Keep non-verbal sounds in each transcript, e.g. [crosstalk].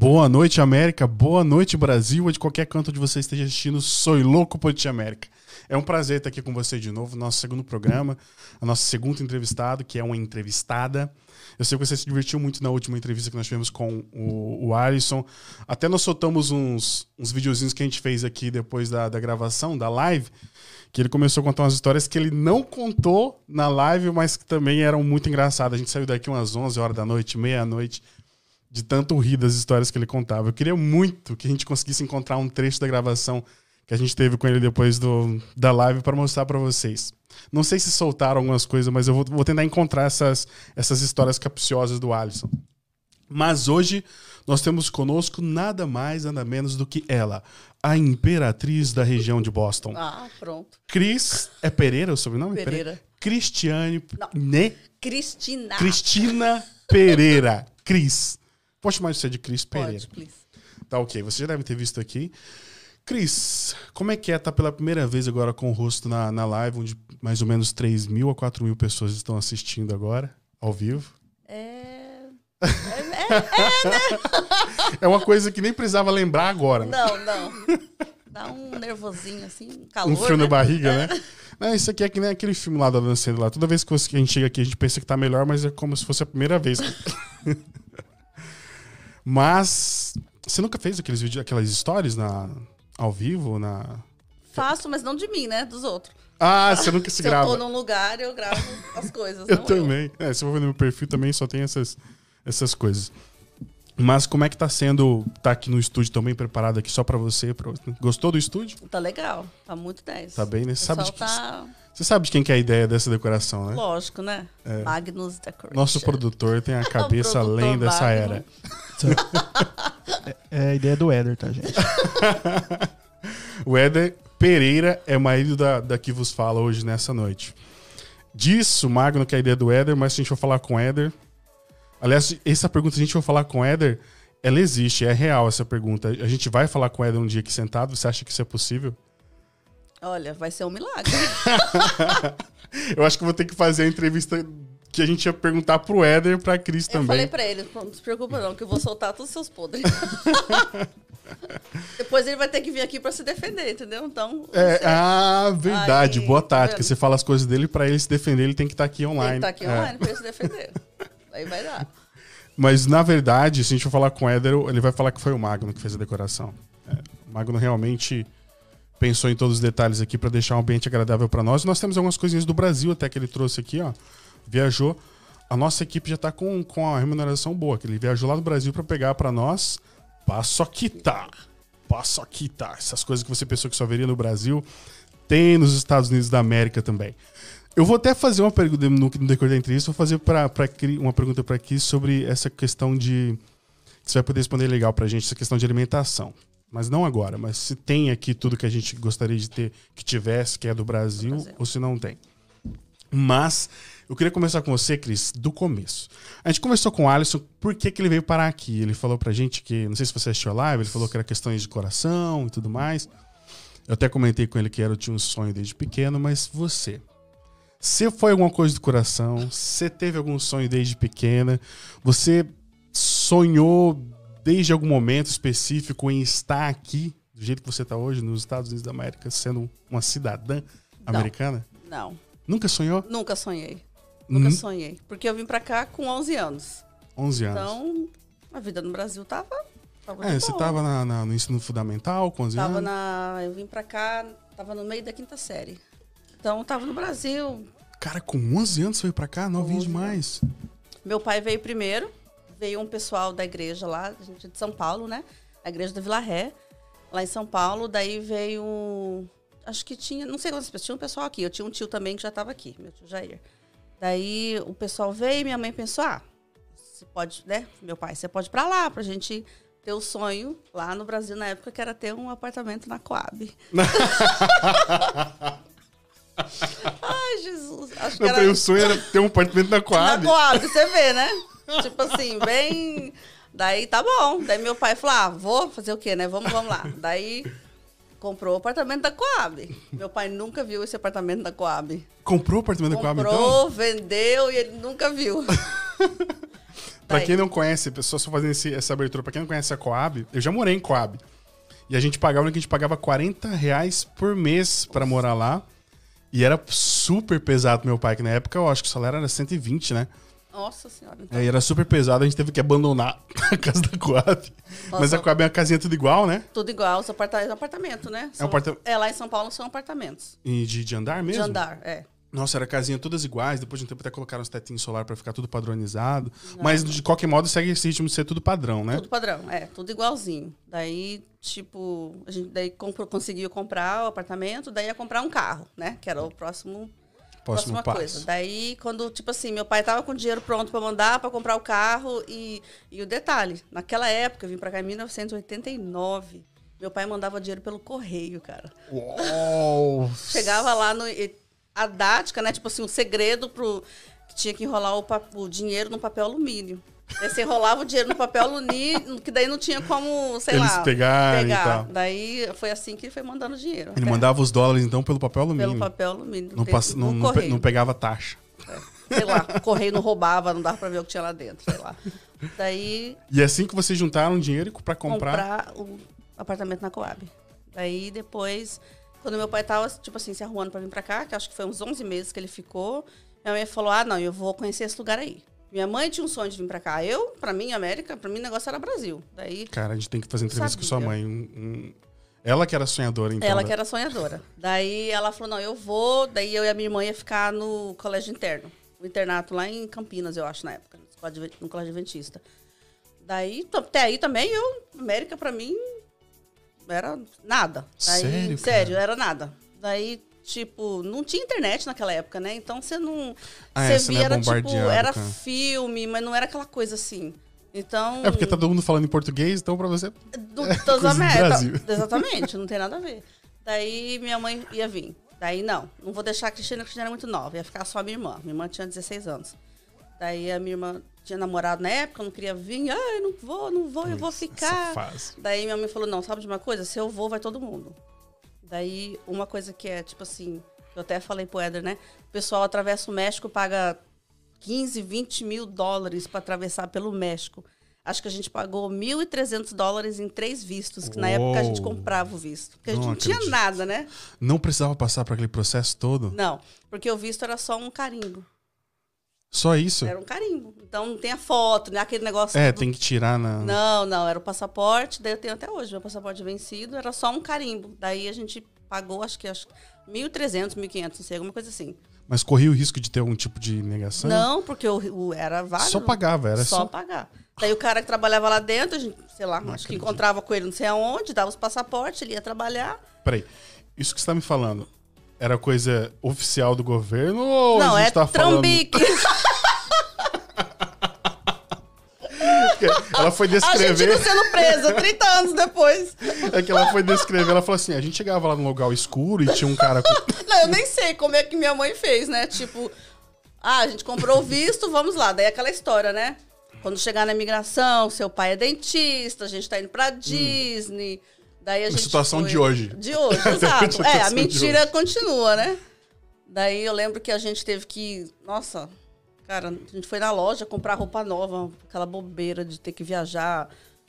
Boa noite, América. Boa noite, Brasil. Ou de qualquer canto onde você esteja assistindo, sou louco por ti, América. É um prazer estar aqui com você de novo, nosso segundo programa, a nossa segundo entrevistado, que é uma entrevistada. Eu sei que você se divertiu muito na última entrevista que nós tivemos com o, o Alisson. Até nós soltamos uns, uns videozinhos que a gente fez aqui depois da, da gravação, da live, que ele começou a contar umas histórias que ele não contou na live, mas que também eram muito engraçadas. A gente saiu daqui umas 11 horas da noite, meia-noite, de tanto rir das histórias que ele contava. Eu queria muito que a gente conseguisse encontrar um trecho da gravação que a gente teve com ele depois do, da live para mostrar para vocês. Não sei se soltaram algumas coisas, mas eu vou, vou tentar encontrar essas, essas histórias capciosas do Alisson. Mas hoje nós temos conosco nada mais, nada menos do que ela, a imperatriz da região de Boston. Ah, pronto. Cris. É Pereira o sobrenome? Pereira. Cristiane. Não. Ne, Cristina. Cristina Pereira. Cris. Pode chamar você de Cris Pereira. Pode, please. Tá ok, você já deve ter visto aqui. Cris, como é que é estar pela primeira vez agora com o rosto na, na live, onde mais ou menos 3 mil a 4 mil pessoas estão assistindo agora, ao vivo? É... é, é, é, né? [laughs] É uma coisa que nem precisava lembrar agora. né? Não, não. Dá um nervosinho assim, um calor. um frio né? na barriga, né? Não, isso aqui é que nem aquele filme lá da Dan Sandler lá. Toda vez que a gente chega aqui, a gente pensa que tá melhor, mas é como se fosse a primeira vez. [laughs] mas você nunca fez aqueles vídeos, aquelas stories na, ao vivo, na... Faço, mas não de mim, né? Dos outros. Ah, você nunca [laughs] se Se grava. eu tô num lugar, eu gravo as coisas. Eu também. É, se eu for ver no meu perfil também só tem essas, essas coisas. Mas como é que tá sendo tá aqui no estúdio também preparado aqui só pra você? pra- Gostou do estúdio? Tá legal. Tá muito 10. Tá bem, né? O Sabe de tá... Você sabe de quem que é a ideia dessa decoração, né? Lógico, né? É. Magnus Decoration. Nosso produtor tem a [laughs] cabeça além dessa Magno. era. [laughs] É a ideia do Éder, tá, gente? [laughs] O Éder Pereira é marido da, da que vos fala hoje nessa noite. Disso, Magno, que é a ideia do Éder, mas se a gente for falar com o Éder. Aliás, essa pergunta, a gente for falar com o Éder, ela existe, é real essa pergunta. A gente vai falar com o Éder um dia aqui sentado, você acha que isso é possível? Olha, vai ser um milagre. [laughs] Eu acho que eu vou ter que fazer a entrevista que a gente ia perguntar pro Éder pra Cris Eu também. falei pra ele, não se preocupa não, que eu vou soltar todos os seus podres. [laughs] Depois ele vai ter que vir aqui pra se defender, entendeu? Então, É, ah, verdade. Aí, Boa tá tática. vendo? Você fala as coisas dele pra ele se defender, ele tem que estar aqui tem online. que estar aqui É. online pra ele se defender. [laughs] Aí vai dar. Mas na verdade, se a gente for falar com o Éder, ele vai falar que foi o Magno que fez a decoração. É, o Magno realmente pensou em todos os detalhes aqui pra deixar um ambiente agradável pra nós. Nós temos algumas coisinhas do Brasil até que ele trouxe aqui, ó. Viajou. A nossa equipe já tá com, com a remuneração boa, que ele viajou lá do Brasil pra pegar pra nós paçoquita. Paçoquita. Essas coisas que você pensou que só veria no Brasil, tem nos Estados Unidos da América também. Eu vou até fazer uma pergunta no, no decorrer da entrevista, vou fazer pra, pra, uma pergunta para aqui sobre essa questão de. Você vai poder responder legal pra gente, essa questão de alimentação. Mas não agora, mas se tem aqui tudo que a gente gostaria de ter, que tivesse, que é do Brasil, Brasil. ou se não tem. Mas eu queria começar com você, Cris, do começo. A gente conversou com o Alisson, por que, que ele veio parar aqui? Ele falou pra gente que, não sei se você assistiu a live, ele falou que era questões de coração e tudo mais. Eu até comentei com ele que era, eu tinha um sonho desde pequeno, mas você. Se foi alguma coisa do coração, você teve algum sonho desde pequena, você sonhou desde algum momento específico em estar aqui, do jeito que você está hoje, nos Estados Unidos da América, sendo uma cidadã americana? Não, Nunca sonhou? nunca sonhei. Nunca Hum, sonhei. Porque eu vim pra cá com 11 anos. 11 anos. Então, a vida no Brasil tava. tava é, você tava na- na- no ensino fundamental com 11 Tava anos? na. Eu vim pra cá, tava no meio da quinta série. Então, tava no Brasil. Cara, com 11 anos você veio pra cá? Novinho 11 demais. Meu pai veio primeiro, veio um pessoal da igreja lá, a gente é de São Paulo, né? A igreja da Vila Ré, lá em São Paulo. Daí veio. Acho que tinha, não sei quantas pessoas, tinha um pessoal aqui. Eu tinha um tio também que já estava aqui, meu tio Jair. Daí o pessoal veio e minha mãe pensou: ah, você pode, né? Meu pai, você pode ir pra lá pra gente ter o sonho lá no Brasil na época que era ter um apartamento na Coab. [laughs] [laughs] [laughs] Ai, Jesus. Acho que Não, era... o sonho era ter um apartamento na Coab. Na Coab, você vê, né? [laughs] tipo assim, bem. Daí tá bom. Daí meu pai falou: ah, vou fazer o quê, né? Vamos, vamos lá. Daí comprou o apartamento da Coab. Meu pai nunca viu esse apartamento da Coab. Comprou o apartamento da Coab, Comprou, então? vendeu e ele nunca viu. [laughs] Pra quem não conhece, pessoal só fazendo esse- essa abertura, pra quem não conhece a Coab, eu já morei em Coab. E a gente pagava, que a gente pagava 40 reais por mês pra morar lá. E era super pesado meu pai, que na época eu acho que o salário era 120, né? Nossa senhora. Então, É, e era super pesado, a gente teve que abandonar [laughs] a casa da Coab. Mas a Coab é uma casinha tudo igual, né? Tudo igual, os aparta- apartamento, né? São- aparta- É, lá em São Paulo são apartamentos. E de, de andar mesmo? De andar, é. Nossa, era casinha todas iguais. Depois de um tempo até colocaram uns tetinhos solar pra ficar tudo padronizado. Mas de qualquer modo segue esse ritmo de ser tudo padrão, né? Tudo padrão, é, tudo igualzinho. Daí, tipo, a gente daí comprou, conseguiu comprar o apartamento, daí ia comprar um carro, né? Que era o próximo Próximo próxima passo. coisa. Daí, quando, tipo assim, meu pai tava com dinheiro pronto pra mandar pra comprar o carro e, e o detalhe, naquela época, eu vim pra cá em 1989, meu pai mandava dinheiro pelo correio, cara. Uou! [laughs] Chegava lá no a dática, né, tipo assim, um segredo pro que tinha que enrolar o, o dinheiro no papel alumínio. Aí você enrolava o dinheiro no papel alumínio, que daí não tinha como, sei Eles lá, pegarem e pegar. tal. Daí foi assim que ele foi mandando dinheiro. Ele mandava os dólares, então, pelo papel alumínio. pelo papel alumínio. Não, passa, não, não, não pegava taxa. sei lá, o correio não roubava, não dava pra ver o que tinha lá dentro, sei lá. Daí, E é assim que vocês juntaram dinheiro pra comprar. comprar, o apartamento na Coab. Daí, depois, quando meu pai tava, tipo assim, se arrumando pra vir pra cá, que acho que foi uns 11 meses que ele ficou, minha mãe falou, ah, não, eu vou conhecer esse lugar aí. Minha mãe tinha um sonho de vir pra cá. Eu, pra mim, América, pra mim o negócio era Brasil. Daí, Cara, a gente tem que fazer entrevista com sua Sabia. mãe. Um- um- Ela que era sonhadora, então. ela né? que era sonhadora. Daí ela falou, não, eu vou. Daí eu e a minha irmã ia ficar no colégio interno. O internato lá em Campinas, eu acho, na época. no colégio- adventista. Daí, até aí também, eu... América, pra mim, era nada. Daí, Sério, cara? Sério, era nada. Daí, tipo, não tinha internet naquela época, né? Então você não... Ah, é, você não via, é era tipo, era cara. filme, mas não era aquela coisa assim. Então... É porque tá todo mundo falando em português, então pra você. Do, [laughs] É, do Américas. Brasil. [laughs] Exatamente, não tem nada a ver. Daí minha mãe ia vir. Daí não, não vou deixar a Cristina, a Cristina era muito nova, ia ficar só a minha irmã. Minha irmã tinha 16 anos. Daí a minha irmã tinha namorado na época, não queria vir. Ai, não vou, não vou, eu vou ficar. Daí minha mãe falou: não, sabe de uma coisa? Se eu vou, vai todo mundo. Daí uma coisa que é, tipo assim, eu até falei pro Éder, né? O pessoal atravessa o México, paga 15, 20 mil dólares para atravessar pelo México. Acho que a gente pagou 1.300 dólares em três vistos, que na época a gente Uou. comprava o visto. Porque a gente Não não tinha nada, né? Não precisava passar por aquele processo todo? Não, porque o visto era só um carimbo. Só isso? Era um carimbo. Então não tem a foto, né? Aquele negócio. É, do- tem que tirar na. Não, não, era o passaporte, daí eu tenho até hoje, meu passaporte vencido, era só um carimbo. Daí a gente pagou, acho que acho, 1.300, 1.500, não sei, alguma coisa assim. Mas corria o risco de ter algum tipo de negação? Não, porque o, o- era válido. Só pagava, era só só. pagar. Daí o cara que trabalhava lá dentro, a gente, sei lá, Não acho que acredito. encontrava com ele não sei aonde, dava os passaportes, ele ia trabalhar. Peraí. Isso que você tá me falando era coisa oficial do governo ou não, a gente é tá falando. trambique. [laughs] Ela foi A gente descrever. sendo presa 30 anos depois. É que ela foi descrever. Ela falou assim: a gente chegava lá num lugar escuro e tinha um cara com. [laughs] Não, eu nem sei como é que minha mãe fez, né? Tipo, ah, a gente comprou o visto, vamos lá. Daí aquela história, né? Quando chegar na imigração, seu pai é dentista, a gente tá indo pra Disney. Daí a situação foi- de hoje. De hoje, [laughs] exato. É, a mentira continua, né? Daí eu lembro que a gente teve que. Nossa, cara, a gente foi na loja comprar roupa nova, aquela bobeira de ter que viajar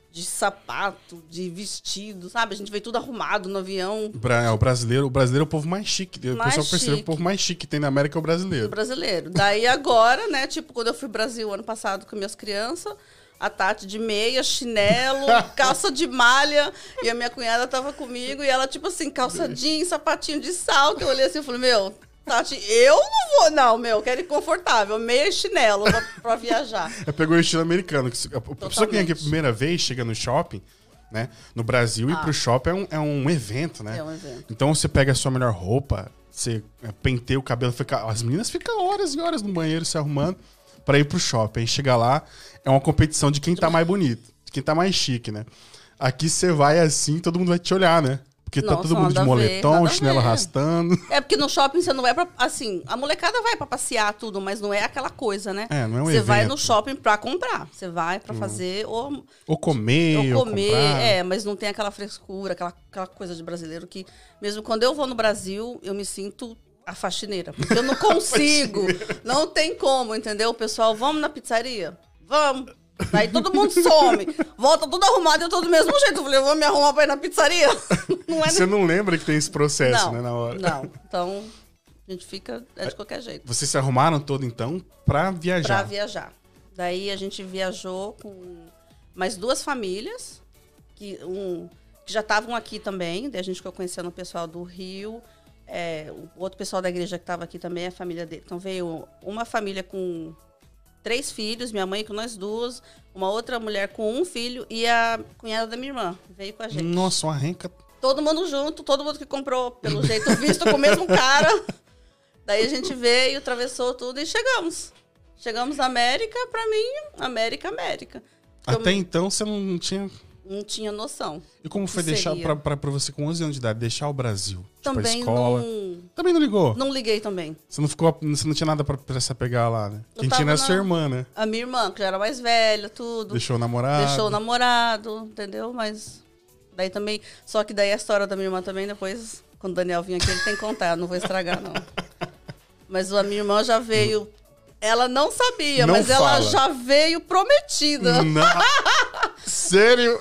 de sapato, de vestido, sabe? A gente veio tudo arrumado no avião. Bra- é, o brasileiro, o brasileiro é o povo mais chique. O Mais pessoal percebeu que o povo mais chique que tem na América é o brasileiro. brasileiro. Daí agora, né, tipo, quando eu fui Brasil ano passado com minhas crianças, a Tati de meia, chinelo, [laughs] calça de malha, e a minha cunhada tava comigo, e ela, tipo assim, calça jeans, sapatinho de salto. Eu olhei assim e falei, meu, Tati, eu não vou, não, meu, eu quero ir confortável, meia e chinelo pra, pra viajar. [laughs] É, pegou o estilo americano. A pessoa que vem aqui a primeira vez, chega no shopping, né? No Brasil, ir Ah. pro shopping é um, é um evento, né? É um evento. Então você pega a sua melhor roupa, você é, penteia o cabelo, fica, as meninas ficam horas e horas no banheiro se arrumando pra ir pro shopping. Aí chega lá, é uma competição de quem tá mais bonito, de quem tá mais chique, né? Aqui você vai assim, todo mundo vai te olhar, né? Porque tá Nossa, todo mundo de ver, moletom, a chinelo ver. arrastando. É porque no shopping você não vai pra. Assim, a molecada vai pra passear tudo, mas não é aquela coisa, né? É, não é um Você vai evento. no shopping pra comprar. Você vai pra fazer ou Ou comer, ou ou comer, comprar. é, mas não tem aquela frescura, aquela, aquela coisa de brasileiro que, mesmo quando eu vou no Brasil, eu me sinto a faxineira. Porque eu não [laughs] consigo. não tem como, entendeu? Pessoal, vamos na pizzaria? Vamos. Daí todo mundo some. Volta tudo arrumado e eu tô do mesmo jeito. Eu falei, eu vou me arrumar pra ir na pizzaria. [laughs] Não é Você nem... não lembra que tem esse processo, não, né, na hora? Não, então a gente fica é de qualquer jeito. Vocês se arrumaram todo, então, pra viajar? Pra viajar. Daí a gente viajou com mais duas famílias, que, um, que já estavam aqui também. Daí a gente ficou conhecendo o pessoal do Rio. É, o outro pessoal da igreja que estava aqui também, a família dele. Então veio uma família com três filhos, minha mãe com nós duas, uma outra mulher com um filho e a cunhada da minha irmã veio com a gente. Nossa, uma renca. Todo mundo junto, todo mundo que comprou, pelo jeito visto, com o mesmo cara. [laughs] Daí a gente veio, atravessou tudo e chegamos. Chegamos na América, pra mim, América, América. Até eu... então você não tinha não tinha noção. E como foi deixar para você com 11 anos de idade, deixar o Brasil? Tipo, também tipo, escola? Não... Também não ligou? Não liguei também. Você não ficou, você não tinha nada para se apegar lá, né? Eu Quem tinha era a sua irmã, né? A minha irmã, que já era mais velha, tudo. Deixou o namorado. Deixou o namorado, entendeu? Mas daí também, só que daí a história da minha irmã também depois, quando o Daniel vir aqui, ele tem que contar, não vou estragar não. [laughs] Mas a minha irmã já veio ela não sabia, não mas fala. ela já veio prometida. Não. [laughs] Sério?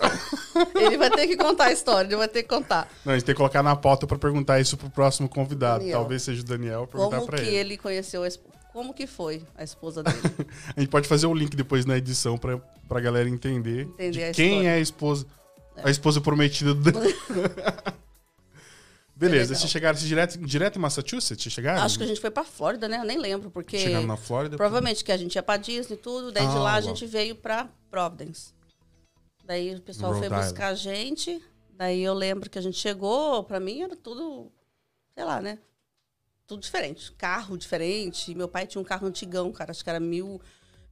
Ele vai ter que contar a história, ele vai ter que contar. Não, a gente tem que colocar na pauta para perguntar isso pro próximo convidado. Daniel. Talvez seja o Daniel perguntar para ele. Como que ele conheceu a Como que foi a esposa dele? [laughs] a gente pode fazer o um link depois na edição para pra galera entender, entender quem é a esposa. É. A esposa prometida do Daniel. [laughs] Beleza, vocês chegaram direto, direto em Massachusetts? Vocês chegaram? Acho que a gente foi pra Flórida, né? Eu nem lembro, porque. Chegaram na Flórida? Provavelmente que a gente ia pra Disney e tudo, daí ah, de lá a gente veio pra Providence. Daí o pessoal foi buscar Island. a gente. Daí eu lembro que a gente chegou, pra mim era tudo, sei lá, né? Tudo diferente. Carro diferente. Meu pai tinha um carro antigão, cara, acho que era mil.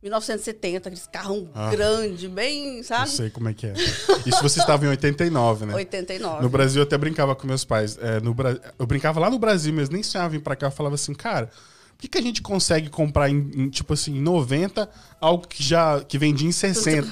1970, aqueles carrão ah, grande, bem, sabe? Não sei como é que é. Isso você estava em 89, né? 89. No Brasil eu até brincava com meus pais. É, no Bra... Eu brincava lá no Brasil, mas nem sonhava vir pra cá. Eu falava assim, cara, por que, que a gente consegue comprar em, em, tipo assim, em 90 algo que já que vendia em 60?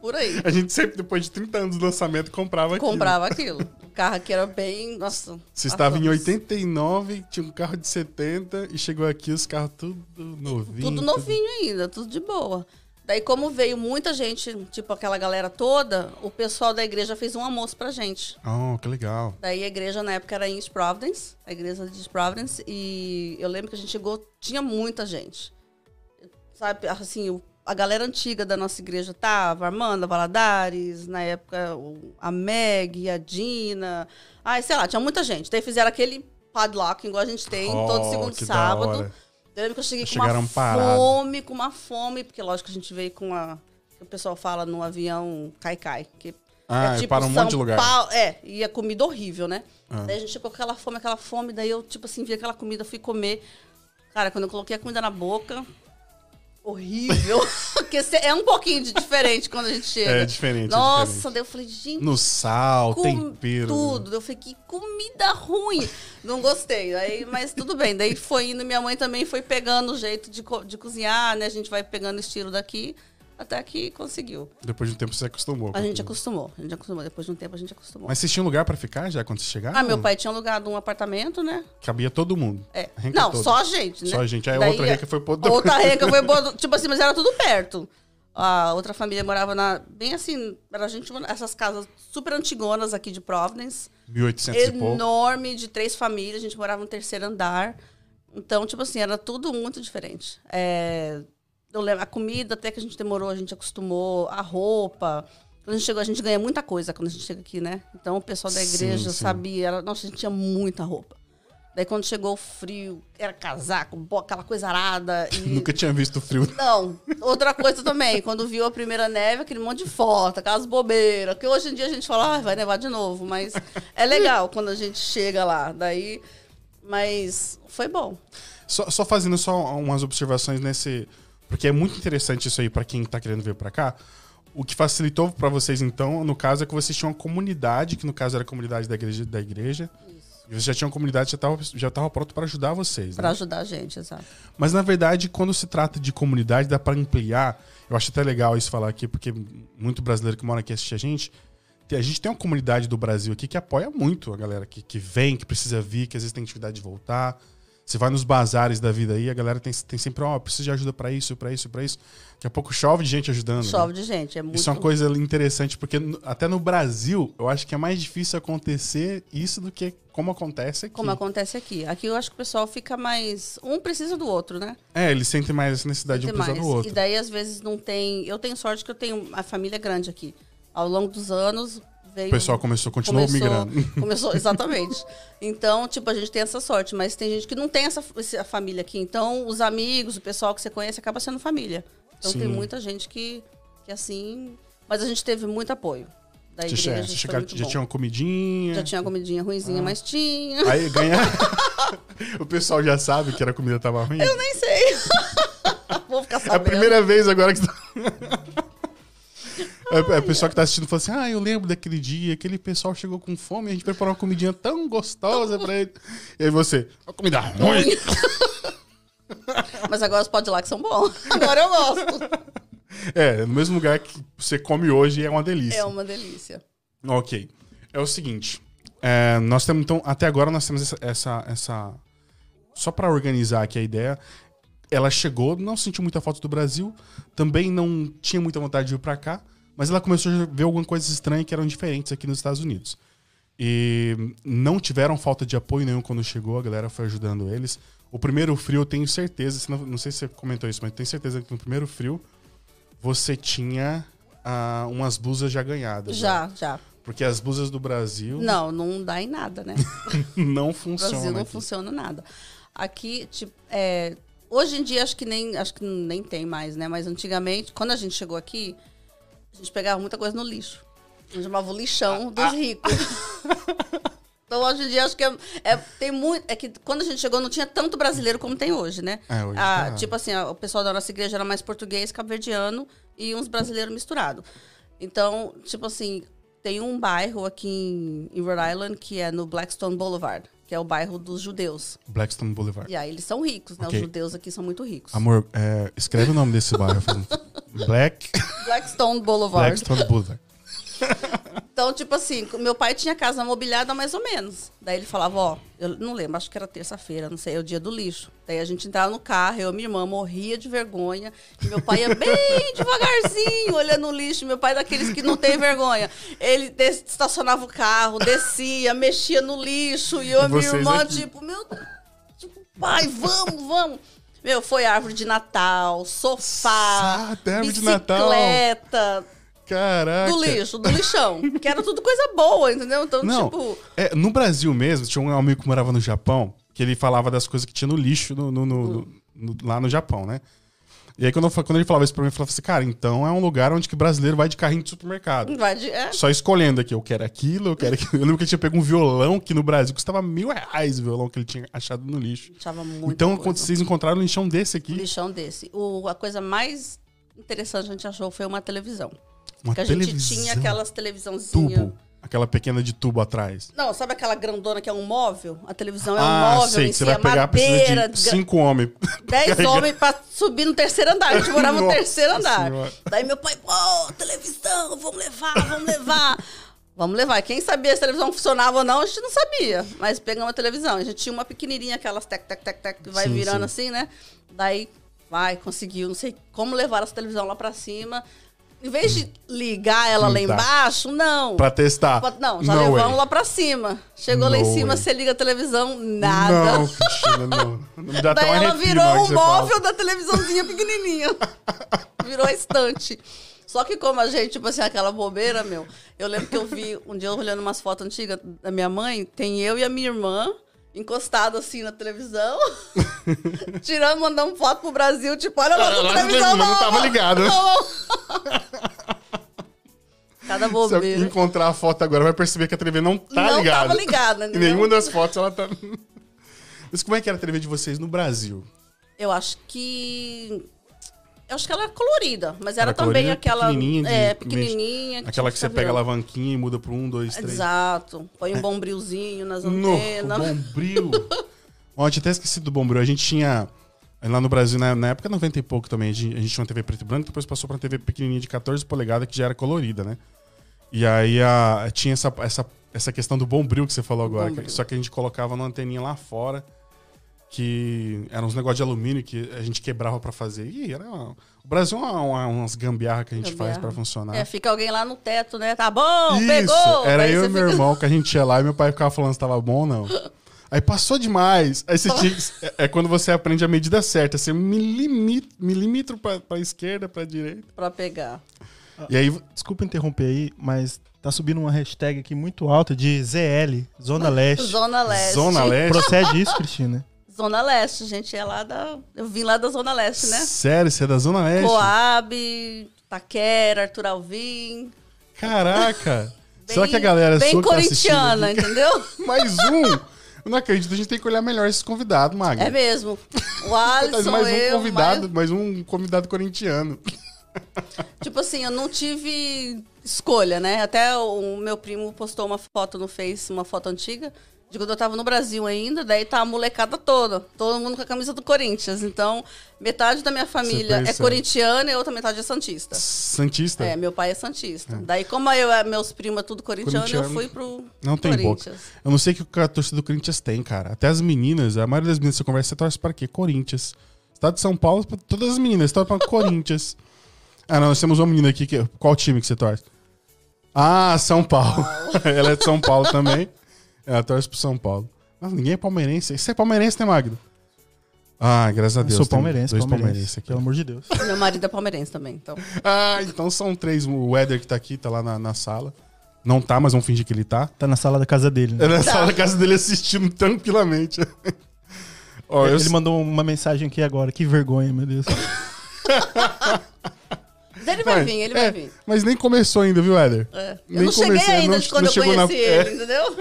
Por aí. A gente sempre, depois de 30 anos do lançamento, comprava aquilo. Comprava aquilo. O carro aqui era bem. Nossa. Você estava em 89, tinha um carro de 70 e chegou aqui os carros tudo novinho. Tudo novinho tudo... ainda, tudo de boa. Daí, como veio muita gente, tipo aquela galera toda, o pessoal da igreja fez um almoço pra gente. Oh, que legal. Daí a igreja na época era em East Providence, a igreja de East Providence, e eu lembro que a gente chegou, tinha muita gente. Sabe, assim, o a galera antiga da nossa igreja tava, Armanda Valadares, na época a Meg, a Dina. Ai, sei lá, tinha muita gente. Daí fizeram aquele padlock, igual a gente tem, oh, todo segundo sábado. Eu lembro que eu cheguei Chegaram com uma parado. fome, com uma fome, porque lógico que a gente veio com a. o pessoal fala no avião Caicai. Que ah, é, tipo para um São monte de lugar. Paulo, é, e a comida horrível, né? Ah. Daí a gente chegou com aquela fome, aquela fome, daí eu, tipo assim, vi aquela comida, fui comer. Cara, quando eu coloquei a comida na boca, horrível. [laughs] Porque é um pouquinho de diferente quando a gente chega. É diferente. É Nossa, é diferente. daí eu falei, gente. No sal, tempero. Tudo. Daí eu falei, que comida ruim. Não gostei. Aí, mas tudo bem. Daí foi indo, minha mãe também foi pegando o jeito de, de cozinhar, né? A gente vai pegando o estilo daqui. Até que conseguiu. Depois de um tempo você acostumou. A gente acostumou. A gente acostumou. Depois de um tempo a gente acostumou. Mas vocês tinham lugar para ficar já quando vocês chegaram? Ah, meu pai tinha alugado um apartamento, né? Cabia todo mundo. É. Não, toda. só a gente, né? Só a gente. Aí Daí, outra renca foi por Outra [laughs] renca foi por... Tipo assim, mas era tudo perto. A outra família morava na... Bem assim, era a gente... Essas casas super antigonas aqui de Providence. 1800 e pouco. Enorme, de três famílias. A gente morava no terceiro andar. Então, tipo assim, era tudo muito diferente. É, eu a comida, até que a gente demorou, a gente acostumou, a roupa. Quando a gente chegou, a gente ganha muita coisa quando a gente chega aqui, né? Então o pessoal da igreja sim, sim. sabia, era, nossa, a gente tinha muita roupa. Daí quando chegou o frio, era casaco, aquela coisa arada. E... [laughs] Nunca tinha visto frio. Não. Outra coisa também, quando viu a primeira neve, aquele monte de foto, aquelas bobeiras. Que hoje em dia a gente fala, ah, vai nevar de novo. Mas [laughs] é legal quando a gente chega lá. Daí. Mas foi bom. Só, só fazendo só umas observações nesse porque é muito interessante isso aí para quem tá querendo vir para cá. O que facilitou para vocês, então, no caso, é que vocês tinham uma comunidade, que no caso era a comunidade da igreja. Da igreja Isso. E vocês já tinham uma comunidade já estava já tava pronto para ajudar vocês. Para né? ajudar a gente, exato. Mas, na verdade, quando se trata de comunidade, dá para ampliar. Eu acho até legal isso falar aqui, porque muito brasileiro que mora aqui assiste a gente. A gente tem uma comunidade do Brasil aqui que apoia muito a galera que, que vem, que precisa vir, que às vezes tem dificuldade de voltar. Você vai nos bazares da vida aí, a galera tem, tem sempre, ó, oh, preciso de ajuda para isso, para isso, para isso. Daqui a pouco chove de gente ajudando. né? Chove né? de gente, é muito. Isso é uma coisa interessante, porque até no Brasil, eu acho que é mais difícil acontecer isso do que como acontece aqui. Como acontece aqui. Aqui eu acho que o pessoal fica mais. Um precisa do outro, né? É, eles sentem mais essa necessidade Tem de um precisar do outro. E daí, às vezes, não tem. Eu tenho sorte que eu tenho a família grande aqui. Ao longo dos anos, veio. O pessoal começou, continuou começou, migrando. [laughs] Começou, exatamente. Então, tipo, a gente tem essa sorte, mas tem gente que não tem essa, essa família aqui. Então, os amigos, o pessoal que você conhece acaba sendo família. Então, Sim. tem muita gente que, que assim. Mas a gente teve muito apoio da igreja. che- foi chegaram- muito já bom. tinha uma comidinha. Já tinha uma comidinha ruimzinha, mas tinha. Aí ganha. [laughs] o pessoal já sabe que a comida tava ruim. Eu nem sei. [laughs] Vou ficar É a sabendo. primeira vez agora que. É, é, o pessoal que tá assistindo fala assim: Ah, eu lembro daquele dia, aquele pessoal chegou com fome, a gente preparou uma comidinha tão gostosa pra ele. E aí você, uma comida ruim. [laughs] Mas agora os pode lá que são bons. [laughs] Agora eu gosto. É, no mesmo lugar que você come hoje é uma delícia. É uma delícia. Ok. É o seguinte. é, nós temos, então, até agora nós temos essa. essa, essa- só pra organizar aqui a ideia. Ela chegou, não sentiu muita falta do Brasil, também não tinha muita vontade de ir pra cá, mas ela começou a ver algumas coisas estranhas que eram diferentes aqui nos Estados Unidos. E não tiveram falta de apoio nenhum quando chegou, a galera foi ajudando eles. O primeiro frio, eu tenho certeza, não, não sei se você comentou isso, mas tenho certeza que no primeiro frio você tinha ah, umas blusas já ganhadas. né? Já, já. Porque as blusas do Brasil Não, não dá em nada, né? [laughs] não No funcionam. Brasil não aqui. funciona nada. Aqui, tipo, é, hoje em dia acho que nem acho que nem tem mais, né? Mas antigamente, quando a gente chegou aqui, a gente pegava muita coisa no lixo. A gente chamava o lixão dos ricos. [laughs] então hoje em dia acho que é, é- tem muito, é que quando a gente chegou não tinha tanto brasileiro como tem hoje, né? É, hoje Ah, tá. tipo assim, o pessoal da nossa igreja era mais português, cabo-verdiano e uns brasileiros misturados. Então, tipo assim, tem um bairro aqui em, em Rhode Island que é no Blackstone Boulevard, que é o bairro dos judeus. Blackstone Boulevard. E aí eles são ricos, né? Ok. Os judeus aqui são muito ricos. Amor, é, escreve o nome desse bairro. [laughs] Black Blackstone Boulevard. Blackstone Boulevard. Então, tipo assim, meu pai tinha casa mobiliada mais ou menos. Daí ele falava, ó, eu não lembro, acho que era terça-feira, não sei, é o dia do lixo. Daí a gente entrava no carro, eu e minha irmã morria de vergonha. E meu pai ia bem [laughs] devagarzinho, olhando o lixo. Meu pai é daqueles que não tem vergonha. Ele estacionava o carro, descia, mexia no lixo. E eu E minha irmã, aqui? tipo, meu tipo, pai, vamos, vamos. Meu, foi árvore de Natal, sofá, Ah, até árvore de Natal. Caraca. do lixo, do lixão. que era tudo coisa boa, entendeu? Então, Não, tipo. é, no Brasil mesmo, tinha um amigo que morava no Japão, que ele falava das coisas que tinha no lixo no- no- no- lá no Japão, né? E aí, quando, eu quando ele falava isso pra mim, eu falava assim, cara, então é um lugar onde que brasileiro vai de carrinho de supermercado. Vai de, é, Só escolhendo aqui, eu quero aquilo, eu quero aquilo. Eu lembro que ele tinha pego um violão que no Brasil custava mil reais o violão que ele tinha achado no lixo. achava muito. então, quando vocês encontraram um lixão desse aqui, lixão desse. O, a coisa mais interessante que a gente achou foi uma televisão. Uma que a gente tinha aquelas televisãozinhas. tubo, aquela pequena de tubo atrás. Não, sabe aquela grandona que é um móvel? A televisão é um ah, móvel sei, em que si, você vai pegar, madeira, de cinco homens. [laughs] Dez homens pra subir no terceiro andar. A gente [laughs] morava no terceiro andar. Senhora. Daí meu pai, pô, televisão, vamos levar, vamos levar. [laughs] Vamos levar. Quem sabia se a televisão funcionava ou não, a gente não sabia. Mas pegamos a televisão. A gente tinha uma pequenininha, aquelas tec, tec, tec, tec, que vai Sim, virando sim. assim, né? Daí, vai, conseguiu. Não sei como levar essa televisão lá pra cima. Em vez de ligar ela lá dá. embaixo, não. Pra testar. Não, já levamos way. lá pra cima. Chegou lá em cima, way. você liga a televisão, nada. Não, Cristina, não. Não me dá até Daí ela arrepio virou um você fala. móvel da televisãozinha pequenininha. [laughs] virou a estante. Só que como a gente, tipo assim, aquela bobeira, meu. Eu lembro que eu vi, um dia eu olhando umas fotos antigas da minha mãe, tem eu e a minha irmã encostado assim na televisão, [laughs] tirando, mandando foto pro Brasil, tipo, olha lá na televisão não nova. tava ligado. [laughs] Cada Se eu bobeira. encontrar a foto agora, vai perceber que a TV não tá Não ligada. tava ligada, [laughs] entendeu? nenhuma das fotos ela tá. Mas como é que era a TV de vocês no Brasil? Eu acho que. Eu acho que ela é colorida, mas era Era também aquela. pequenininha de- é, pequenininha. Aquela que você pega a alavanquinha e muda pro um, dois, três. Exato. Põe um bombrilzinho nas No, antenas. Bombril. [laughs] Ó, tinha até esquecido do Bombril. A gente tinha. Lá no Brasil, na, na época 90 e pouco também, a gente, a gente tinha uma TV preto e branco, depois passou pra uma TV pequenininha de 14 polegadas que já era colorida, né? E aí a, tinha essa, essa, essa questão do Bombril que você falou agora. Que- só que a gente colocava numa anteninha lá fora, que eram uns negócios de alumínio que a gente quebrava pra fazer. E era uma- o Brasil é uma, uma- umas gambiarra que a gente faz Gambiarra. pra funcionar. É, fica alguém lá no teto, né? Tá bom, Isso, pegou. era eu você e meu fica- irmão que a gente ia lá e meu pai ficava falando se tava bom ou não. [laughs] Aí passou demais. Aí você tinha é, é quando você aprende a medida certa, assim, um milímetro, milímetro pra, pra esquerda, pra direita. Pra pegar. E aí, Desculpa interromper aí, mas tá subindo uma hashtag aqui muito alta de ZL, Zona [laughs] Leste. Zona Leste. Zona Leste. Procede isso, Cristina? [laughs] Zona Leste, gente. É lá da. Eu vim lá da Zona Leste, né? Sério, você é da Zona Leste? Coab, Taquera, Arthur Alvim. Caraca! Bem, [laughs] Será que a galera Bem sua que tá corintiana, aqui- entendeu? [laughs] Mais um! Eu não acredito, a gente tem que olhar melhor esses convidados, Magno. É mesmo. O Alisson, [laughs] mais um eu, convidado, mais- mais um convidado corintiano. Tipo assim, eu não tive escolha, né? Até o meu primo postou uma foto no Face, uma foto antiga, de quando eu tava no Brasil ainda, daí tá a molecada toda, todo mundo com a camisa do Corinthians. Então, metade da minha família é percebe. corintiana e a outra metade é santista. Santista? É, meu pai é santista. Daí, como eu, meus primos é tudo corintiano, eu Corintiano. fui pro Não tem Corinthians. boca. Eu não sei o que a torcida do Corinthians tem, cara. Até as meninas, a maioria das meninas que você conversa, você torce para quê? Corinthians. Estado de São Paulo, todas as meninas, você torce para Corinthians. [laughs] Ah, não, nós temos uma menina aqui. Que, qual time que você torce? Ah, São Paulo. [laughs] Ela é de São Paulo também. Ela torce pro São Paulo. Mas ninguém é palmeirense. Você é palmeirense, né, Magno? Ah, graças a Eu Deus. sou tem palmeirense, Dois palmeirense, palmeirenses aqui. pelo amor de Deus. [laughs] Meu marido é palmeirense também, então. [laughs] Ah, então são três. O Éder que tá aqui, tá lá na, na sala. Não tá, mas vamos fingir que ele tá. Tá na sala da casa dele. né? É na sala da casa dele assistindo tranquilamente. [laughs] Ó, eu Ele mandou uma mensagem aqui agora. Que vergonha, meu Deus. Mas ele vai Mas, vir, ele é, vai vir. Mas nem começou ainda, viu, Éder? É. Eu Nem não cheguei comecei, ainda não- de quando eu chegou na- conheci é. ele, entendeu?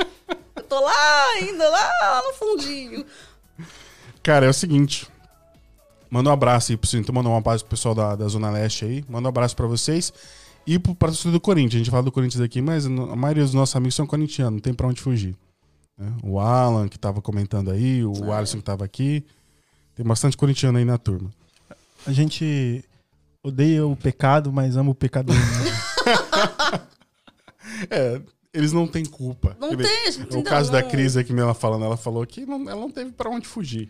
Tô lá ainda, lá no fundinho. Cara, é o seguinte. Manda um abraço aí pro Cinto, manda um abraço pro pessoal da, da Zona Leste aí. Manda um abraço pra vocês. E pro torcedor do Corinthians. A gente fala do Corinthians aqui, mas a maioria dos nossos amigos são corintianos, não tem pra onde fugir. né? O Alan, que tava comentando aí, o Ah, Alisson, que tava aqui. Tem bastante corintiano aí na turma. A gente odeia o pecado, mas ama o pecador. né? [laughs] É, eles não têm culpa. Não tem, gente. O caso da não- Cris aqui, ela falando, ela falou que não- ela não teve pra onde fugir.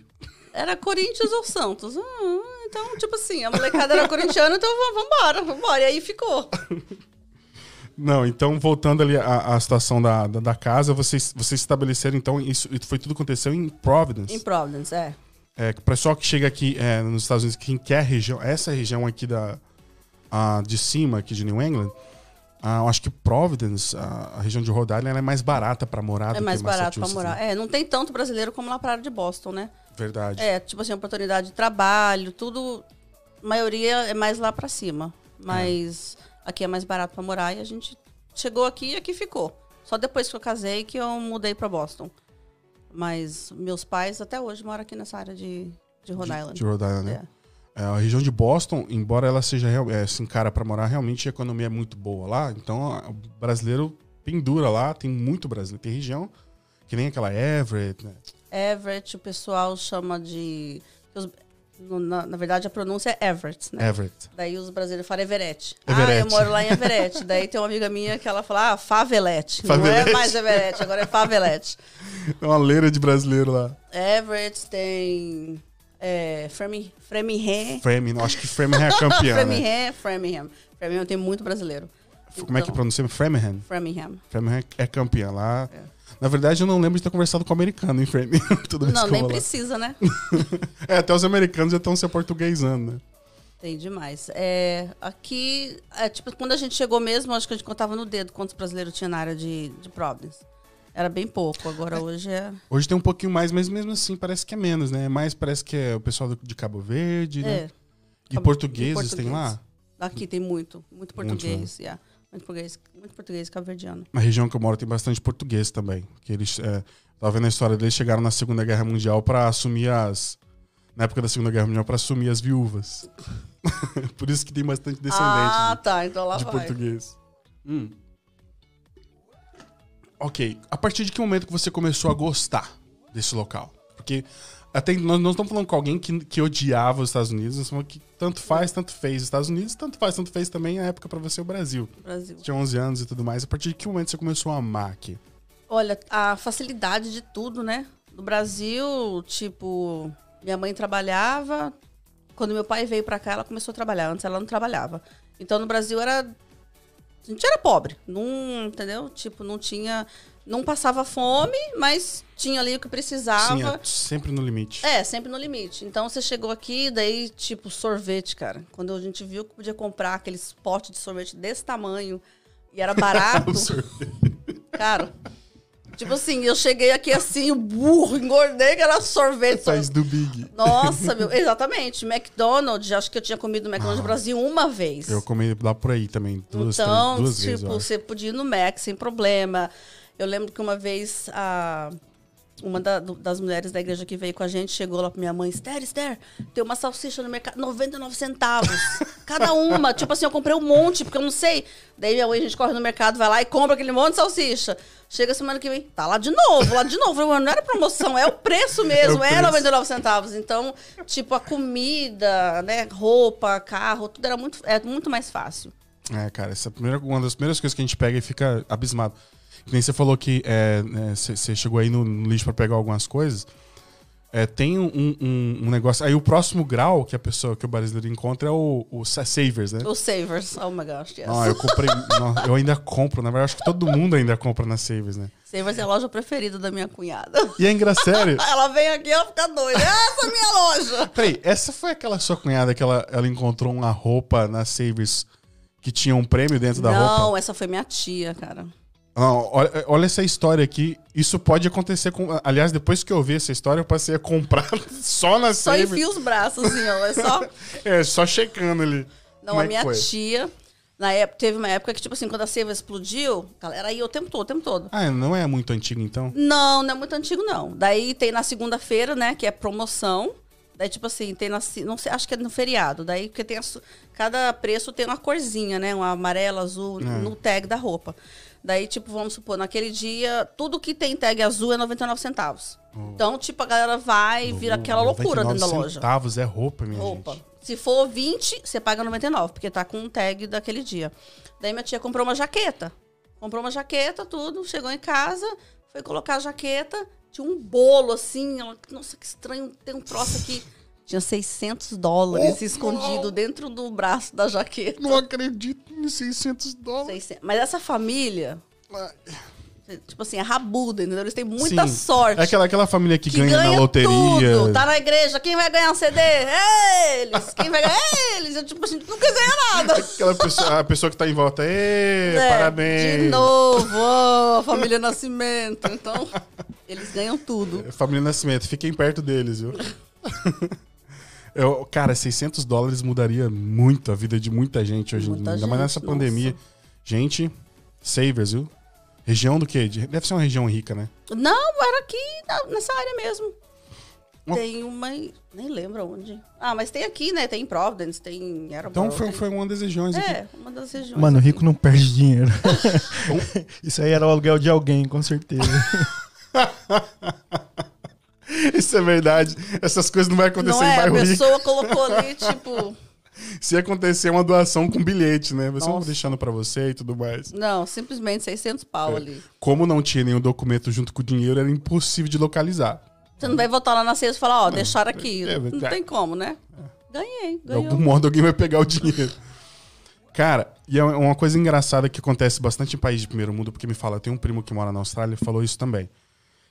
Era Corinthians ou Santos. Ah, então, tipo assim, a molecada era corintiana, então vamos embora, vambora. E aí ficou. Não, então voltando ali à, à situação da, da, da casa, vocês, vocês estabeleceram, então, isso foi tudo que aconteceu em Providence. Em Providence, é. É, que o pessoal que chega aqui é, nos Estados Unidos, quem quer a região, essa região aqui da, a, de cima, aqui de New England, ah, eu acho que Providence, a, a região de Rhode Island, ela é mais barata pra morar do É que mais barato pra Massachusetts, morar. né? É, não tem tanto brasileiro como lá pra área de Boston, né? Verdade. É, tipo assim, oportunidade de trabalho, tudo. A maioria é mais lá pra cima. Mas aqui é mais barato pra morar e a gente chegou aqui e aqui ficou. Só depois que eu casei que eu mudei pra Boston. Mas meus pais até hoje moram aqui nessa área de, de Rhode Island. De Rhode Island, né? É. É, a região de Boston, embora ela seja é, se encara para morar, realmente a economia é muito boa lá. Então o brasileiro pendura lá, tem muito brasileiro. Tem região que nem aquela Everett, né? Everett, o pessoal chama de. na, na verdade, a pronúncia é Everett, né? Everett. Daí os brasileiros falam Everett. Everett. Ah, eu moro lá em Everett. Daí tem uma amiga minha que ela fala, ah, Favelete. Não Favelete. é mais Everett, agora é Favelete. [laughs] É uma leira de brasileiro lá. Everett tem é, Framingham. Framingham. Framingham, acho que Framingham é a [laughs] campeã, né? Framingham, Framingham. Framingham tem muito brasileiro. Como é que Então, pronuncia? Framingham. Framingham. Framingham é campeã lá. É. Na verdade, eu não lembro de ter conversado com o americano em Framingham. [laughs] Não, nem precisa, né? [laughs] É, até os americanos já estão se portuguesando, né? Tem demais. É, aqui, é, tipo, quando a gente chegou mesmo, acho que a gente contava no dedo quantos brasileiros tinha na área de, de Providence. Era bem pouco, agora hoje é. Hoje tem um pouquinho mais, mas mesmo assim parece que é menos, né? Mais parece que é o pessoal de Cabo Verde, né? é E Cabo- portugueses e tem lá? Aqui tem muito, muito Muito, português, yeah. muito português, muito português cabo-verdiano. Na região que eu moro tem bastante português também. Que eles, é, tava vendo a história deles, chegaram na Segunda Guerra Mundial pra assumir as... Na época da Segunda Guerra Mundial, pra assumir as viúvas. [laughs] Por isso que tem bastante descendente Ah, de- tá, então lá de, vai. português. Hum. Ok. A partir de que momento que você começou a gostar desse local? Porque até nós não estamos falando com alguém que, que odiava os Estados Unidos, nós estamos falando que tanto faz, tanto fez os Estados Unidos, tanto faz, tanto fez também a época pra você o Brasil. Brasil. Tinha 11 anos e tudo mais. A partir de que momento você começou a amar aqui? Olha, a facilidade de tudo, né? No Brasil, tipo, minha mãe trabalhava. Quando meu pai veio pra cá, ela começou a trabalhar. Antes ela não trabalhava. Então no Brasil era. A gente era pobre. Não, entendeu? Tipo, não tinha. Não passava fome, mas tinha ali o que precisava. Sim, é sempre no limite. É, sempre no limite. Então você chegou aqui, daí, tipo, sorvete, cara. Quando a gente viu que podia comprar aqueles potes de sorvete desse tamanho e era [laughs] barato. Cara, tipo assim, eu cheguei aqui assim, burro, engordei, que era sorvete. Faz do Big. Nossa, meu, exatamente. McDonald's, acho que eu tinha comido McDonald's Ah. Brasil uma vez. Eu comi lá por aí também. Duas, então, três, duas vezes. tipo, eu acho. você podia ir no Mac sem problema. Eu lembro que uma vez a uma da- do- das mulheres da igreja que veio com a gente chegou lá pra minha mãe, Esther, Esther, tem uma salsicha no mercado, 99 centavos. Cada uma. [laughs] tipo assim, eu comprei um monte, porque eu não sei. Daí minha mãe, a gente corre no mercado, vai lá e compra aquele monte de salsicha. Chega semana que vem, tá lá de novo, lá de novo. Eu falei, "Mas não era promoção, é o preço mesmo, É o é, preço. 99 centavos. Então, tipo, a comida, né, roupa, carro, tudo era muito, é muito mais fácil. É, cara, essa é primeira, uma das primeiras coisas que a gente pega e fica abismado. Nem você falou que é, né, você você chegou aí no, no lixo pra pegar algumas coisas. É, tem um, um- um negócio. Aí o próximo grau que a pessoa, que o brasileiro encontra é o, o sa- Savers, né? Os Savers, oh my gosh, yes. Ah, eu comprei. não, eu ainda compro, na verdade, acho que todo mundo ainda compra na Savers, né? Savers é a loja preferida da minha cunhada. E é engraçado. [laughs] Ela vem aqui, ela fica doida. Essa é a minha loja. Peraí, essa foi aquela sua cunhada que ela, ela encontrou uma roupa na Savers que tinha um prêmio dentro da roupa? Não, essa foi minha tia, cara. Não, olha, olha essa história aqui. Isso pode acontecer com. Aliás, depois que eu vi essa história, eu passei a comprar [laughs] só na Só enfia os braços, assim, ó. É só. [laughs] É, só checando ali. Não, Como a é minha tia. Na época, teve uma época que, tipo assim, quando a Savers explodiu, galera ia o tempo todo, o tempo todo. Ah, não é muito antigo então? Não, não é muito antigo, não. Daí tem na segunda-feira, né, que é promoção. Daí, tipo assim, tem na. Não sei, acho que é no feriado. Daí, porque tem. a cada preço tem uma corzinha, né? Uma amarela, azul, É. no tag da roupa. Daí, tipo, vamos supor, naquele dia, tudo que tem tag azul é 99 centavos. Então, tipo, a galera vai, vira aquela loucura dentro da 99 loja. centavos é roupa, minha Roupa. gente. Se for 20, você paga 99, porque tá com um tag daquele dia. Daí minha tia comprou uma jaqueta. Comprou uma jaqueta, tudo, chegou em casa, foi colocar a jaqueta, tinha um bolo assim, ela, nossa, que estranho, tem um troço aqui. [laughs] Tinha 600 dólares Oh, escondido dentro do braço da jaqueta. Não acredito em 600 dólares. 600. Mas essa família, tipo assim, é rabuda, entendeu? Eles têm muita Sim. sorte. É aquela, aquela família que, que ganha, na loteria. tudo. Tá na igreja, quem vai ganhar um CD? Eles! Quem vai ganhar? Eles! Eu, tipo, a gente nunca ganha nada. [laughs] Aquela pessoa, a pessoa que tá em volta. É, parabéns. De novo, a família Nascimento. Então, eles ganham tudo. Família Nascimento, fiquem perto deles, viu? [laughs] Eu, cara, 600 dólares mudaria muito a vida de muita gente hoje em Muita dia. Ainda mais nessa nossa. pandemia. Gente, savers, viu? Região do quê? De- Deve ser uma região rica, né? Não, era aqui nessa área mesmo. Uma- Tem uma. Nem lembro onde. Ah, mas tem aqui, né? Tem em Providence, tem em Então foi, tem- foi uma das regiões aqui. É, uma das regiões. Mano, o aqui. rico não perde dinheiro. [laughs] [laughs] Isso aí era o aluguel de alguém, com certeza. [laughs] [laughs] Isso é verdade. Essas coisas não vai acontecer Não em é, a bairro rico. pessoa colocou ali, tipo. [laughs] Se acontecer uma doação com bilhete, né? Você não Nossa. deixando pra você e tudo mais. Não, simplesmente 600 pau ali. Como não tinha nenhum documento junto com o dinheiro, era impossível de localizar. Você não vai voltar lá na ceia e falar, ó, deixaram aqui. é, não é. tem como, né? Ganhei, De algum modo alguém vai pegar o dinheiro. [laughs] Cara, e é uma coisa engraçada que acontece bastante em países de primeiro mundo, porque me fala, tem um primo que mora na Austrália e falou isso também.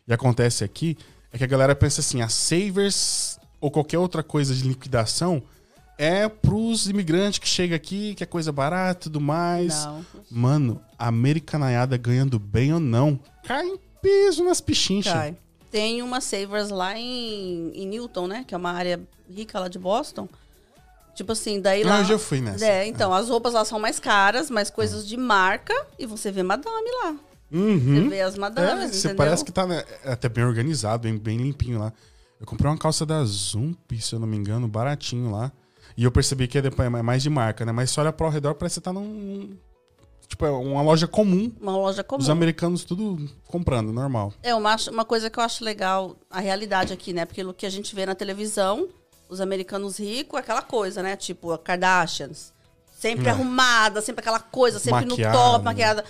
E acontece aqui, é que a galera pensa assim, a Savers ou qualquer outra coisa de liquidação é pros imigrantes que chegam aqui, que é coisa barata e tudo mais. Não. Mano, a americanaiada ganhando bem ou não, cai em peso nas pichinchas. Cai. Tem uma Savers lá em, em Newton, né? Que é uma área rica lá de Boston. Tipo assim, daí Ah, lá. eu já fui nessa. É, então, as roupas lá são mais caras, mas coisas de marca. E você vê madame lá. Você Uhum. vê as É, madames, você entendeu? parece que tá né, é até bem organizado, bem, bem limpinho lá. Eu comprei uma calça da Zump, se eu não me engano, baratinho lá. E eu percebi que é depois é mais de marca, né? Mas se olha pro redor, parece que você tá num. Tipo, é uma loja comum. Uma loja comum. Os americanos tudo comprando, normal. É uma, uma coisa que eu acho legal, a realidade aqui, né? Porque o que a gente vê na televisão, os americanos ricos, é aquela coisa, né? Tipo, a Kardashians. Sempre É. arrumada, sempre aquela coisa, sempre Maquiada, no top, né?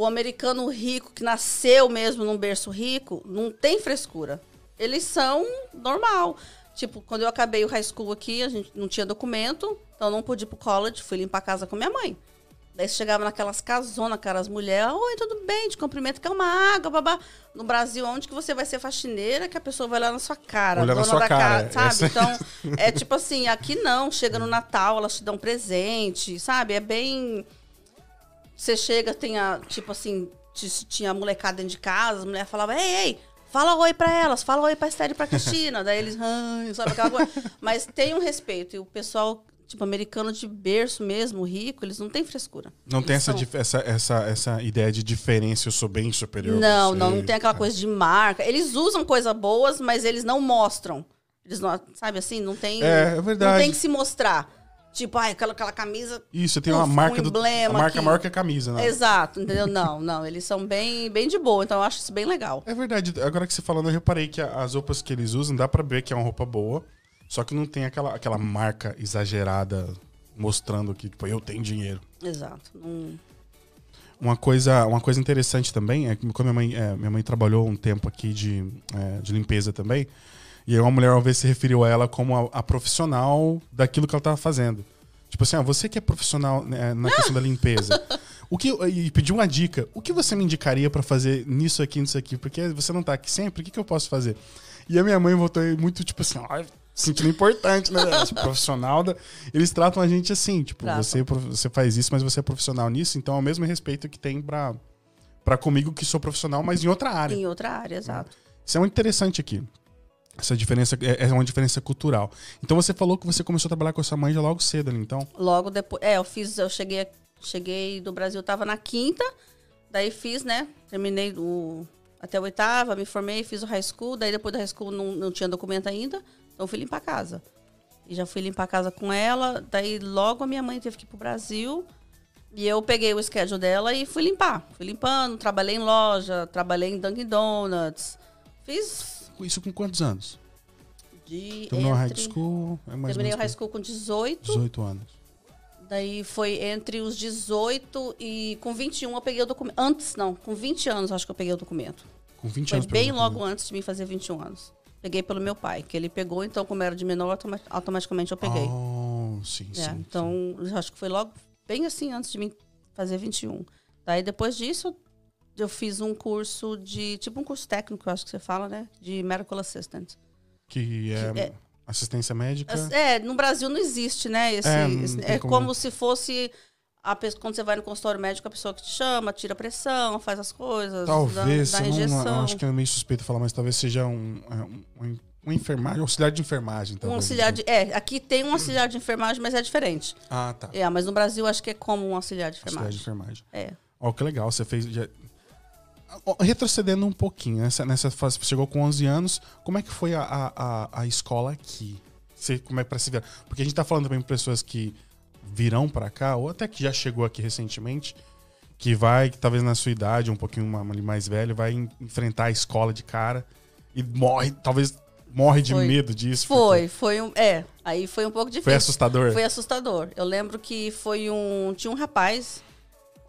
O americano rico, que nasceu mesmo num berço rico, não tem frescura. eles são normal. Tipo, quando eu acabei o high school aqui, a gente não tinha documento, então eu não pude ir pro college, fui limpar a casa com minha mãe. Daí chegava naquelas casonas, cara, as mulheres, oi, tudo bem, te cumprimento, quer uma água, babá. No Brasil, onde que você vai ser faxineira, que a pessoa vai olhar na sua cara, Olhar na dona sua da cara, casa, sabe? essa- Então, é tipo assim, aqui não, chega no Natal, elas te dão presente, sabe? É bem. Você chega, tem a, tipo assim, tinha a molecada dentro de casa, as mulheres falavam, ei, ei, fala oi pra elas, fala oi pra Esther e pra Cristina. Daí eles, ai, sabe aquela coisa. [laughs] Mas tem um respeito. E o pessoal, tipo, americano de berço mesmo, rico, eles não têm frescura. Não tem Eles essa, são- dif- essa, essa, essa ideia de diferença, eu sou bem superior. a Não, não, não tem aquela coisa de marca. Eles usam coisas boas, mas eles não mostram. Eles não, sabe assim, não tem. É, é verdade. Não tem que se mostrar. Tipo, ai, aquela, aquela camisa. Isso, tem uma Um marca do. emblema A marca aqui. maior que a camisa, né? Exato, entendeu? Não, não, eles são bem, bem de boa, então eu acho isso bem legal. É verdade. Agora que você falando, eu reparei que as roupas que eles usam, dá pra ver que é uma roupa boa, só que não tem aquela, aquela marca exagerada mostrando que, tipo, eu tenho dinheiro. Exato. Não- Uma coisa, uma coisa interessante também é que quando minha mãe, é, minha mãe trabalhou um tempo aqui de, é, de limpeza também, e aí uma mulher uma vez se referiu a ela como a, a profissional daquilo que ela estava fazendo. Tipo assim, ah, você que é profissional né, na questão da limpeza. O que, e pediu uma dica. O que você me indicaria pra fazer nisso aqui, nisso aqui? Porque você não tá aqui sempre, o que, que eu posso fazer? E a minha mãe voltou aí muito, tipo assim, ó, sentindo importante, né? Profissional da... Eles tratam a gente assim, tipo, você, você faz isso, mas você é profissional nisso, então é o mesmo respeito que tem pra, pra comigo, que sou profissional, mas em outra área. Em outra área, exato. Isso é muito interessante aqui. Essa diferença é é uma diferença cultural. Então você falou que você começou a trabalhar com a sua mãe já logo cedo ali, então. Logo depois. É, eu fiz, eu cheguei, cheguei do Brasil, tava na quinta, daí fiz, né? Terminei o, até a oitava, me formei, fiz o high school, daí depois do high school não, não tinha documento ainda, então fui limpar a casa. E já fui limpar a casa com ela, daí logo a minha mãe teve que ir pro Brasil. E eu peguei o schedule dela e fui limpar. Fui limpando, trabalhei em loja, trabalhei em Dunkin' Donuts. Fiz Isso com quantos anos? de. Terminou a high entre- school, é mais Terminei o high school com 18. 18 anos. Daí foi entre os 18 e com 21 eu peguei o documento. Antes, não, com 20 anos acho que eu peguei o documento. Com 20 Foi anos. bem logo antes de mim fazer 21 anos. Peguei pelo meu pai, que ele pegou, então, como era de menor, automa- automaticamente eu peguei. Oh, sim, É, sim. então, eu acho que foi logo bem assim antes de mim fazer 21. Daí depois disso, eu fiz um curso de. Tipo um curso técnico, eu acho que você fala, né? De medical assistant. Que é, Que é- assistência médica. É, no Brasil não existe, né? Esse, É, esse- é como- como... se fosse a pessoa, quando você vai no consultório médico, a pessoa que te chama, tira a pressão, faz as coisas, Talvez, dá, dá não- acho que é meio suspeito falar, mas talvez seja um, é, um, um, um enfermagem, um auxiliar de enfermagem. um Talvez, auxiliar então. de. É, aqui tem um auxiliar de enfermagem, mas é diferente. Ah, tá. É, mas no Brasil acho que é como um auxiliar de Auxiliar de enfermagem. enfermagem. É. Ó, que legal, você fez. já- Retrocedendo um pouquinho, nessa, nessa fase, você chegou com 11 anos, como é que foi a, a, a, escola aqui? Você, como é para se ver? Porque a gente tá falando também com pessoas que virão para cá, ou até que já chegou aqui recentemente, que vai, que talvez na sua idade, um pouquinho mais velho, vai en- enfrentar a escola de cara e morre, talvez morre de Foi. medo disso. Foi, foi um. É, aí foi um pouco porque difícil. Foi assustador. Foi assustador. Eu lembro que foi um. Tinha um rapaz,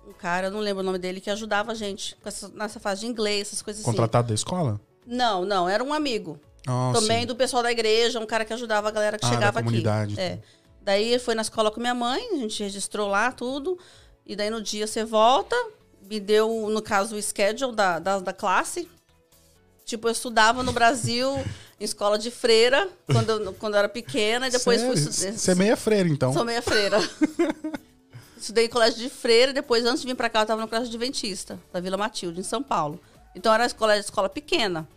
um cara, eu não lembro o nome dele, que ajudava a gente essa- nessa fase de inglês, essas coisas assim. Contratado da escola? Não, não, era um amigo. Ah, também sim. do pessoal da igreja, um cara que ajudava a galera que Ah, da chegava comunidade, aqui. É. Daí foi na escola com minha mãe, a gente registrou lá tudo. E daí no dia você volta, me deu, no caso, o schedule da, da, da classe. Tipo, eu estudava no Brasil, em escola de freira, quando eu, quando eu era pequena, e depois fui Sério? estudar. Você é meia freira, então. Sou meia freira. [laughs] Estudei em colégio de freira, depois, antes de vir pra cá, eu estava no colégio adventista, da Vila Matilde, em São Paulo. Então, era escola, escola pequena.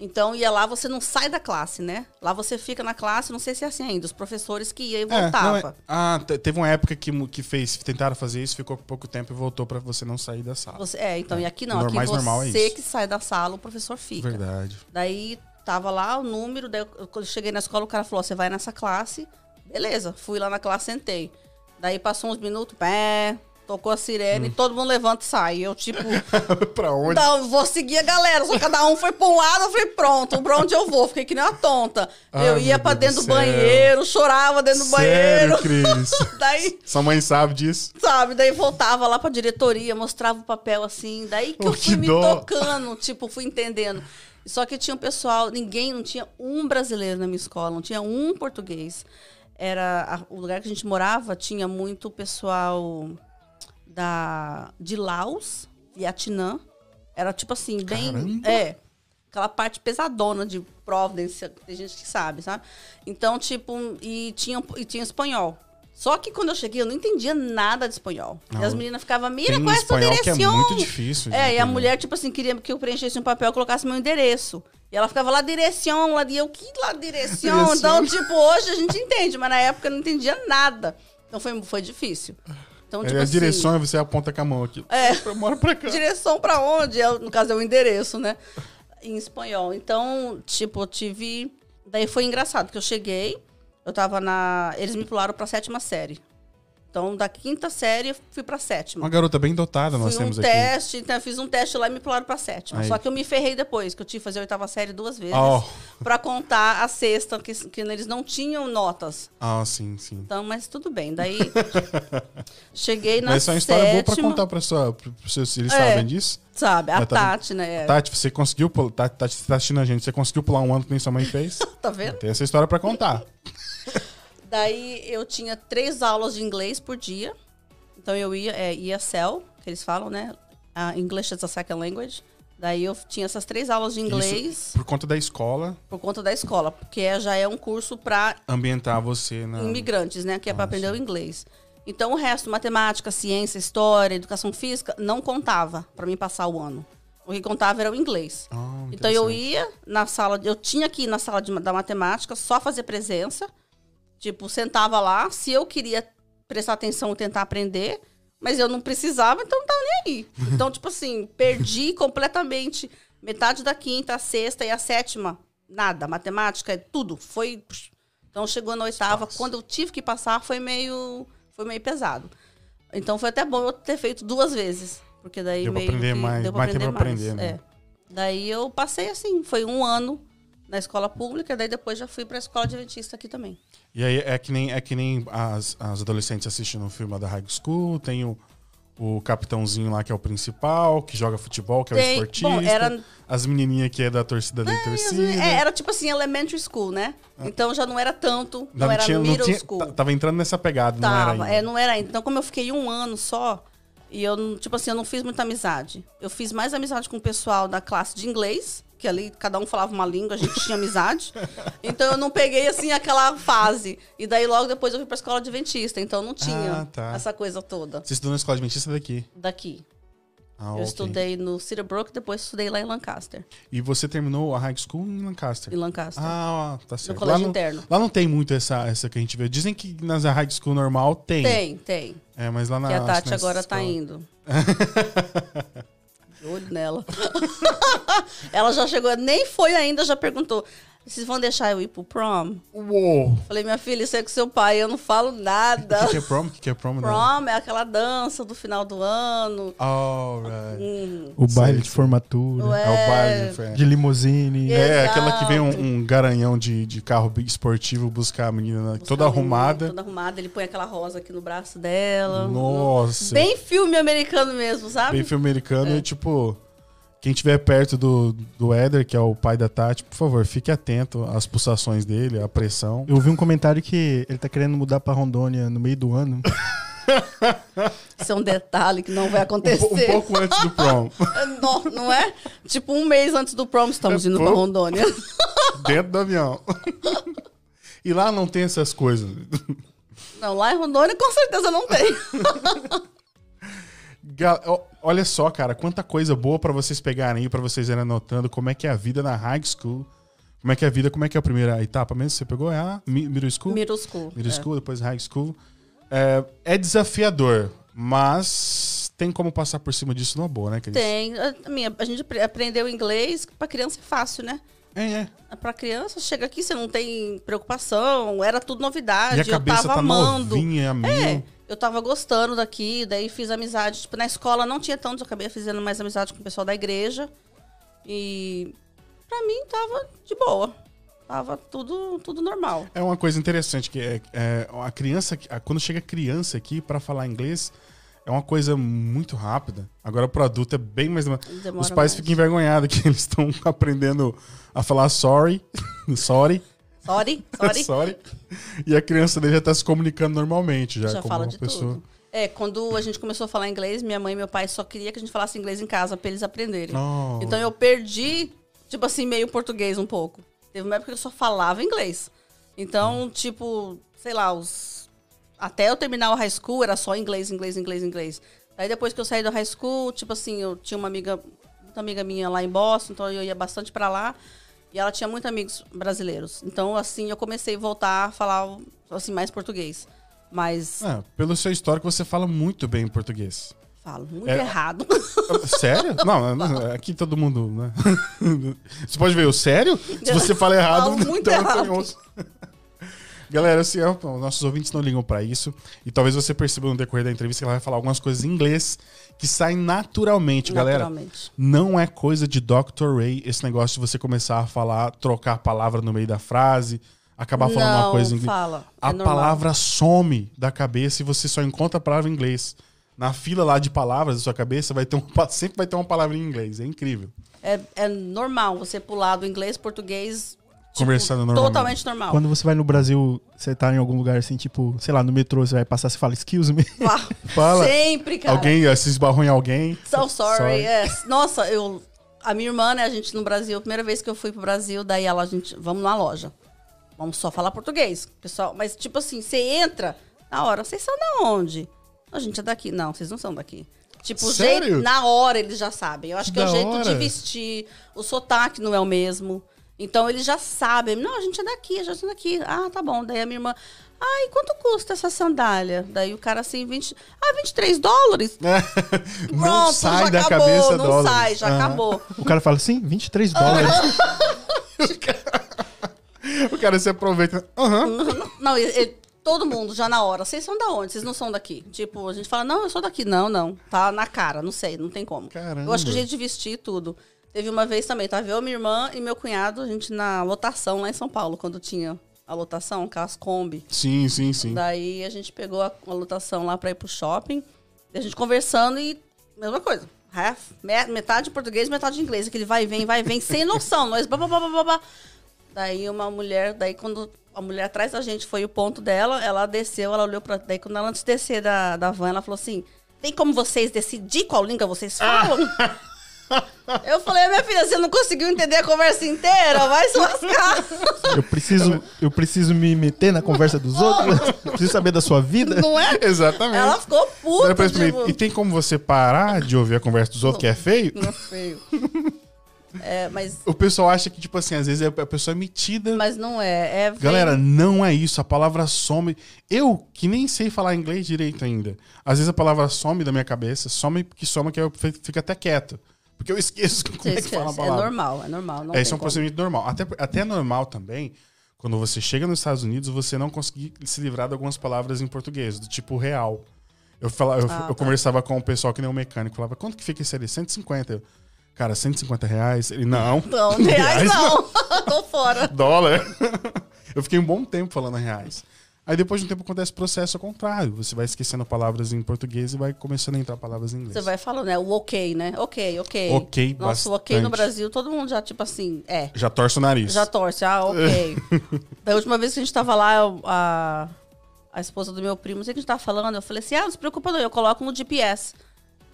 Então, ia lá, você não sai da classe, né? Lá você fica na classe, não sei se é assim ainda, os professores que iam e É, não voltava. é- Ah, te- teve uma época que, que fez, tentaram fazer isso, ficou pouco tempo e voltou pra você não sair da sala. Você- é, então, e aqui não, Normal- mais aqui normal é você isso. que sai da sala, o professor fica. Verdade. Daí, tava lá o número, daí, eu- quando eu cheguei na escola, o cara falou, você vai nessa classe. Beleza, fui lá na classe, sentei. Daí, passou uns minutos, pé, tocou a Hum. sirene, todo mundo levanta e sai. Eu, tipo... [laughs] pra onde? Não, vou seguir a galera. Só cada um foi pra um lado, eu falei, pronto, pra onde eu vou? Fiquei que nem uma tonta. Ai, eu ia pra Deus dentro do banheiro, chorava dentro do Sério, banheiro. [laughs] Cris? Daí, Sua mãe sabe disso? sabe, daí voltava lá pra diretoria, mostrava o papel assim. Daí que Oh, eu fui que me dó. tocando, tipo, fui entendendo. Só que tinha um pessoal, ninguém, não tinha um brasileiro na minha escola, não tinha um português. Era a- o lugar que a gente morava tinha muito pessoal da de Laos, Vietnã. Era tipo assim, bem, Caramba! é, aquela parte pesadona de Providence, tem gente que sabe, sabe? Então, tipo, e tinha e tinha espanhol. Só que quando eu cheguei, eu não entendia nada de espanhol. E Não, as meninas ficavam, mira, qual é a sua é direção? muito difícil. É, e a mulher, tipo assim, queria que eu preenchesse um papel e colocasse meu endereço. E ela ficava lá, direção, lá, e eu, que lá, direção? Então, tipo, hoje a gente entende, mas na época eu não entendia nada. Então foi, foi difícil. Então, É, tipo a assim, direção é você aponta com a mão aqui. É. Mora pra cá. direção pra onde? É, no caso, é o endereço, né? Em espanhol. Então, tipo, eu tive. Daí foi engraçado, porque eu cheguei, eu tava na. Eles me pularam pra sétima série. Então, da quinta série, eu fui pra sétima. Uma garota bem dotada nós Fui um temos aqui. teste, então eu fiz um teste lá e me pularam pra sétima. Aí. Só que eu me ferrei depois, que eu tive que fazer a oitava série duas vezes. Oh. Pra contar a sexta, que, que eles não tinham notas. Ah, sim, sim. Então, mas tudo bem. Daí, [laughs] cheguei na Mas isso é uma história boa pra sétima, contar pra sua, pros seus filhos, É. sabem disso? Sabe, a tá. Tati, né? Tati, você conseguiu pular. Tati, Tati, você tá assistindo a gente, você conseguiu pular um ano que nem sua mãe fez? [laughs] Tá vendo? Tem essa história pra contar. Daí eu tinha três aulas de inglês por dia. Então eu ia, é, ESL, que eles falam, né? Uh, English as a Second Language. Daí eu tinha essas três aulas de inglês Isso por conta da escola, por conta da escola, porque é- já é um curso para ambientar você na. imigrantes, né? Que é para Ah, aprender o inglês. Então o resto, matemática, ciência, história, educação física, não contava para mim passar o ano. O que contava era o inglês. Ah, Então eu ia na sala, eu tinha que ir na sala de- da matemática, só fazer presença. Tipo, sentava lá, se eu queria prestar atenção e tentar aprender, mas eu não precisava, então não tava nem aí. [laughs] Então, tipo assim, perdi completamente metade da quinta, a sexta e a sétima. Nada, matemática, tudo. Foi. Então chegou na oitava, Nossa. quando eu tive que passar, foi meio. Foi meio pesado. Então foi até bom eu ter feito duas vezes. Porque daí Deu pra meio aprender que mais- deu mais tempo pra aprender, né? É. Daí eu passei assim, foi um ano na escola pública, daí depois já fui pra escola adventista aqui também. E aí é que nem, é que nem as, as adolescentes assistindo o filme da High School, tem o, o capitãozinho lá que é o principal, que joga futebol, que é o Tem- esportista. bom, era- As menininhas que é da torcida da torcida. É, era tipo assim, elementary school, né? Então já não era tanto, não, Não era tinha- não middle tinha- school. Tava entrando nessa pegada, não era Tava, ainda. é, não era ainda. Então, como eu fiquei um ano só, e eu, não- tipo assim, eu não fiz muita amizade. Eu fiz mais amizade com o pessoal da classe de inglês, que ali cada um falava uma língua, a gente tinha amizade. Então, eu não peguei, assim, aquela fase. E daí, logo depois, eu fui pra escola adventista. Então, não tinha Ah, tá. essa coisa toda Você estudou na escola adventista daqui. daqui. Ah, eu ok. estudei no Cedarbrook, depois estudei lá em Lancaster. E você terminou a high school em Lancaster. Em Lancaster. Ah, tá certo. colégio lá não, interno. Lá não tem muito essa, essa que a gente vê. Dizem que nas high school normal tem. Tem, tem. É, mas lá na Que a Tati agora tá escola- indo. [laughs] Olho nela. [laughs] Ela já chegou, nem foi ainda, já perguntou. Vocês vão deixar eu ir pro prom? Uou! Falei, minha filha, isso é com seu pai, eu não falo O nada. que, que é prom? O que, que é prom? né? Prom é aquela dança do final do ano. Alright. Hum, O baile Sei, de sei. formatura, Ué. É o baile. foi- de limusine. É, aquela que vem um, Exato. um garanhão de, de carro esportivo buscar a menina na- buscar toda a menina, arrumada. Toda arrumada, ele põe aquela rosa aqui no braço dela. Nossa. Bem filme americano mesmo, sabe? Bem filme americano É. e tipo. Quem estiver perto do, do Éder, que é o pai da Tati, por favor, fique atento às pulsações dele, à pressão. Eu vi um comentário que ele tá querendo mudar pra Rondônia no meio do ano. [laughs] Isso é um detalhe que não vai Um, acontecer. po- um pouco antes do prom. [laughs] Não, não é? Tipo, um mês antes do prom, estamos É indo pra pouco. Rondônia. [laughs] dentro do avião. e lá não tem essas coisas. Não, lá em Rondônia com certeza não tem. Olha só, cara, quanta coisa boa pra vocês pegarem aí, pra vocês irem anotando como é que é a vida na high school. Como é que é a vida, como é que é a primeira etapa mesmo? Você pegou? É a mi- middle school? Middle school. Middle é. school, depois high school. É, é desafiador, mas tem como passar por cima disso numa boa, né, Cris? Tem. A, minha, a gente apre- aprendeu inglês, pra criança é fácil, né? É, é. Pra criança, chega aqui, você não tem preocupação, era tudo novidade. E a cabeça eu tava tá amando. novinha, a. É, eu tava gostando daqui, daí fiz amizade. Tipo, na escola não tinha tanto, eu acabei fazendo mais amizade com o pessoal da igreja. E pra mim tava de boa. Tava tudo, tudo normal. É uma coisa interessante que é, é, a criança, quando chega criança aqui pra falar inglês, é uma coisa muito rápida. Agora pro adulto é bem mais. Demora Os pais mais. ficam envergonhados que eles estão [laughs] aprendendo a falar sorry, [laughs] sorry, Sorry, [laughs] sorry. sorry. E a criança dele já tá se comunicando normalmente, já, Já como fala uma de pessoa. tudo. É, quando a gente começou a falar inglês, minha mãe e meu pai só queria que a gente falasse inglês em casa pra eles aprenderem. Oh. Então eu perdi, tipo assim, meio português um pouco. Teve uma época que eu só falava inglês. Então, tipo, sei lá, os... até eu terminar o high school era só inglês, inglês, inglês, inglês. Aí depois que eu saí do high school, tipo assim, eu tinha uma amiga, muita amiga minha lá em Boston, então eu ia bastante pra lá. E ela tinha muitos amigos brasileiros. Então, assim, eu comecei a voltar a falar, assim, mais português. Mas Ah, pelo seu histórico, você fala muito bem português. falo muito É- errado. [laughs] Sério? Não, não, aqui todo mundo, né? [laughs] Você pode ver o sério? Se você fala errado, Falo muito [laughs] então errado. Galera, assim, nossos ouvintes não ligam pra isso. E talvez você perceba no decorrer da entrevista que ela vai falar algumas coisas em inglês que saem naturalmente, galera. Naturalmente. Não é coisa de Dr. Ray esse negócio de você começar a falar, trocar a palavra no meio da frase, acabar falando uma Não, coisa em inglês. fala. A É normal. palavra some da cabeça e você só encontra a palavra em inglês. Na fila lá de palavras da sua cabeça, vai ter [laughs] sempre vai ter uma palavra em inglês. É incrível. É, é normal você pular do inglês, português. Tipo, Conversando normalmente. Totalmente normal. Quando você vai no Brasil, você tá em algum lugar assim, tipo, sei lá, no metrô, você vai passar, você fala, excuse me. Fala. [laughs] Fala. Sempre, cara. Alguém eh, se esbarrou em alguém. So sorry. Sorry. é. Nossa, eu. A minha irmã, né, a gente no Brasil, a primeira vez que eu fui pro Brasil, daí ela, a gente, vamos na loja. Vamos só falar português, pessoal. Mas, tipo assim, você entra, na hora, vocês são da onde? A gente é daqui. Não, vocês não são daqui. Tipo, o Sério? jeito, na hora eles já sabem. Eu acho Que que é o jeito hora. de vestir, o sotaque não é o mesmo. Então eles já sabem. Não, a gente é daqui, a gente é daqui. Ah, tá bom. Daí a minha irmã. Ai, quanto custa essa sandália? Daí o cara assim, 20. Ah, 23 dólares? [laughs] não Pronto, sai já da acabou, cabeça não dólares. sai, já Aham. acabou. O cara fala assim, 23 dólares. [laughs] O cara se aproveita. Aham. Não, e- e- todo mundo já na hora. Vocês são da onde? Vocês não são daqui. Tipo, a gente fala, não, eu sou daqui. Não, não. Tá na cara, não sei, não tem como. Caramba. Eu acho que o jeito de vestir tudo. Teve uma vez também, tava eu, minha irmã e meu cunhado, a gente na lotação lá em São Paulo, quando tinha a lotação, aquelas Kombi. Sim, sim, sim. Daí a gente pegou a, a lotação lá pra ir pro shopping. E a gente conversando e mesma coisa. Half, me- metade português, metade inglês. Aquele vai e vem, vai e vem, sem [laughs] noção. Nós blá, blá, blá, blá, blá. Daí uma mulher, daí quando a mulher atrás da gente foi o ponto dela, ela desceu, ela olhou pra. Daí quando ela antes de descer da, da van, ela falou assim: tem como vocês decidir qual língua vocês falam? [laughs] [laughs] Eu falei, minha filha, você não conseguiu entender a conversa inteira? Vai se lascar. [laughs] Eu preciso, eu preciso me meter na conversa dos outros. Eu preciso saber da sua vida. Não é? Exatamente. Ela ficou puta. depois tipo, E tem como você parar de ouvir a conversa dos outros que é feio? Não é feio. É, mas, O pessoal acha que, tipo assim, às vezes a pessoa é metida. mas não é. é Galera, não é isso. A palavra some. Eu, que nem sei falar inglês direito ainda. Às vezes a palavra some da minha cabeça. Some que soma que eu fi- fico até quieto. Porque eu esqueço como você é que fala a. É palavra. normal, é normal. Não É, isso é um como. procedimento normal. Até, até é normal também, quando você chega nos Estados Unidos, você não conseguir se livrar de algumas palavras em português, do tipo real. Eu, falava, eu, Ah, eu tá. conversava com o pessoal que nem o mecânico, falava, quanto que fica esse ali? 150. Eu, cara, 150 reais? Ele, não. [laughs] Não, reais não. [laughs] Tô fora. Dólar. [laughs] eu fiquei um bom tempo falando reais. Aí depois de um tempo acontece o processo ao contrário. Você vai esquecendo palavras em português e vai começando a entrar palavras em inglês. Você vai falando, né? O ok, né? Ok, ok. Ok, Nossa, o ok no bastante. Brasil, todo mundo já, tipo assim, é. Já torce o nariz. Já torce, ah, ok. [laughs] da última vez que a gente tava lá, a, a esposa do meu primo, não sei o que a gente tava falando, eu falei assim, ah, não se preocupa não, eu coloco no GPS.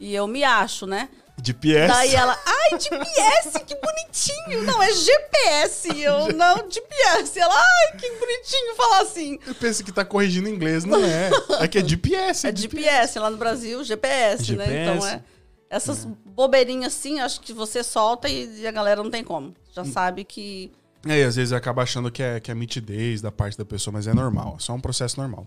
E eu me acho, né? De PS. Daí ela, ai, GPS, que bonitinho. Não, é GPS. Eu, [laughs] não, GPS. Ela, ai, que bonitinho falar assim. Eu penso que tá corrigindo inglês, não é. [laughs] É que é GPS. É GPS, lá no Brasil, GPS, né? GPS. Então é. Essas bobeirinhas assim, acho que você solta e, e a galera não tem como. Já sabe que. É, e às vezes acaba achando que é, que é mitidez da parte da pessoa, mas é normal, é só um processo normal.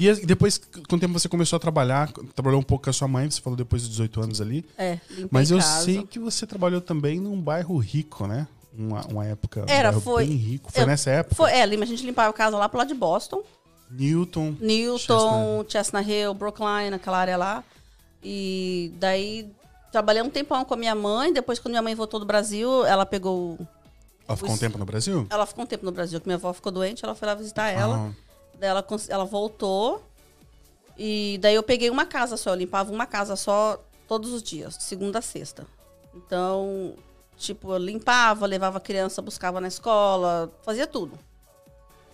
E depois, com o tempo, você começou a trabalhar, trabalhou um pouco com a sua mãe, você falou depois de 18 anos ali. É, Mas eu casa. sei que você trabalhou também num bairro rico, né? Uma, uma época. um Era, bairro foi- Bem rico. Foi eu- nessa época? Foi, é, a gente limpava a casa lá pro lado de Boston. Newton. Newton, Chestnut Hill, Brookline, aquela área lá. E daí trabalhei um tempão com a minha mãe. Depois, quando minha mãe voltou do Brasil, ela pegou. Ela ficou um Os- tempo no Brasil? Ela ficou um tempo no Brasil, que minha avó ficou doente, ela foi lá visitar ela. Ah, Daí ela, ela voltou. E daí eu peguei uma casa só, eu limpava uma casa só todos os dias, de segunda a sexta. Então, tipo, eu limpava, levava a criança, buscava na escola, fazia tudo.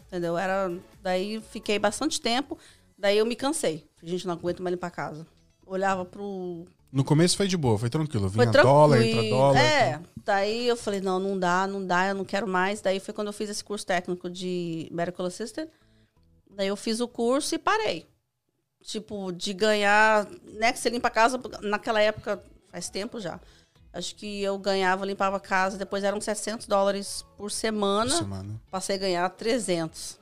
Entendeu? Era. Daí fiquei bastante tempo, daí eu me cansei. Gente, não aguento mais limpar a casa. Olhava pro. No começo foi de boa, foi tranquilo. Vinha Foi tranquilo. dólar, entra dólar. É. Daí eu falei, não, não dá, não dá, eu não quero mais. Daí foi quando eu fiz esse curso técnico de Medical Assistant. Daí eu fiz o curso e parei. Tipo, de ganhar, né, que você limpa a casa, naquela época, faz tempo já. Acho que eu ganhava, limpava a casa, depois eram 700 dólares por semana. Por semana. Passei a ganhar 300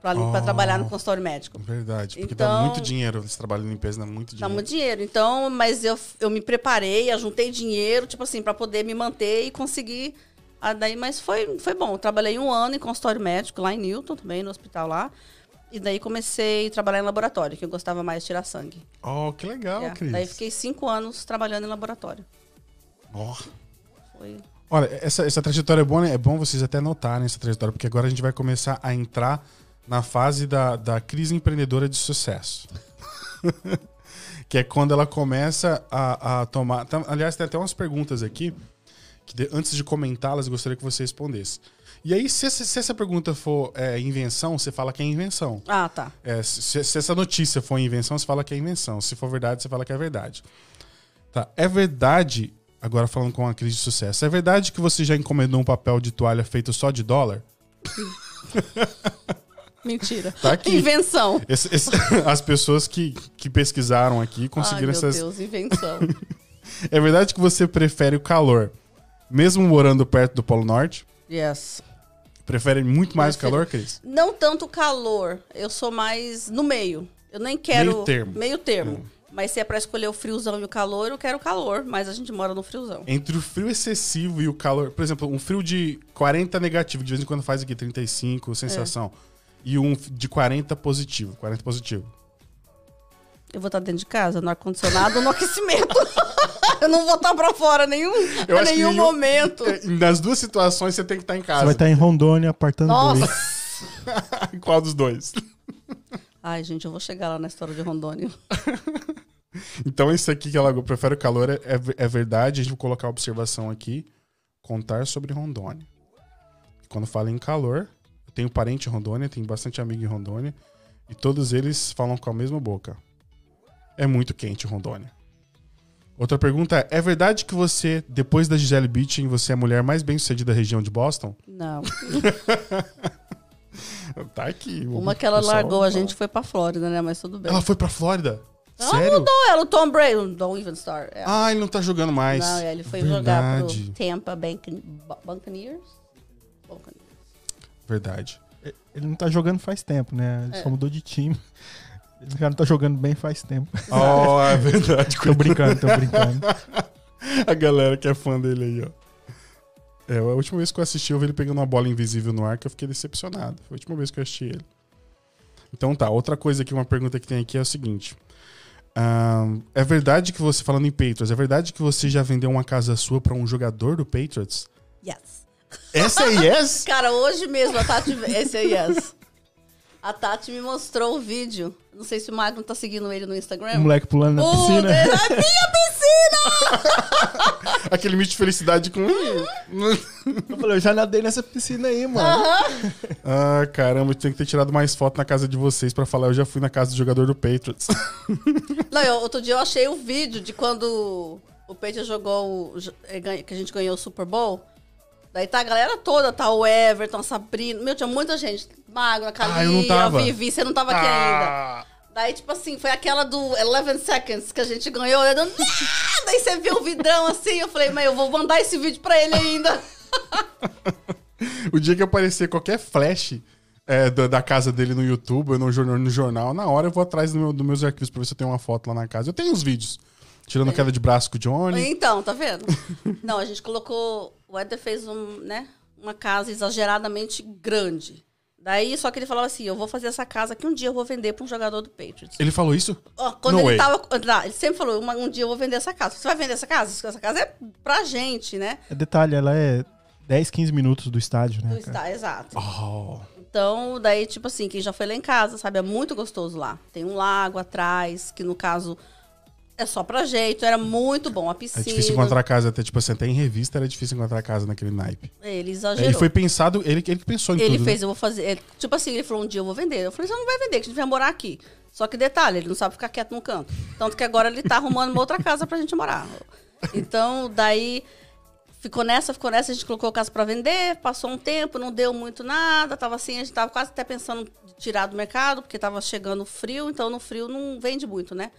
pra, lim- Oh. trabalhar no consultório médico. Verdade. Porque dá Então- muito dinheiro. Esse trabalho de limpeza dá muito Dá dinheiro. muito dinheiro. Então, mas eu, eu me preparei, eu juntei dinheiro, tipo assim, pra poder me manter e conseguir. Ah, daí, mas foi, foi bom. Eu trabalhei um ano em consultório médico lá em Newton, também, no hospital lá. E daí comecei a trabalhar em laboratório, que eu gostava mais de tirar sangue. Oh, que legal, É. Cris. Daí fiquei cinco anos trabalhando em laboratório. Oh. Foi. Olha, essa, essa trajetória é boa, né? É bom vocês até notarem essa trajetória, porque agora a gente vai começar a entrar na fase da, da crise empreendedora de sucesso. [laughs] que é quando ela começa a, a tomar. tá- aliás, tem até umas perguntas aqui, que antes de comentá-las, gostaria que você respondesse. E aí, se essa, se essa pergunta for é, invenção, você fala que é invenção. Ah, tá. É, se, se essa notícia for invenção, você fala que é invenção. Se for verdade, você fala que é verdade. Tá. É verdade, agora falando com a crise de sucesso, é verdade que você já encomendou um papel de toalha feito só de dólar? [laughs] Mentira. Tá aqui. Invenção. Esse- esse- [laughs] as pessoas que, que pesquisaram aqui conseguiram Ai, meu essas. Deus, invenção. [laughs] É verdade que você prefere o calor, mesmo morando perto do Polo Norte? yes. Prefere muito mais o Prefiro. calor, Cris? Não tanto calor, eu sou mais no meio. Eu nem quero. Meio termo. Meio termo. Mas se é pra escolher o friozão e o calor, eu quero calor, mas a gente mora no friozão. Entre o frio excessivo e o calor, por exemplo, um frio de 40 negativo, de vez em quando faz aqui 35, sensação, e um de 40 positivo, 40 positivo. Eu vou estar dentro de casa, no ar-condicionado, no [laughs] aquecimento. eu não vou estar pra fora nenhum, Eu a nenhum nenhum- momento. É, Nas duas situações você tem que estar em Você casa. vai estar em Rondônia apartando Nossa! dois. [laughs] Qual dos dois? Ai, gente, eu vou chegar lá na história de Rondônia. Então, isso aqui que ela prefere o calor é, é, é verdade. A gente vai colocar a observação aqui. Contar sobre Rondônia. Quando fala em calor, eu tenho parente em Rondônia, tenho bastante amigo em Rondônia. E todos eles falam com a mesma boca. É muito quente Rondônia. Outra pergunta é: é verdade que você, depois da Gisele Bündchen, você é a mulher mais bem sucedida da região de Boston? Não. [laughs] Tá aqui. Uma que ela largou a gente foi pra Flórida, né? Mas tudo bem. Ela foi pra Flórida? Ela Sério? mudou ela, o Tom Brady. Don't even start. É. Ah, ele não tá jogando mais. Não, é, ele foi jogar Verdade. pro Tampa Bank- Buccaneers. Buccaneers. Verdade. Ele não tá jogando faz tempo, né? Ele só mudou de time. Esse cara não tá jogando bem faz tempo. [laughs] Oh, é verdade. tô brincando, tô brincando. [laughs] A galera que é fã dele aí, ó. É, a última vez que eu assisti, eu vi ele pegando uma bola invisível no ar, que eu fiquei decepcionado. Foi a última vez que eu assisti ele. Então tá, outra coisa aqui, uma pergunta que tem aqui é o seguinte. É verdade que você, falando em Patriots, é verdade que você já vendeu uma casa sua pra um jogador do Patriots? Yes. Essa é yes? [laughs] Cara, hoje mesmo a Tati. Esse é yes. A Tati me mostrou o vídeo. Não sei se o Magno tá seguindo ele no Instagram. O moleque pulando na piscina. dele- É minha piscina! [laughs] Aquele mito de felicidade com. [laughs] Eu falei, eu já nadei nessa piscina aí, mano. ah, caramba, eu tenho que ter tirado mais foto na casa de vocês pra falar. Eu já fui na casa do jogador do Patriots. [laughs] Não, eu- outro dia eu achei o vídeo de quando o Peter jogou, o- eh, que a gente ganhou o Super Bowl. Daí tá a galera toda, tá o Everton, a Sabrina. Meu, tinha muita gente. Magno, a Ah, eu não Cali, tava. a Vivi, você não tava aqui ainda. Ah, Daí, tipo assim, foi aquela do 11 Seconds que a gente ganhou. Eu! Daí você viu o vidrão assim. Eu falei, mas eu vou mandar esse vídeo pra ele ainda. [laughs] O dia que aparecer qualquer flash é, da, da casa dele no YouTube ou no jornal, no jornal, na hora eu vou atrás do meu- dos meus arquivos pra ver se eu tenho uma foto lá na casa. Eu tenho uns vídeos. Tirando queda de braço com o Johnny. Então, tá [laughs] vendo? Não, a gente colocou. O Éder fez um, né, uma casa exageradamente grande. Daí, só que ele falava assim: eu vou fazer essa casa que um dia eu vou vender pra um jogador do Patriots. Ele falou isso? Ó, quando No ele way. tava. Não, ele sempre falou: "Uma- um dia eu vou vender essa casa. Você vai vender essa casa? Essa casa é pra gente, né? É Detalhe, ela é 10, 15 minutos do estádio, Do né? cara? está, exato. Oh. Então, daí, tipo assim, quem já foi lá em casa, sabe, é muito gostoso lá. Tem um lago atrás, que no caso é só pra jeito, era muito bom. A É piscina. difícil encontrar casa, até tipo assim, até em revista era difícil encontrar casa naquele naipe. Ele exagerou. Ele foi pensado, ele, ele que pensou em Ele tudo. fez, né? eu vou fazer. ele- tipo assim, ele falou um dia eu vou vender. Eu falei, você não vai vender, que a gente vai morar aqui. Só que detalhe, ele não sabe ficar quieto no canto. Tanto que agora ele tá arrumando uma outra casa pra gente morar. Então, daí ficou nessa, ficou nessa, a gente colocou a casa pra vender, passou um tempo, não deu muito nada, tava assim, a gente tava quase até pensando em tirar do mercado, porque tava chegando frio, então no frio não vende muito, né?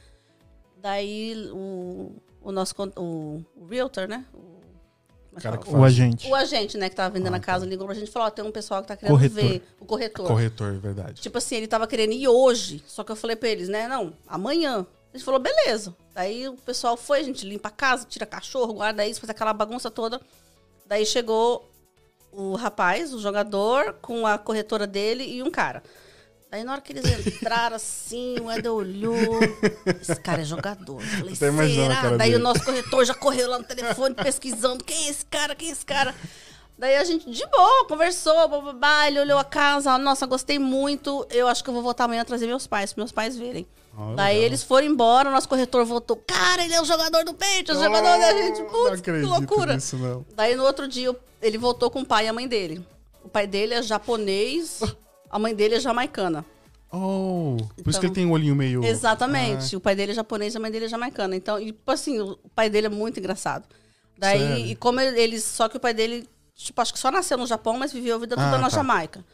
Daí o, o nosso o, o realtor, né? O, é que Cara fala? que O agente. O agente, né, que tava vendendo Ah, a casa, ligou pra gente e falou, ó, tem um pessoal que tá querendo Corretor. ver. O corretor. Corretor, verdade. Tipo assim, ele tava querendo ir hoje. Só que eu falei pra eles, né, não, amanhã. A gente falou, beleza. Daí o pessoal foi, a gente limpa a casa, tira cachorro, guarda isso, faz aquela bagunça toda. Daí chegou o rapaz, o jogador, com a corretora dele e um cara. Daí na hora que eles entraram assim, o Eder olhou. Esse cara é jogador. Eu falei, será? Daí dele. o nosso corretor já correu lá no telefone pesquisando quem é esse cara, quem é esse cara. Daí a gente, de boa, conversou, bababá, ele olhou a casa, nossa, gostei muito. Eu acho que eu vou voltar amanhã trazer meus pais, para meus pais verem. Ah, Daí legal. eles foram embora, o nosso corretor voltou. Cara, ele é o jogador do peito, o jogador da gente. Oh, Putz, que loucura. nisso. Daí no outro dia ele voltou com o pai e a mãe dele. O pai dele é japonês, [laughs] a mãe dele é jamaicana. Oh, por isso Então- que ele tem um olhinho meio. Exatamente. O pai dele é japonês e a mãe dele é jamaicana. Então, e, tipo assim, o pai dele é muito engraçado. Daí, Sério? e como ele- eles. Só que o pai dele, tipo, acho que só nasceu no Japão, mas viveu a vida toda Ah, na tá. Jamaica.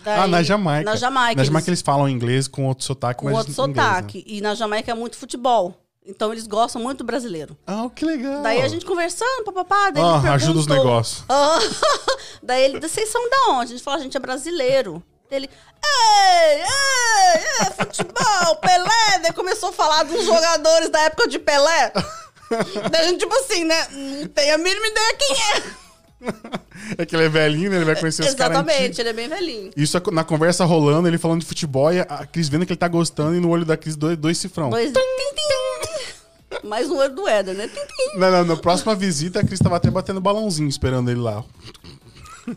Ah, Daí- na Jamaica. Na Jamaica. Na Jamaica eles- eles falam inglês com outro sotaque, com mas outro em inglês, né? sotaque. E na Jamaica é muito futebol. Então eles gostam muito do brasileiro. Ah, que legal. Daí a gente conversando, papapá, daí Ah, ele ajuda os negócios. Ah, [laughs] daí ele, vocês são da onde? A gente falou, a gente é brasileiro. Ele, ei, ei, ei, futebol, Pelé. [laughs] Daí começou a falar dos jogadores da época de Pelé. [laughs] daí a gente, tipo assim, né? Não tem a mínima ideia quem é. [laughs] É que ele é velhinho, né? Ele vai conhecer os caras Exatamente, ele é bem velhinho. Isso na conversa rolando, ele falando de futebol e a Cris vendo que ele tá gostando e no olho da Cris dois, dois cifrão. Dois, tim, tim. Mais um olho do Éder, né? Tim, tim. Não, não, na próxima visita a Cris tava até batendo balãozinho esperando ele lá.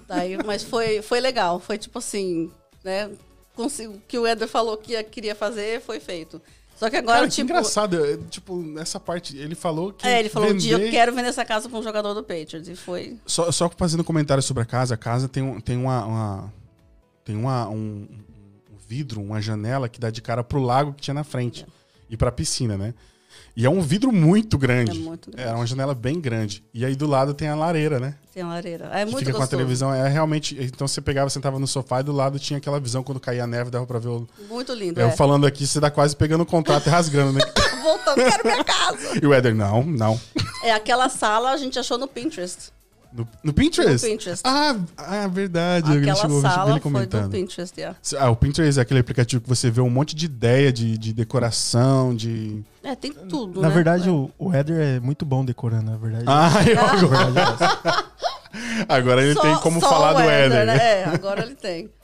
Daí, mas foi, foi legal. Foi tipo assim, né? O que o Éder falou que ia- queria fazer foi feito. Só que agora, Cara, que tipo. engraçado. é, Tipo, nessa parte, ele falou que. É, ele falou um dia eu vender- quero vender essa casa pra um jogador do Patriots. E foi. Só, só fazendo comentário sobre a casa, a casa tem, um, tem uma. uma- tem uma, um, um vidro, uma janela que dá de cara pro lago que tinha na frente. E pra piscina, né? E é um vidro muito grande. É muito grande. É uma janela bem grande. E aí do lado tem a lareira, né? Tem a lareira. É muito fica com a gostoso. televisão. É realmente. Então você pegava, sentava no sofá e do lado tinha aquela visão quando caía a neve, dava pra ver o. Muito lindo. Eu É. falando aqui, você tá quase pegando o contrato e rasgando, né? [laughs] Voltando, quero minha casa. E o Éder, não, não. É, aquela sala a gente achou no Pinterest. No, no Pinterest? No Pinterest. Ah, ah, verdade. Ele Aquela chegou a ver sala ele foi do comentando. Pinterest, yeah. Ah, o Pinterest é aquele aplicativo que você vê um monte de ideia de, de decoração, de. É, tem tudo, Na né? verdade, É. o, o Éder é muito bom decorando, na verdade. Ah, eu agora. é. Agora ele Só- tem como falar do Éder. né? É, agora ele tem. [laughs]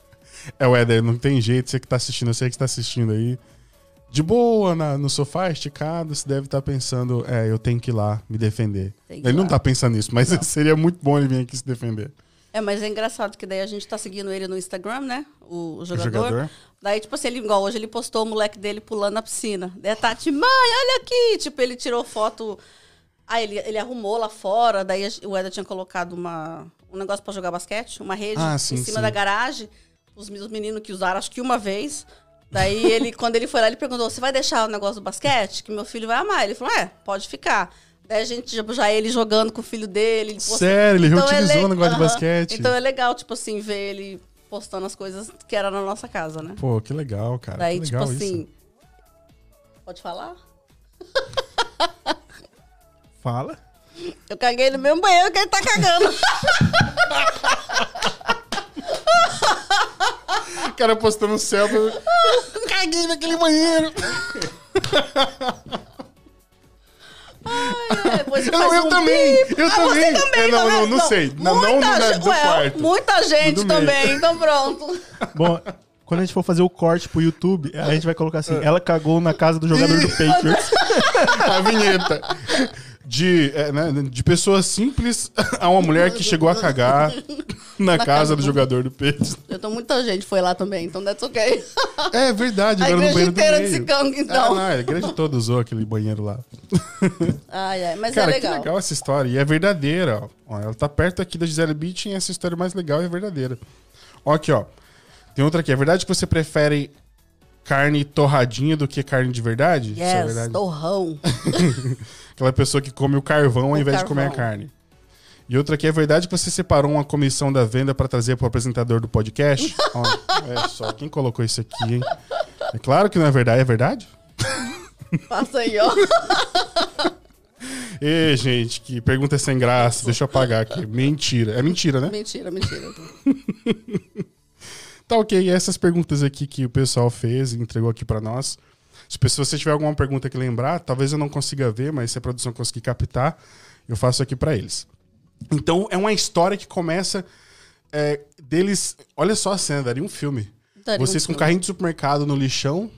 É o Éder, não tem jeito. Você que tá assistindo, eu sei que tá assistindo aí. De boa, na- no sofá, esticado, você deve estar pensando, é, eu tenho que ir lá me defender. Ele não lá. tá pensando nisso, mas [laughs] seria muito bom ele vir aqui se defender. É, mas é engraçado que daí a gente tá seguindo ele no Instagram, né? O, o O jogador. jogador. Daí, tipo assim, ele, igual hoje ele postou o moleque dele pulando na piscina. Daí a Tati, mãe, olha aqui! Tipo, ele tirou foto. Aí ele, ele arrumou lá fora, daí a- o Eda tinha colocado uma, um negócio pra jogar basquete, uma rede Ah, em sim, cima sim. da garagem. Os, os meninos que usaram, acho que uma vez. Daí ele, quando ele foi lá, ele perguntou: Você vai deixar o negócio do basquete? Que meu filho vai amar. Ele falou: É, pode ficar. Daí a gente, já- já ele jogando com o filho dele. ele Sério, ele Então é reutilizou le- o negócio de Aham. basquete. Então é legal, tipo assim, ver ele postando as coisas que era na nossa casa, né? Pô, que legal, cara. Daí, que tipo assim. isso. Pode falar? Fala. Eu caguei no mesmo banheiro que ele tá cagando. [laughs] O cara postando no céu. Eu caguei naquele banheiro. Ai, depois você Não, faz eu um também, bip. eu Ah, também. Você também, É, não, tá não, não sei. Não, não muita da- ge- do ué, quarto. Muita gente também, então pronto. Bom, quando a gente for fazer o corte pro YouTube, a gente vai colocar assim: ela cagou na casa do jogador do Patriots. [laughs] a vinheta. De, é, né, de pessoas simples [laughs] a uma mulher que chegou a cagar. [laughs] na, Na casa, casa do do- jogador do Pedro. Eu tô muita gente foi lá também, então that's okay. É verdade, A agora no banheiro do inteira meio. desse canto, Ah, então. não, a igreja toda usou aquele banheiro lá. Ai, ai, mas Cara, é que legal. legal essa história. E é verdadeira, ó. Ó, Ela tá perto aqui da Gisele Beach e essa história é mais legal e é verdadeira. Ó, aqui, ó. Tem outra aqui. É verdade que você prefere carne torradinha do que carne de verdade? Isso é Yes, verdade? torrão. [laughs] Aquela pessoa que come o carvão ao O invés de comer a carvão. carne. E outra aqui, é verdade que você separou uma comissão da venda pra trazer pro apresentador do podcast? [laughs] Ó, é só, quem colocou isso aqui, hein? É claro que não é verdade, é verdade? [laughs] Passa aí, ó. Ê, gente, que pergunta sem graça. Deixa eu apagar aqui. Mentira. É mentira, né? Mentira, mentira. Tá ok, essas perguntas aqui que o pessoal fez e entregou aqui pra nós. Se você tiver alguma pergunta que lembrar, talvez eu não consiga ver, mas se a produção conseguir captar, eu faço aqui pra eles. Então é uma história que começa é, deles. Olha só a cena, daria um filme. Daria um Vocês com filme. carrinho de supermercado no lixão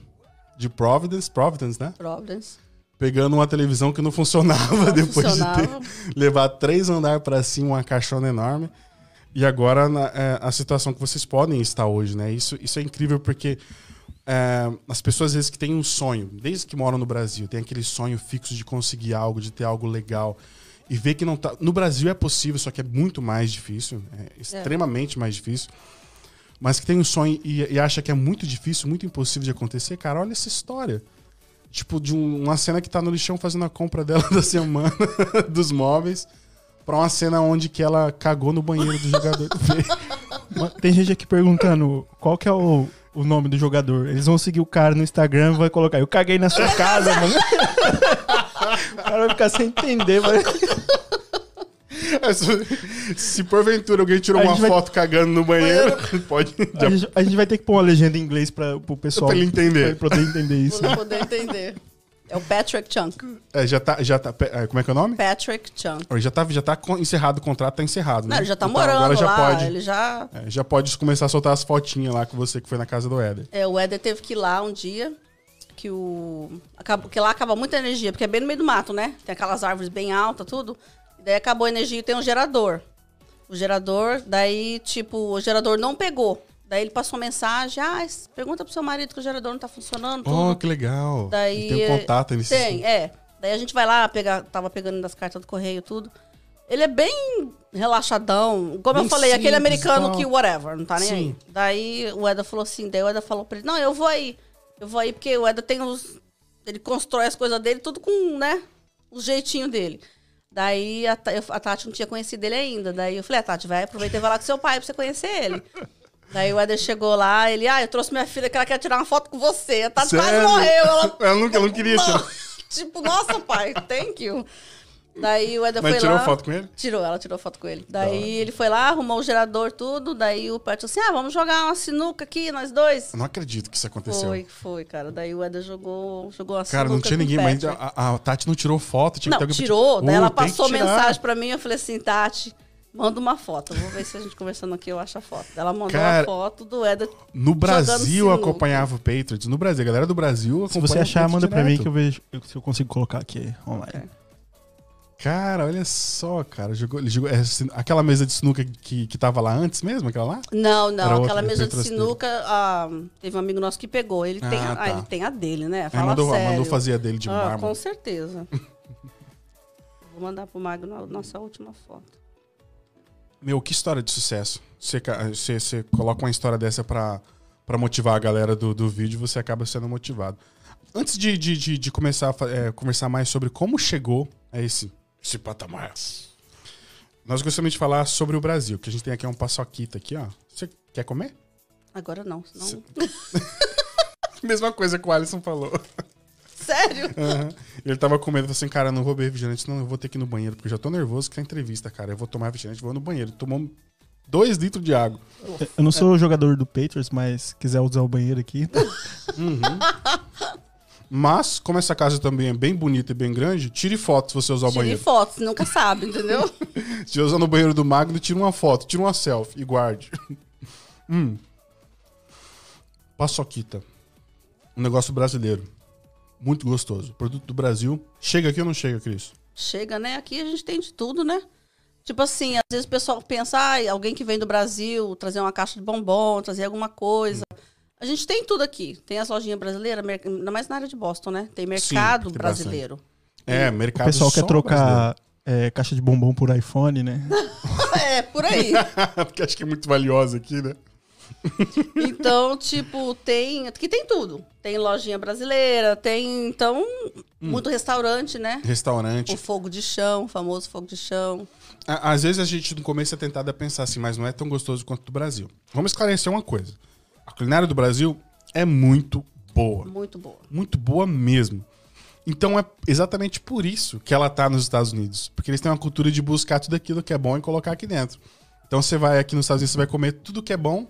de Providence, Providence, né? Providence. Pegando uma televisão que não [laughs] funcionava Não depois funcionava. de ter levar três andares pra cima, uma caixona enorme. E agora na- é, a situação que vocês podem estar hoje, né? Isso, isso é incrível porque é, as pessoas às vezes que têm um sonho, desde que moram no Brasil, tem aquele sonho fixo de conseguir algo, de ter algo legal. E ver que não tá. No Brasil é possível, só que é muito mais difícil. É extremamente mais difícil. Mas que tem um sonho e, e acha que é muito difícil, muito impossível de acontecer, cara, olha essa história. Tipo, de um- uma cena que tá no lixão fazendo a compra dela [laughs] da semana, dos móveis, pra uma cena onde que ela cagou no banheiro do jogador [laughs] Tem gente aqui perguntando qual que é o, o nome do jogador. Eles vão seguir o cara no Instagram e vai colocar, eu caguei na sua casa, mano. [laughs] o cara vai ficar sem entender, mas... É, se- Se porventura alguém tirou A uma vai- foto cagando no banheiro, pode. A gente, a gente vai ter que pôr uma legenda em inglês pra, pro pessoal. Pra ele entender. Pra poder entender isso. Pra poder entender. É o Patrick Chunk. É, já tá. Já tá é, como é que é o nome? Patrick Chunk. Já tá, já tá encerrado o contrato, tá encerrado. Né? Não, ele já tá Então morando agora já lá. pode. Ele já. é, já pode começar a soltar as fotinhas lá com você que foi na casa do Éder. É, o Éder teve que ir lá um dia. Que o. Porque lá acaba muita energia, porque é bem no meio do mato, né? Tem aquelas árvores bem altas, tudo. E daí acabou a energia e tem um gerador. O gerador, daí, tipo, o gerador não pegou. Daí ele passou mensagem, ah, pergunta pro seu marido que o gerador não tá funcionando, tudo. Oh, que legal. Daí, Ele tem um contato nesse Tem, é. Daí a gente vai lá, pegar, tava pegando das cartas do correio tudo. Ele é bem relaxadão. Como Bem eu falei, aquele simples americano e tal. que whatever, não tá nem Sim. aí. Daí o Eda falou assim, daí o Eda falou pra ele, não, eu vou aí. Eu vou aí porque o Eda tem os... Ele constrói as coisas dele tudo com, né, o jeitinho dele. Daí a, a Tati não tinha conhecido ele ainda. Daí eu falei, a Tati, vai aproveitar e vai lá com seu pai pra você conhecer ele. [laughs] Daí o Eder chegou lá, ele, ah, eu trouxe minha filha que ela quer tirar uma foto com você. A Tati quase morreu. Ela, [laughs] Ela não, ela não queria não. tirar. [laughs] tipo, nossa, pai, thank you. Daí o Eder Mas foi tirou lá. foto com ele? Tirou, ela tirou foto com ele. Daí ele foi lá, arrumou o gerador, tudo. Daí o falou assim: ah, vamos jogar uma sinuca aqui, nós dois. Eu não acredito que isso aconteceu. Foi, foi, cara. Daí o Eder jogou, jogou a Cara, não sinuca tinha com o ninguém, mas a, a Tati não tirou foto. Tinha Não, que ter alguém pra- tirou. Daí Uh, ela passou mensagem pra mim. Eu falei assim, Tati, manda uma foto. Vou ver se a gente conversando aqui eu acho a foto. Ela mandou Cara, a foto do Eder. No Brasil acompanhava o Patriots. No Brasil, a galera do Brasil Se você achar, manda pra mim que eu vejo eu- se eu consigo colocar aqui online. Cara, olha só, cara. Jogou, ele jogou, é, aquela mesa de sinuca que, que tava lá antes mesmo, aquela lá? Não, não. outra, Aquela de mesa de sinuca, ah, teve um amigo nosso que pegou. Ele, tem, Ah, a, tá. ah, ele tem a dele, né? Fala mandou, sério. mandou fazer a dele de Ah, mármore. com certeza. [laughs] Vou mandar pro Magno a nossa última foto. Meu, que história de sucesso. Você, você, você coloca uma história dessa pra, pra motivar a galera do, do vídeo, você acaba sendo motivado. Antes de, de, de, de começar a é, conversar mais sobre como chegou a esse, esse patamar, nós gostaríamos de falar sobre o Brasil, que a gente tem aqui um paçoquita aqui, ó. Você quer comer? Agora não, senão... [laughs] Mesma coisa que o Alisson falou. Sério? Aham. Ele tava com medo, falou assim, cara, não vou beber refrigerante, não, eu vou ter que ir no banheiro, porque eu já tô nervoso que é entrevista, cara. Eu vou tomar refrigerante, vou no banheiro. Tomou dois litros de água. Eu não sou jogador do Patriots, mas quiser usar o banheiro aqui. [laughs] Mas, como essa casa também é bem bonita e bem grande, tire foto se você usar o Tire banheiro. fotos, nunca sabe, entendeu? [laughs] Se você usar no banheiro do Magno, tira uma foto, tira uma selfie e guarde. hum. Paçoquita. Um negócio brasileiro. Muito gostoso. Produto do Brasil. Chega aqui ou não chega, Cris? Chega, né? Aqui a gente tem de tudo, né? Tipo assim, às vezes o pessoal pensa, ah, alguém que vem do Brasil, trazer uma caixa de bombom, trazer alguma coisa. A gente tem tudo aqui. Tem as lojinhas brasileiras, mer- ainda mais na área de Boston, né? Tem mercado tem brasileiro. É, O mercado pessoal quer trocar é, caixa de bombom por iPhone, né? [laughs] é, por aí. [laughs] Porque acho que é muito valiosa aqui, né? Então, tipo, tem. Aqui tem tudo. Tem lojinha brasileira, tem, então, muito restaurante, né? Restaurante. O fogo de chão, o famoso fogo de chão. Às vezes a gente no começo é tentado a pensar assim, mas não é tão gostoso quanto do Brasil. Vamos esclarecer uma coisa. A culinária do Brasil é muito boa. Muito boa. Muito boa mesmo. Então é exatamente por isso que ela tá nos Estados Unidos. Porque eles têm uma cultura de buscar tudo aquilo que é bom e colocar aqui dentro. Então você vai aqui nos Estados Unidos, você vai comer tudo que é bom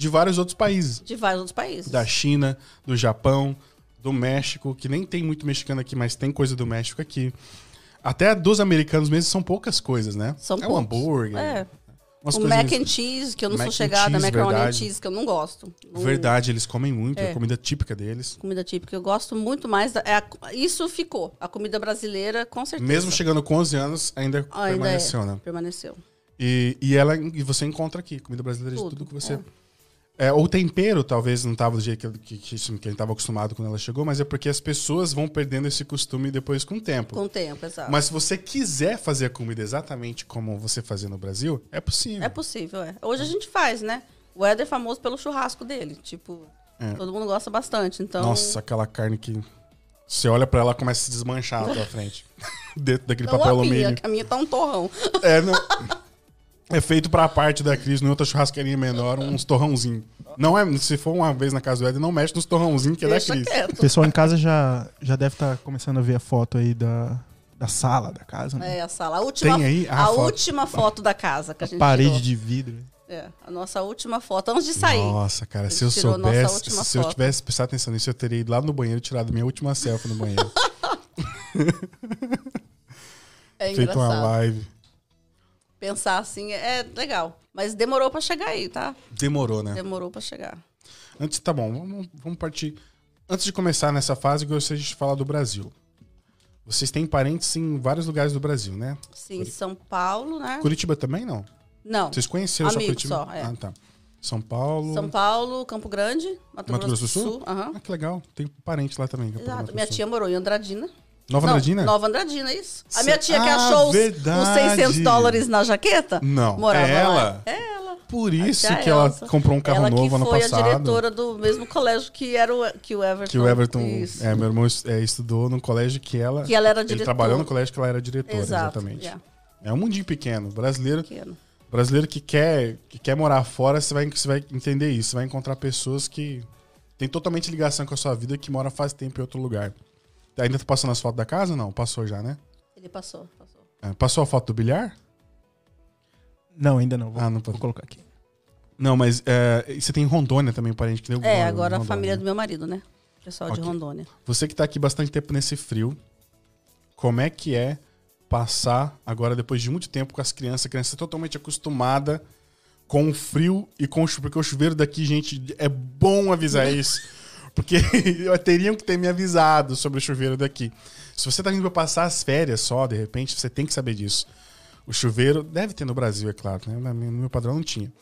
de vários outros países. De vários outros países. Da China, do Japão, do México, que nem tem muito mexicano aqui, mas tem coisa do México aqui. Até dos americanos mesmo são poucas coisas, né? São é um poucos. hambúrguer. É. Umas o mac and cheese, que eu não Mac sou and chegada, cheese, macaroni and verdade. cheese, que eu não gosto. Não- Verdade, eles comem muito, é É. a comida típica deles. Comida típica, eu gosto muito mais. Da, é a- isso ficou. A comida brasileira, com certeza. Mesmo chegando com 11 anos, ainda, Ainda permaneceu, é, né? Permaneceu. E, e ela e você encontra aqui, comida brasileira de Tudo, tudo que você. É, o tempero talvez não tava do jeito que, que, que, a gente estava acostumado quando ela chegou, mas é porque as pessoas vão perdendo esse costume depois com o tempo. Com o tempo, exato. Mas se você quiser fazer a comida exatamente como você fazia no Brasil, é possível. É possível, é. Hoje a gente faz, né? O Éder é famoso pelo churrasco dele. Tipo, É. todo mundo gosta bastante. Então, Nossa, aquela carne que você olha pra ela começa a se desmanchar na tua frente. [laughs] Dentro daquele não papel a minha, alumínio. a minha tá um torrão. É, não... [laughs] é feito pra parte da Cris, em outra churrasqueirinha menor, uns torrãozinhos. Não é, se for uma vez na casa do Éder, não mexe nos torrãozinhos que é da Cris. O pessoal em casa já, já deve estar começando a ver a foto aí da, da sala da casa, né? É, a sala. A última, Tem aí? Ah, a foto. última foto da casa que a gente Parede tirou. de vidro. É, a nossa última foto, antes de sair. Nossa, cara, se eu soubesse, se eu tivesse prestado atenção nisso, eu teria ido lá no banheiro e tirado minha última selfie no banheiro. [laughs] É feito uma engraçado. live. Pensar assim é legal. Mas demorou pra chegar aí, tá? Demorou, né? Demorou pra chegar. Antes, tá bom, vamos, vamos partir. Antes de começar nessa fase, eu gostaria de falar do Brasil. Vocês têm parentes em vários lugares do Brasil, né? Sim, São Paulo, né? Curitiba também não? Não. Vocês conheceram só Amigo Curitiba? só, é. Ah, tá. São Paulo. São Paulo, Campo Grande, Mato, Mato Grosso do Sul? Aham. Ah, que legal. Tem parente lá também. é Mato Exato. Minha tia morou em Andradina. Nova Não, Andradina? Nova Andradina, isso. A minha tia que Ah, achou os, os verdade. 600 dólares na jaqueta. Não, Morava é lá. ela? É ela. Por isso que ela Elsa. comprou um carro ela novo ano foi passado. a diretora do mesmo colégio que era o, que o Everton. Que o Everton, Isso. é, meu irmão é, estudou no colégio que ela. Que ela era Ele diretora. trabalhou no colégio que ela era diretora, Exato. exatamente. yeah, É um mundinho pequeno. Brasileiro, pequeno. brasileiro que quer, que quer morar fora, você vai, você vai entender isso. Você vai encontrar pessoas que têm totalmente ligação com a sua vida que moram faz tempo em outro lugar. Ainda tá passando as fotos da casa? Não, passou já, né? Ele passou, passou. É, passou a foto do bilhar? Não, ainda não. Vou, Ah, não vou colocar aqui. Não, mas é, você tem em Rondônia também, um parente que deu É, em agora a família do meu marido, né? Pessoal de Ok. Rondônia. Você que tá aqui bastante tempo nesse frio, como é que é passar agora, depois de muito tempo com as crianças, a criança totalmente acostumada com o frio e com o chuveiro, porque o chuveiro daqui, gente, é bom avisar [laughs] isso. Porque [laughs] teriam que ter me avisado sobre o chuveiro daqui. Se você tá vindo pra passar as férias só, de repente, você tem que saber disso. O chuveiro deve ter no Brasil, é claro, né? No meu padrão não tinha.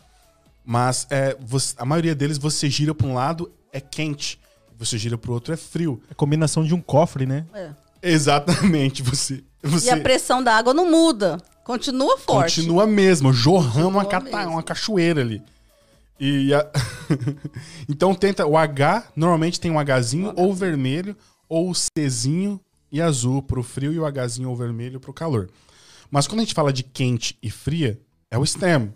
Mas é, você- a maioria deles, você gira pra um lado, é quente. Você gira pro outro, é frio. É combinação de um cofre, né? É. Exatamente. Você, você E a pressão da água não muda. Continua forte. continua mesmo, jorrando uma, Continua cata- mesmo. uma cachoeira ali. E a- [laughs] então tenta. O H normalmente tem um Hzinho ou vermelho, ou Czinho e azul pro frio e o Hzinho ou vermelho pro calor. Mas quando a gente fala de quente e fria, é o extremo.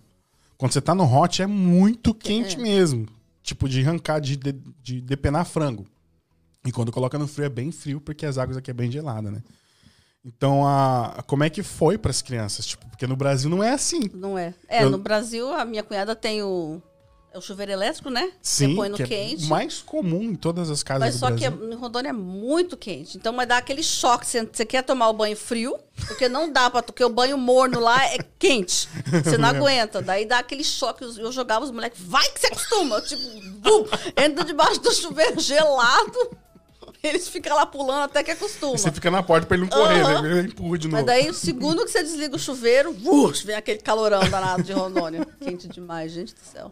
Quando você tá no hot é muito quente mesmo. Tipo de arrancar, de, de, de depenar frango. E quando coloca no frio é bem frio, porque as águas aqui é bem gelada, né? Então, a, como é que foi para as crianças? Tipo, porque no Brasil não é assim. Não é. É, Eu- no Brasil, a minha cunhada tem o, é o chuveiro elétrico, né? Sim, Você põe no que quente. é mais comum em todas as casas Mas do só que Brasil. em Rondônia é muito quente. Então vai dar aquele choque. Você, você quer tomar o banho frio, porque não dá para porque o banho morno lá é quente. Você não [laughs] aguenta. Daí dá aquele choque. Eu jogava os moleques, vai que você acostuma. Tipo, bum, entra debaixo do chuveiro gelado. [laughs] Eles ficam lá pulando até que acostuma. Você fica na porta pra ele não correr, Aham. né? Ele empurra de novo. Mas daí, o segundo que você desliga o chuveiro, vush, vem aquele calorão danado de Rondônia. Quente demais, gente do céu.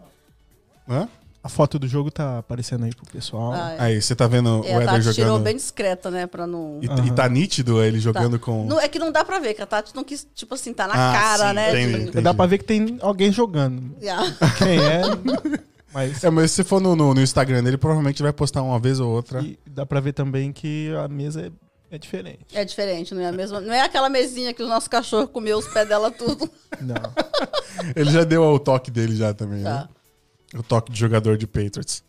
Hã? A foto do jogo tá aparecendo aí pro pessoal. Ah, é. Aí, você tá vendo É, o a Éder Tati tirou jogando. bem discreta, né? Pra não. E, Aham. e tá nítido ele jogando Tá. com. Não, é que não dá pra ver, que a Tati não quis, tipo assim, tá na Ah, cara, sim, né? entendi, de- entendi. Dá pra ver que tem alguém jogando. Ah, Quem é? [laughs] Mas É, mas se for no, no, no Instagram dele, provavelmente vai postar uma vez ou outra. e dá pra ver também que a mesa é, é diferente. É diferente, não é a mesma. Não é aquela mesinha que o nosso cachorro comeu os pés dela tudo. Não. [laughs] Ele já deu o toque dele já também, Tá. né? O toque de jogador de Patriots.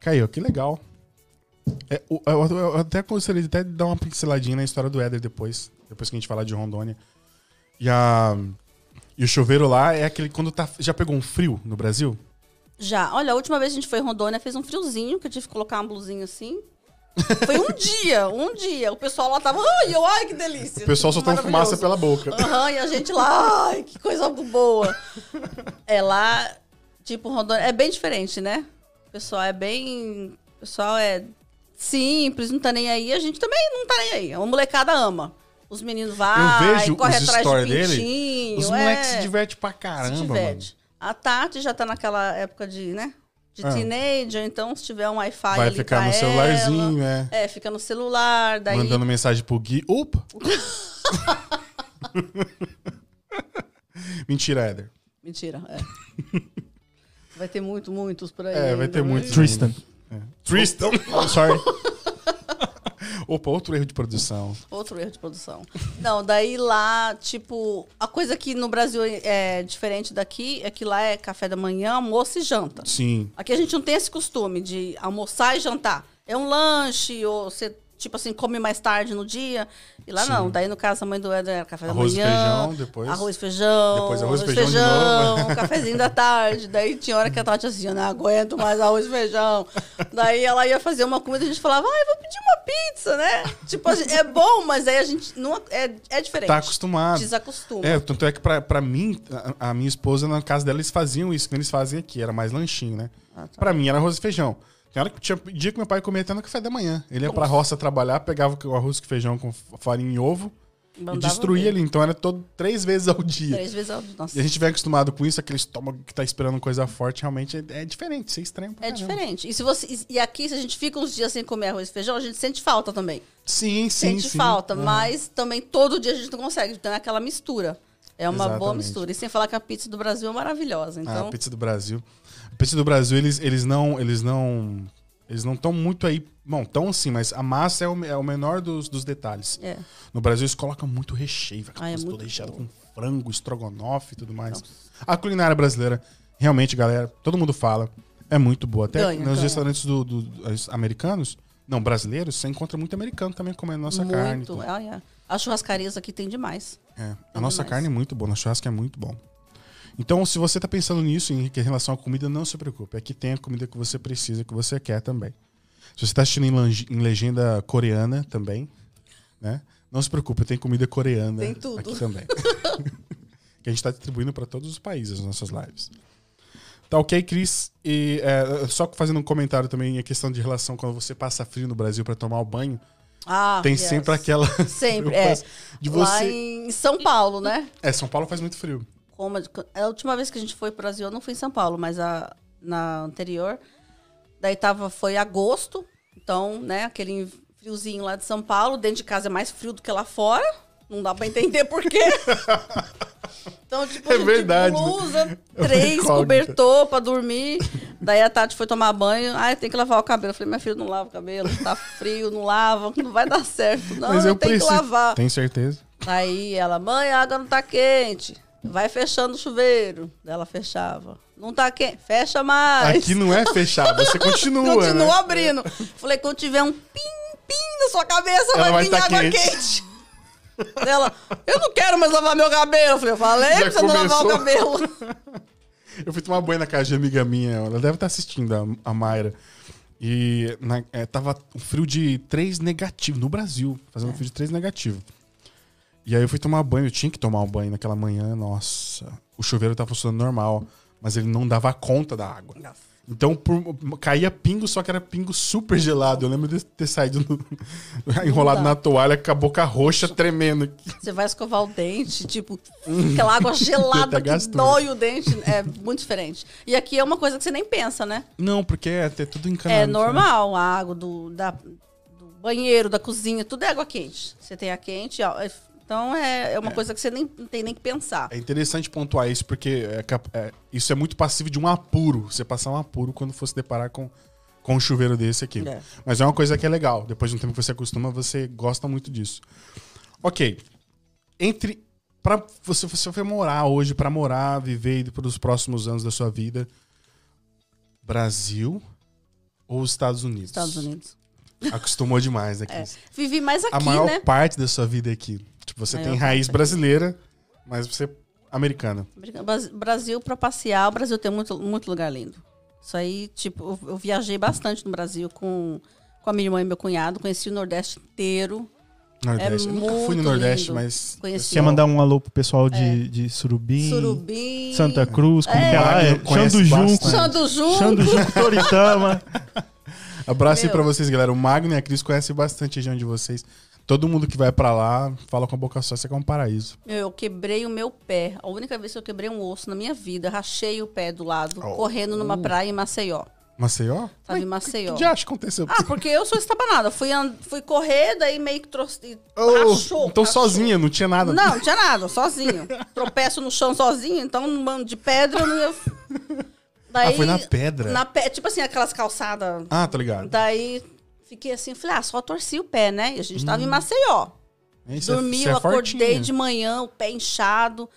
Caiu, que legal. É, eu, eu- eu até gostaria de até dar uma pinceladinha na história do Éder depois. Depois que a gente falar de Rondônia. E, a, e o chuveiro lá é aquele quando tá. Já pegou um frio no Brasil? Já. Olha, a última vez que a gente foi em Rondônia, fez um friozinho, que eu tive que colocar uma blusinha assim. Foi um [laughs] dia, um dia. O pessoal lá tava, ai, eu, ai, que delícia. O pessoal soltando Maravilhoso. fumaça pela boca. Aham, e a gente lá, ai, que coisa boa. [laughs] É lá, tipo, Rondônia, é bem diferente, né? O pessoal é bem. O pessoal é simples, não tá nem aí. A gente também não tá nem aí. A molecada ama. Os meninos vão, corre os atrás de stories dele, pintinho. Os é, moleques se divertem pra caramba, se mano. diverte. A Tati já tá naquela época de, né? De Ah. teenager, então se tiver um Wi-Fi Vai ali ficar no celularzinho, ela, é. É, fica no celular, daí... Mandando mensagem pro Gui. Opa! [laughs] [laughs] Mentira, Éder. Mentira, é. [laughs] vai ter muito, muitos por aí. É, vai ter né? muitos. Tristan. Tristan! Sorry. [laughs] Opa, outro erro de produção. Outro erro de produção. Não, daí lá, tipo, a coisa que no Brasil é diferente daqui é que lá é café da manhã, almoço e janta. Sim. Aqui a gente não tem esse costume de almoçar e jantar. É um lanche, ou você, tipo assim, come mais tarde no dia. E lá Sim. não. Daí, no caso, a mãe do Éder era café da Arroz e manhã. feijão, depois- Arroz e feijão. Depois arroz e feijão de novo. cafezinho da tarde. Daí tinha hora que a Tati assim, eu não aguento mais arroz e feijão. Daí ela ia fazer uma comida e a gente falava, ai, vou pedir uma pizza, né? Tipo, gente- é bom, mas aí a gente não. É, é diferente. Tá acostumado. Desacostuma. É, tanto é que pra, pra mim, a, a minha esposa, na casa dela, eles faziam isso que eles fazem aqui, era mais lanchinho, né? Ah, tá. Pra mim era arroz e feijão. Tem hora que tinha dia que meu pai comia até no café da manhã. Ele ia pra roça trabalhar, pegava o arroz e feijão com farinha e ovo e Mandava destruía ver. ali. Então era todo três vezes ao dia. Três vezes ao Nossa. E a gente vem acostumado com isso, aquele estômago que tá esperando coisa forte, realmente é, é diferente, isso é estranho. É diferente. E, se você, e- e aqui, se a gente fica uns dias sem comer arroz e feijão, a gente sente falta também. Sim, sim, sente sim. falta, mas também todo dia a gente não consegue. Então é aquela mistura. É uma boa Exatamente. mistura. E sem falar que a pizza do Brasil é maravilhosa. Ah, Então, a pizza do Brasil. A pizza do Brasil, eles, eles não. Eles não. Eles não estão muito aí. Bom, tão assim, mas a massa é o, é o menor dos, dos detalhes. é. No Brasil, eles colocam muito recheio, vai é muito recheada bom. com frango, estrogonofe e tudo mais. A culinária brasileira, realmente, galera, todo mundo fala, é muito boa. Até Ganha, nos ganha. restaurantes do, do- dos americanos, não, brasileiros, você encontra muito americano também comendo nossa carne. muito. Ah, é. As churrascarias aqui tem demais. É, a nossa demais. carne é muito boa, nosso churrasco é muito bom. Então, se você tá pensando nisso, em relação à comida, não se preocupe. Aqui tem a comida que você precisa, que você quer também. Se você tá assistindo em, legenda coreana também, né? Não se preocupe, tem comida coreana Tem tudo. aqui também. [laughs] que a gente tá distribuindo para todos os países as nossas lives. Tá ok, Cris? E é, só fazendo um comentário também, a questão de relação quando você passa frio no Brasil para tomar o banho, Ah, tem yes. sempre aquela Sempre, [laughs] é. de Lá você. em São Paulo, né? É, São Paulo faz muito frio. Como a, última vez que a gente foi pro Brasil, eu não fui em São Paulo, mas a, na anterior. Daí tava, foi agosto, então, né, aquele friozinho lá de São Paulo. Dentro de casa é mais frio do que lá fora. Não dá pra entender por quê. [laughs] Então, tipo, É gente verdade, né? blusa, É uma três, cobertor pra dormir. Daí a Tati foi tomar banho. Ah, tem que lavar o cabelo. Eu falei, minha filha, não lava o cabelo, tá frio, não lava, não vai dar certo. Não, Mas eu, eu tenho preciso. que lavar. Tem certeza? Aí ela, mãe, a água não tá quente. Vai fechando o chuveiro. Ela fechava. Não tá quente. Fecha mais. Aqui não é fechado, você continua. [laughs] Continua né? abrindo. Falei, quando tiver um pim-pim na sua cabeça, Ela vai, vir tá água quente. quente. [laughs] Ela, eu não quero mais lavar meu cabelo. Eu falei, eu falei Já pra você não lavar o cabelo. [laughs] Eu fui tomar banho na casa de amiga minha, ela deve estar assistindo, a, Mayra. E na- é, tava um frio de 3 negativo, no Brasil, fazendo um frio de 3 negativo. E aí eu fui tomar banho, eu tinha que tomar um banho naquela manhã, nossa. O chuveiro tava funcionando normal, mas ele não dava conta da água. Então por- caía pingo, só que era pingo super gelado. Eu lembro de ter saído no- [laughs] enrolado na toalha com a boca roxa tremendo. Você vai escovar o dente, tipo, aquela água [laughs] gelada que gastura. dói o dente. É muito diferente. E aqui é uma coisa que você nem pensa, né? Não, porque é até tudo encanado. É normal, a água do, da- do banheiro, da cozinha, tudo é água quente. Você tem a quente, ó, é- então é, é uma coisa que você nem não tem nem que pensar. É interessante pontuar isso, porque é é- isso é muito passivo de um apuro. Você passar um apuro quando for se deparar com, com um chuveiro desse aqui. É. Mas é uma coisa que é legal. Depois de um tempo que você acostuma, você gosta muito disso. Ok. Entre. Pra você, você for morar hoje, pra morar, viver pelos próximos anos da sua vida, Brasil ou os Estados Unidos? Estados Unidos. Acostumou demais aqui. É. Vivi mais A aqui, maior né? parte da sua vida é aqui. Tipo, você tem raiz aqui. brasileira, mas você é americana. Bras- Brasil pra passear, o Brasil tem muito, muito lugar lindo. Isso aí, tipo, eu, eu viajei bastante no Brasil com, com a minha irmã e meu cunhado, conheci o Nordeste inteiro. Nordeste. eu nunca fui no É Nordeste, lindo. mas. Conheci Quer mandar um alô pro pessoal de, de Surubim, Surubim, Santa Cruz, como É. que é lá? É, Magno conhece Xandu Junco. bastante. Xandu Junco. Xandu Junco, Toritama. [laughs] Abraço aí Meu. pra vocês, galera. O Magno e a Cris conhecem bastante a região de vocês. Todo mundo que vai pra lá fala com a boca só, isso aqui é um paraíso. Meu, eu quebrei o meu pé. A única vez que eu quebrei um osso na minha vida, rachei o pé do lado, Oh. correndo numa praia em Maceió. Maceió? Tava em O Maceió. que acha que aconteceu? Ah, porque eu sou estabanada. Fui, and- fui correr, daí meio que trouxe. Oh, rachou, então rachou. sozinha, não tinha nada. Não, não tinha nada, sozinho. Tropeço no chão sozinho, então num bando de pedra eu não ia. Daí, Ah, foi na pedra. Na pé, tipo assim, aquelas calçadas. Ah, tá ligado. Daí fiquei assim, falei, ah, só torci o pé, né? E a gente tava em Maceió. É- Dormi, cê é eu acordei fortinha. de manhã, o pé inchado.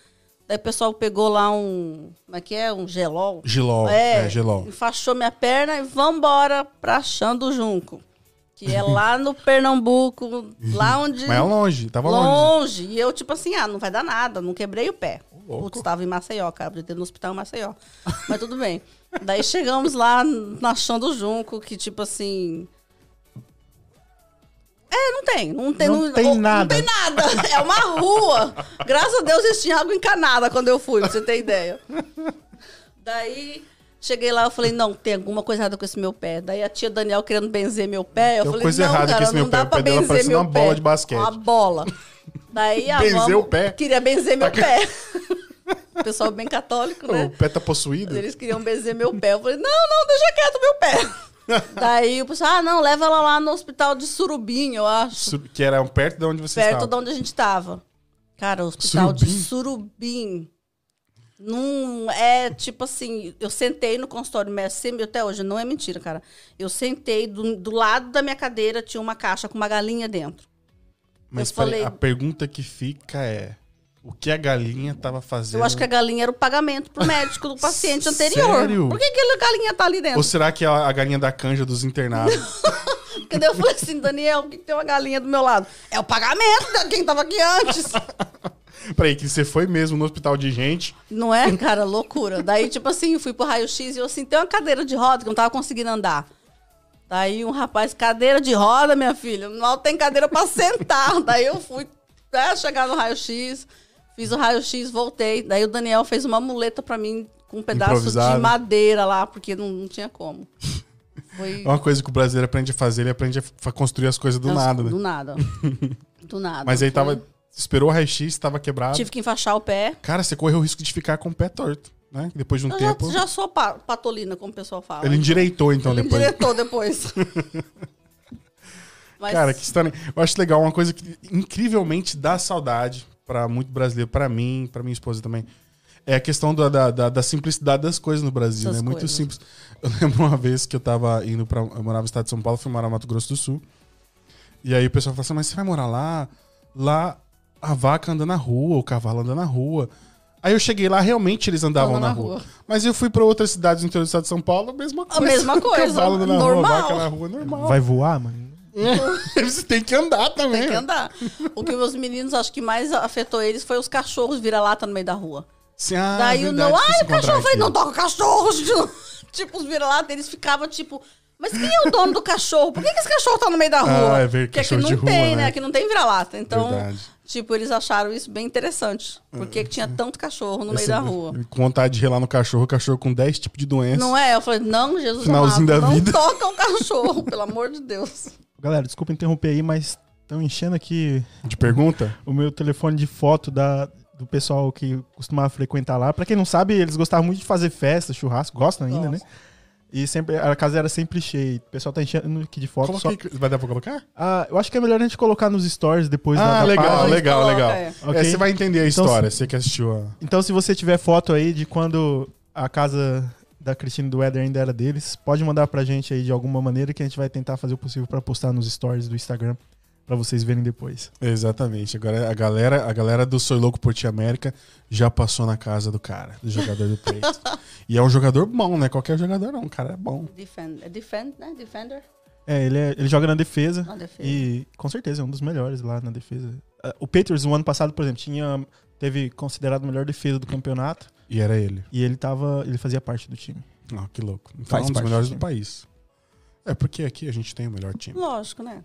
Daí o pessoal pegou lá um. Como é que é? Um gelol. Gilol. É, gelol. Enfaixou minha perna e vambora pra Chão do Junco. Que é lá no [laughs] Pernambuco, lá onde. Mas é longe, tava longe. longe. E eu, tipo assim, ah, não vai dar nada, não quebrei o pé. Louco. Putz, tava em Maceió, cara, podia ter no hospital em Maceió. Mas tudo bem. Daí chegamos lá na Chão do Junco, que tipo assim. É, não tem. Não tem, Não tem oh, nada. Não tem nada. É uma rua. Graças a Deus eles tinham água encanada quando eu fui, pra você ter ideia. Daí. Cheguei lá, eu falei, não, tem alguma coisa errada com esse meu pé. Daí a tia Daniel querendo benzer meu pé. Eu Tem falei, coisa não, errada com cara, esse meu não dá pé. O pra benzer meu uma pé. bola de basquete. Uma bola. Daí a Benzer vamos- o pé? Queria benzer meu Tá pé. o [laughs] pessoal bem católico, O né? pé tá possuído? Eles queriam benzer meu pé. Eu falei, não, não, deixa quieto meu pé. [laughs] Daí o pessoal, ah, não, leva ela lá no hospital de Surubim, eu acho. Que era perto de onde você perto estava. de onde a gente tava. Cara, o hospital de Surubim? Surubim. Não é tipo assim, eu sentei no consultório médico, até hoje, não é mentira, cara. Eu sentei, do, do lado da minha cadeira tinha uma caixa com uma galinha dentro. Mas eu falei- a pergunta que fica é: o que a galinha tava fazendo? Eu acho que a galinha era o pagamento pro médico do [laughs] paciente anterior. Sério? Por que aquela galinha tá ali dentro? Ou será que é a, a galinha da canja dos internados? [laughs] Porque daí eu falei assim, Daniel, que que tem uma galinha do meu lado? É o pagamento de quem tava aqui antes. [laughs] Peraí, que você foi mesmo no hospital de gente. Não é, cara? Loucura. Daí, tipo assim, eu fui pro raio-x e eu assim, tem uma cadeira de roda que eu não tava conseguindo andar. Daí um rapaz, cadeira de roda, minha filha, mal tem cadeira pra sentar. [laughs] Daí eu fui até chegar no raio-x, fiz o raio-x, voltei. Daí o Daniel fez uma muleta pra mim com um pedaço Improvisado. de madeira lá, porque não, não tinha como. [laughs] Foi É uma coisa que o brasileiro aprende a fazer, ele aprende a construir as coisas do Nossa, nada, né? Do nada. [laughs] Do nada. Mas aí Foi- tava. Esperou o raio-x, tava quebrado. Tive que enfaixar o pé. Cara, você correu o risco de ficar com o pé torto, né? Depois de um Eu já, tempo. já sou pa- patolina, como o pessoal fala. Ele endireitou, então, Ele depois. endireitou depois. [laughs] Mas, Cara, que história. Eu acho legal, uma coisa que incrivelmente dá saudade pra muito brasileiro, pra mim, pra minha esposa também. É a questão da, da, da- da simplicidade das coisas no Brasil, Das né? Muito coisas. simples. Eu lembro uma vez que eu tava indo pra. Eu morava no estado de São Paulo, fui morar no Mato Grosso do Sul. E aí o pessoal falou assim: Mas você vai morar lá? Lá a vaca anda na rua, o cavalo anda na rua. Aí eu cheguei lá, realmente eles andavam Anda na, na rua. rua. Mas eu fui pra outras cidades do interior do estado de São Paulo, a mesma A coisa. mesma [laughs] coisa, Cavalo na rua, normal. vaca na rua, normal. Vai voar, mano? [laughs] Eles têm que andar também. Tem que andar. O que meus meninos, acho que mais afetou eles foi os cachorros vira-lata no meio da rua. Sim, ah, Daí o verdade, não, ai, o cachorro, eu falei, não toca cachorro. [laughs] tipo, os vira-lata, eles ficavam, tipo, Mas quem é o dono do cachorro? Por que, que esse cachorro tá no meio da rua? Ah, é ver Porque aqui não de rua, tem, né? né? Aqui não tem vira-lata. Então, Verdade. tipo, eles acharam isso bem interessante. Por que que tinha tanto cachorro no meio Esse- da rua? Com vontade de relar no cachorro, cachorro com 10 tipos de doença. Não é? Eu falei, não, Jesus Finalzinho amado, da não vida. toca o [laughs] cachorro, pelo amor de Deus. Galera, desculpa interromper aí, mas estão enchendo aqui De pergunta? o meu telefone de foto da, do pessoal que costumava frequentar lá. Pra quem não sabe, eles gostavam muito de fazer festa, churrasco, gostam ainda, né? E sempre, a casa era sempre cheia. O pessoal tá enchendo aqui de foto. Só, Vai dar pra colocar? Ah, eu acho que é melhor a gente colocar nos stories depois da- Ah, da legal, página. legal, legal. é. Ok. É, você vai entender a Então, história, você que assistiu a. Então, se você tiver foto aí de quando a casa da Cristina e do Éder ainda era deles, pode mandar pra gente aí de alguma maneira que a gente vai tentar fazer o possível pra postar nos stories do Instagram pra vocês verem depois. Exatamente. Agora a galera, a galera do Soy Louco por Ti América já passou na casa do cara, do jogador do peito. [laughs] e é um jogador bom, né? Qualquer jogador não, o cara é bom. Defend, é defend, né? Defender É, ele, é- ele joga na defesa na defesa. e com certeza é um dos melhores lá na defesa. Ah, O Patriots no ano passado, por exemplo, tinha teve considerado a melhor defesa do campeonato E era ele. e ele tava, ele fazia parte do time. Ah, que louco. Então Faz é um dos melhores do do país. É porque aqui a gente tem o melhor time. Lógico, né?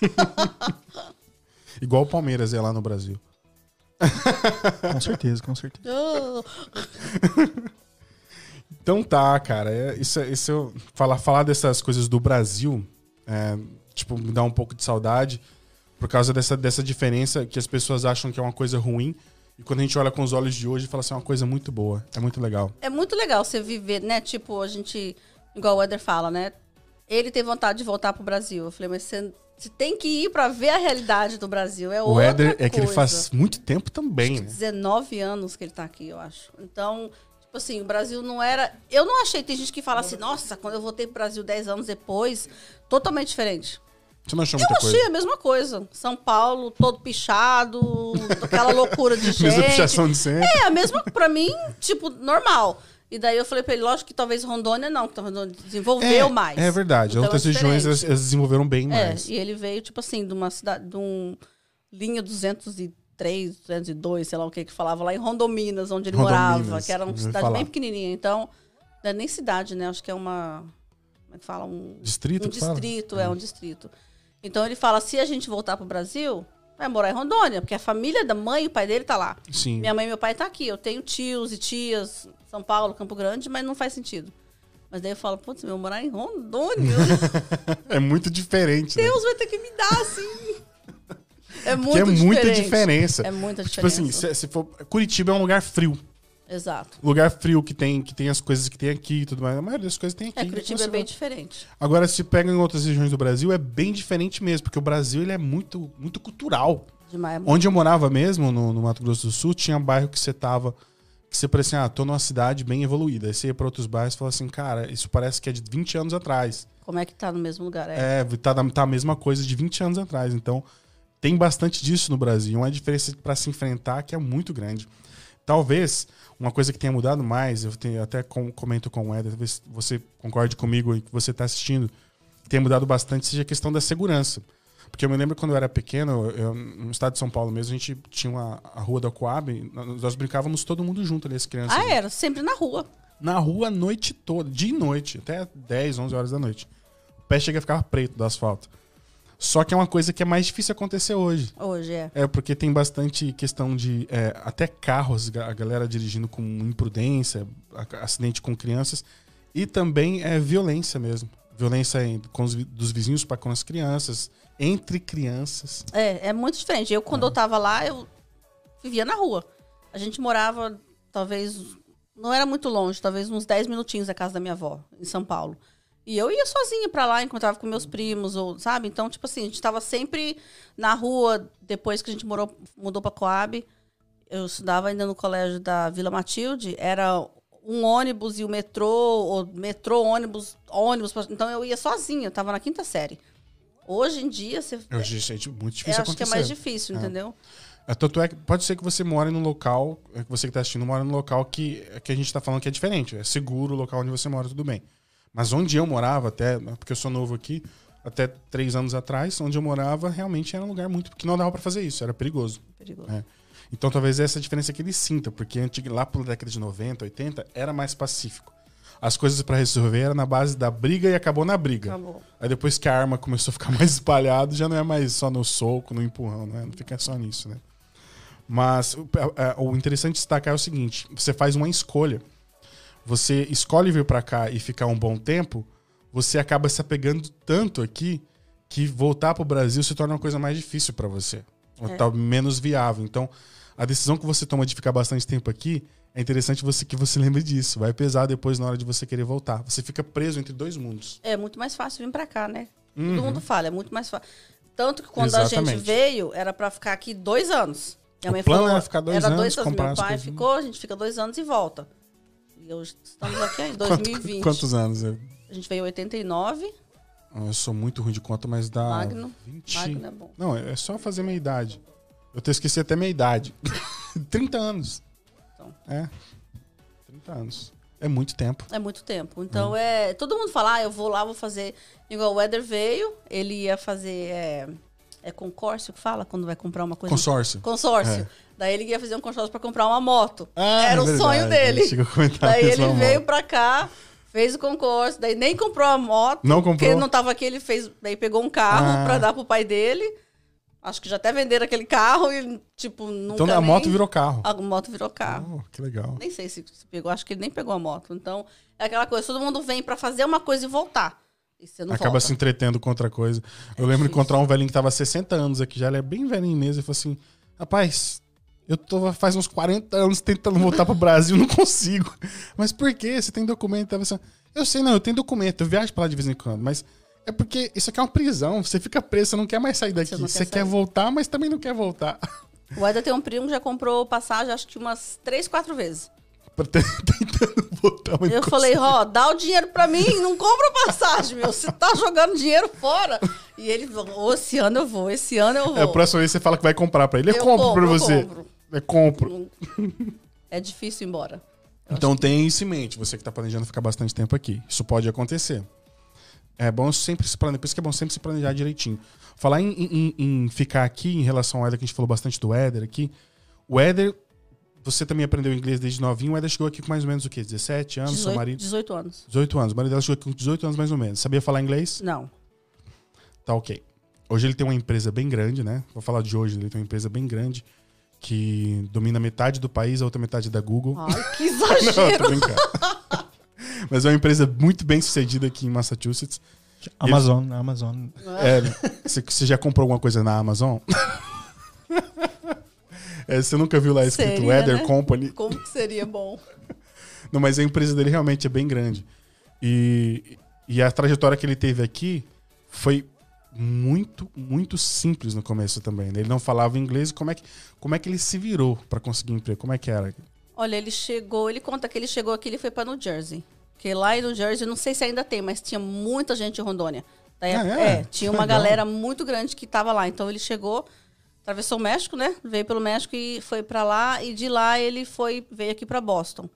[laughs] Igual o Palmeiras é lá no Brasil. Com certeza, com certeza. [laughs] Então tá, cara. É, isso, isso eu- falar, falar dessas coisas do Brasil, é, tipo, me dá um pouco de saudade por causa dessa, dessa diferença que as pessoas acham que é uma coisa ruim. E quando a gente olha com os olhos de hoje, fala assim, é uma coisa muito boa. É muito legal. É muito legal você viver, né? Tipo, a gente, igual o Eder fala, né? Ele tem vontade de voltar pro Brasil. Eu falei, mas você, você tem que ir pra ver a realidade do Brasil. É o outra Éder é que ele coisa. faz muito tempo também, né? 19 anos que ele tá aqui, eu acho. Então, tipo assim, o Brasil não era. Eu não achei. Tem gente que fala assim, nossa, quando eu voltei pro Brasil 10 anos depois, totalmente diferente. Você não achou Eu muita achei coisa? a mesma coisa. São Paulo, todo pichado, aquela loucura de [laughs] gente. Mesma pichação de sempre. É, a mesma, pra mim, tipo, normal. E daí eu falei pra ele, lógico que talvez Rondônia não, que Rondônia desenvolveu é, mais. É verdade. Então, As outras é regiões elas, elas desenvolveram bem É, mais. e ele veio, tipo assim, de uma cidade, de um linha 203, 202, sei lá o que que falava, lá em Rondominas, onde ele Rondominas, morava, que era uma cidade falar. bem pequenininha. Então, não é nem cidade, né? Acho que é uma, como é que fala? Um, Distrito, um que fala? distrito, é um distrito. Então ele fala, se a gente voltar pro Brasil, vai morar em Rondônia, porque a família da mãe e o pai dele tá lá. Sim. Minha mãe e meu pai tá aqui. Eu tenho tios e tias, São Paulo, Campo Grande, mas não faz sentido. Mas daí eu falo, putz, eu vou morar em Rondônia. [laughs] É muito diferente. né? Deus vai ter que me dar, assim. É muito Porque é muita diferente. diferença. É muita Tipo diferença. assim, se, se for. Curitiba é um lugar frio. Exato. Lugar frio que tem, que tem as coisas que tem aqui e tudo mais. A maioria das coisas tem aqui. É, Curitiba Então, é você bem diferente. Agora, se pega em outras regiões do Brasil, é bem diferente mesmo, porque o Brasil ele é muito, muito cultural. Demais. Onde eu morava mesmo, no, no Mato Grosso do Sul, tinha um bairro que você tava. Que você parecia, ah, tô numa cidade bem evoluída. Aí você ia pra outros bairros e falava assim, cara, isso parece que é de 20 anos atrás. Como é que tá no mesmo lugar? É. É, tá, tá a mesma coisa de 20 anos atrás. Então, tem bastante disso no Brasil. Uma diferença para se enfrentar que é muito grande. Talvez uma coisa que tenha mudado mais, eu tenho, até com- comento com o Eder, talvez você concorde comigo e que você está assistindo, que tenha mudado bastante, seja a questão da segurança. Porque eu me lembro quando eu era pequeno, eu- no estado de São Paulo mesmo, a gente tinha uma, a rua da Coab, nós brincávamos todo mundo junto ali, as crianças. Ah, era sempre na rua. Na rua a noite toda, de noite, até 10, 11 horas da noite. O pé chega a ficar preto do asfalto. Só que é uma coisa que é mais difícil acontecer hoje. Hoje é. É porque tem bastante questão de é, até carros, a galera dirigindo com imprudência, acidente com crianças e também é violência mesmo. Violência os dos vizinhos para com as crianças, entre crianças. É, é muito diferente. Eu, quando eu tava lá, eu vivia na rua. A gente morava, talvez, não era muito longe, talvez uns 10 minutinhos da casa da minha avó, em São Paulo. E eu ia sozinha pra lá, encontrava com meus primos, ou, sabe? Então, tipo assim, a gente tava sempre na rua, depois que a gente morou, mudou pra Coab. Eu estudava ainda no colégio da Vila Matilde, era um ônibus e o metrô, ou metrô, ônibus, ônibus. Então eu ia sozinha, eu tava na quinta série. Hoje em dia, você acho gente, muito eu difícil acho acontecer. que é mais difícil, entendeu? É, Tanto é que pode ser que você mora num local, é que você que tá assistindo mora num local que, que a gente tá falando que é diferente. É seguro o local onde você mora, tudo bem. Mas onde eu morava, até, porque eu sou novo aqui, até três anos atrás, onde eu morava, realmente era um lugar muito. que não dava pra fazer isso, era perigoso. Perigoso. É. Então talvez essa diferença que ele sinta, porque lá pela década de 90, 80, era mais pacífico. as coisas pra resolver era na base da briga e acabou na briga. Acabou. Aí depois que a arma começou a ficar [laughs] mais espalhada, já não é mais só no soco, no empurrão, né? Não fica só nisso, né? Mas o- é, o interessante de destacar é o seguinte: você faz uma escolha. Você escolhe vir pra cá e ficar um bom tempo, você acaba se apegando tanto aqui que voltar pro Brasil se torna uma coisa mais difícil pra você. Ou É. tá menos viável. Então, a decisão que você toma de ficar bastante tempo aqui é interessante você que você [laughs] lembre disso. Vai pesar depois na hora de você querer voltar. Você fica preso entre dois mundos. É muito mais fácil vir pra cá, né? Uhum. Todo mundo fala, é muito mais fácil. Tanto que quando a gente Exatamente. veio, era pra ficar aqui dois anos. Minha O mãe plano falou, era ficar dois era anos, dois anos. Meu pai coisas. ficou, a gente fica dois anos e volta. E hoje estamos aqui em [laughs] Quanto- 2020. quantos anos? Eu, A gente veio em 89, eu sou muito ruim de conta, mas dá Magno. 20. Magno é bom. Não, é só fazer minha idade. Eu te esqueci até minha idade. [laughs] 30 anos. Então. É. 30 anos. É muito tempo. É muito tempo. Então, Hum. é. Todo mundo fala, ah, eu vou lá, vou fazer. Igual o Weather veio, ele ia fazer. É, é consórcio que fala quando vai comprar uma coisa? Consórcio. Consórcio. É. Daí ele ia fazer um consórcio pra comprar uma moto. Ah, Era é o verdade. sonho dele. Daí ele veio pra cá, fez o concurso, daí nem comprou a moto. Não Porque comprou? ele não tava aqui, ele fez. Daí pegou um carro Ah. pra dar pro pai dele. Acho que já até venderam aquele carro e, tipo, nunca. Então a nem- moto virou carro. A moto virou carro. Oh, que legal. Nem sei se, se pegou, acho que ele nem pegou a moto. Então, é aquela coisa, todo mundo vem pra fazer uma coisa e voltar. E você não Acaba volta. se entretendo com outra coisa. Eu É lembro de difícil. encontrar um velhinho que tava há 60 anos aqui, já ele é bem velhinho mesmo, e falou assim: rapaz, eu tô faz uns 40 anos tentando voltar pro Brasil, não consigo. Mas por quê? Você tem documento? Tava assim, eu sei, não, eu tenho documento, eu viajo pra lá de vez em quando, mas é porque isso aqui é uma prisão, você fica preso, você não quer mais sair daqui. Você não Você, quer quer sair. voltar, mas também não quer voltar. O Eda tem um primo que já comprou passagem, acho que umas três, quatro vezes. Pra [laughs] tentando voltar, mas Eu falei, ó, dá o dinheiro pra mim, não compra passagem, meu. Você tá jogando dinheiro fora. E ele falou, "Ô, esse ano eu vou, esse ano eu vou. É, a próxima vez você fala que vai comprar pra ele, eu, compro, pra eu você. compro. Eu compro. É difícil ir embora. Então tem isso em mente, você que tá planejando ficar bastante tempo aqui. Isso pode acontecer. É bom sempre se planejar, por isso que é bom sempre se planejar direitinho. Falar em, em- em ficar aqui, em relação ao Éder, que a gente falou bastante do Éder aqui. O Éder, você também aprendeu inglês desde novinho. O Éder chegou aqui com mais ou menos o quê? 17 anos, seu 18, marido? 18 anos. 18 anos. O marido dela chegou aqui com 18 anos mais ou menos. Sabia falar inglês? Não. Tá ok. Hoje ele tem uma empresa bem grande, né? Vou falar de hoje, ele tem uma empresa bem grande que domina metade do país, a outra metade da Google. Ai, que [laughs] Não, exagero. tô brincando. [laughs] Mas é uma empresa muito bem sucedida aqui em Massachusetts. Amazon, Amazon. É, você, você já comprou alguma coisa na Amazon? [laughs] É, você nunca viu lá escrito Seria, Weather né? Company? Como que seria bom? Não, mas a empresa dele realmente é bem grande. E, e a trajetória que ele teve aqui foi muito, muito simples no começo também. né? Ele não falava inglês. Como é que, como é que ele se virou para conseguir emprego? Como é que era? Olha, ele chegou, ele conta que ele chegou aqui, ele foi pra New Jersey. Porque lá em New Jersey, não sei se ainda tem, mas tinha muita gente em Rondônia. Daí, Ah, é? é, tinha uma Legal. galera muito grande que tava lá. Então ele chegou, atravessou o México, né? Veio pelo México e foi pra lá. E de lá ele foi, veio aqui pra Boston.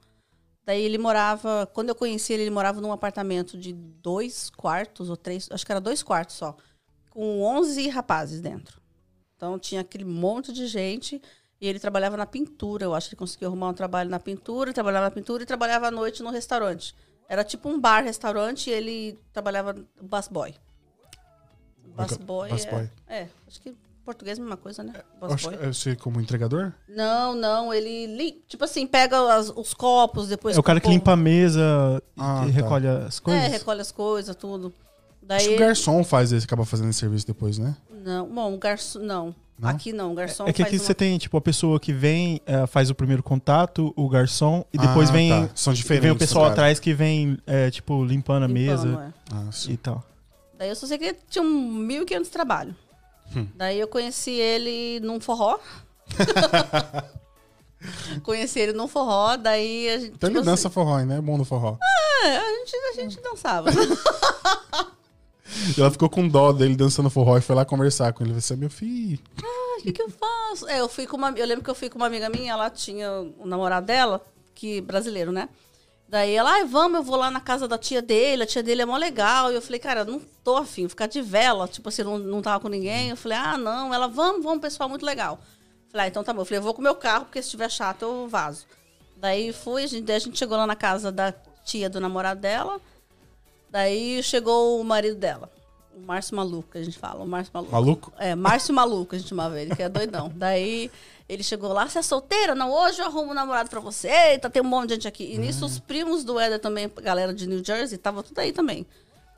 Daí ele morava, quando eu conheci ele, ele morava num apartamento de dois quartos ou três, acho que era dois quartos só, com 11 rapazes dentro. Então tinha aquele monte de gente e ele trabalhava na pintura. Eu acho que ele conseguiu arrumar um trabalho na pintura, trabalhava na pintura e trabalhava à noite no restaurante. Era tipo um bar, restaurante, e ele trabalhava no busboy. Busboy. Busboy. É, é, acho que em português é a mesma coisa, né? Busboy. eu sei como entregador? Não, não, ele, tipo assim, pega as- os copos, depois... É o cara que limpa a mesa e Ah, que tá. recolhe as coisas. É, recolhe as coisas, tudo. Daí, Acho que o garçom faz esse, acaba fazendo esse serviço depois, né? Não, bom, o garçom, não. Não? Aqui não, o garçom É que faz aqui uma- você tem, tipo, a pessoa que vem, eh, faz o primeiro contato, o garçom, e depois Ah, vem, tá. São diferentes. vem o pessoal cara. atrás que vem, eh, tipo, limpando a limpando, mesa é. Ah, sim. e tal. Daí eu só sei que ele tinha um 1.500 trabalho. Hum. Daí eu conheci ele num forró. [laughs] conheci ele num forró, daí a gente. Então ele tipo dança assim, forró, né? É bom no forró. é, a gente, a gente dançava. [laughs] [laughs] Ela ficou com dó dele dançando forró e foi lá conversar com ele. Ele falou assim, meu filho... O que, que eu faço? É, eu fui com uma. Eu lembro que eu fui com uma amiga minha, ela tinha o namorado dela, que brasileiro, né? Daí ela, ai, vamos, eu vou lá na casa da tia dele, a tia dele é mó legal. E eu falei, cara, não tô afim, ficar de vela, tipo assim, não, não tava com ninguém. Eu falei, ah, não. Ela, vamos, vamos, pessoal, muito legal. Falei, ah, então tá bom. Eu falei, eu vou com o meu carro, porque se estiver chato, eu vazo. Daí fui, a gente, daí a gente chegou lá na casa da tia do namorado dela. Daí chegou o marido dela. O Márcio Maluco, que a gente fala. O Márcio Maluco. Maluco? É, Márcio Maluco, a gente chamava ele, que é doidão. Daí ele chegou lá, você é solteira? Não, hoje eu arrumo um namorado pra você. Eita, tem um monte de gente aqui. E nisso, os primos do Éder também, galera de New Jersey, tava tudo aí também.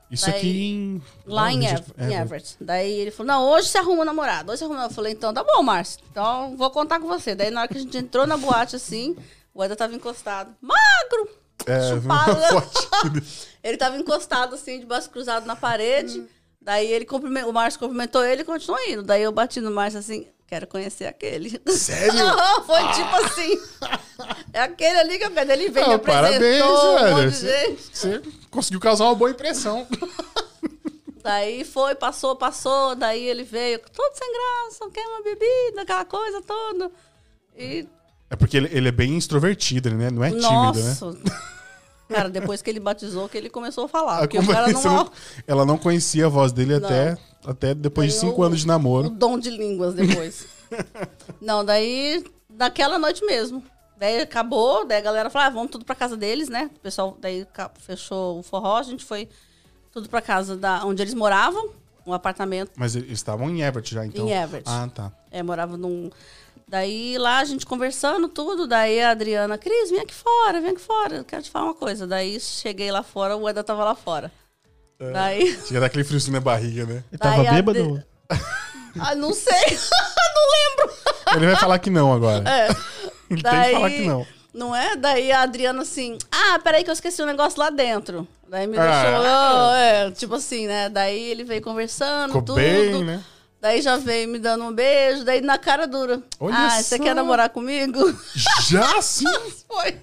Isso Daí- aqui em. Lá em, Onde? Ev em Everett. Daí ele falou, não, hoje você arruma um namorado. Hoje você arruma. Eu falei, então tá bom, Márcio. Então vou contar com você. Daí na hora que a gente entrou na boate assim, o Éder tava encostado. Magro! É. [laughs] [laughs] Ele tava encostado assim, de braço cruzado na parede. Daí ele cumprimentou, o Márcio cumprimentou ele e continuou indo. Daí eu bati no Márcio assim, quero conhecer aquele. Sério? [laughs] Foi tipo assim. É aquele ali que eu quero. Ele veio, apresentou, parabéns, um velho. Você-. Você conseguiu causar uma boa impressão. Daí foi, passou, passou. Daí ele veio, todo sem graça, quer uma bebida, aquela coisa toda. E, É porque ele, ele é bem extrovertido, né? Não é tímido, né? nossa. [laughs] Cara, depois que ele batizou, que ele começou a falar. Porque o cara conversa não... ela não conhecia a voz dele Não. até, até depois de cinco anos de namoro. O dom de línguas depois. [laughs] não, daí, daquela noite mesmo. Daí acabou, daí a galera falou, ah, vamos tudo pra casa deles, né? O pessoal, daí fechou o forró, a gente foi tudo pra casa da, onde eles moravam, um apartamento Mas eles estavam em Everett já, então. em Everett. Ah, tá. É, morava num... Daí lá a gente conversando tudo, daí a Adriana, Cris, vem aqui fora, vem aqui fora, eu quero te falar uma coisa. Daí cheguei lá fora, o Eda tava lá fora. Daí... Chega daquele friozinho na barriga, né? Ele tava Daí bêbado? de- [laughs] Ah, não sei, [laughs] não lembro. Ele vai falar que não agora. É. Ele tem que falar que não. Não é? Daí a Adriana assim, ah, peraí que eu esqueci um negócio lá dentro. Daí me Ah. deixou, oh, é, tipo assim, né? Daí ele veio conversando, Ficou tudo. bem, né? Daí já veio me dando um beijo, daí na cara dura. Olha ah, só. você quer namorar comigo? Já sim? [laughs] Foi.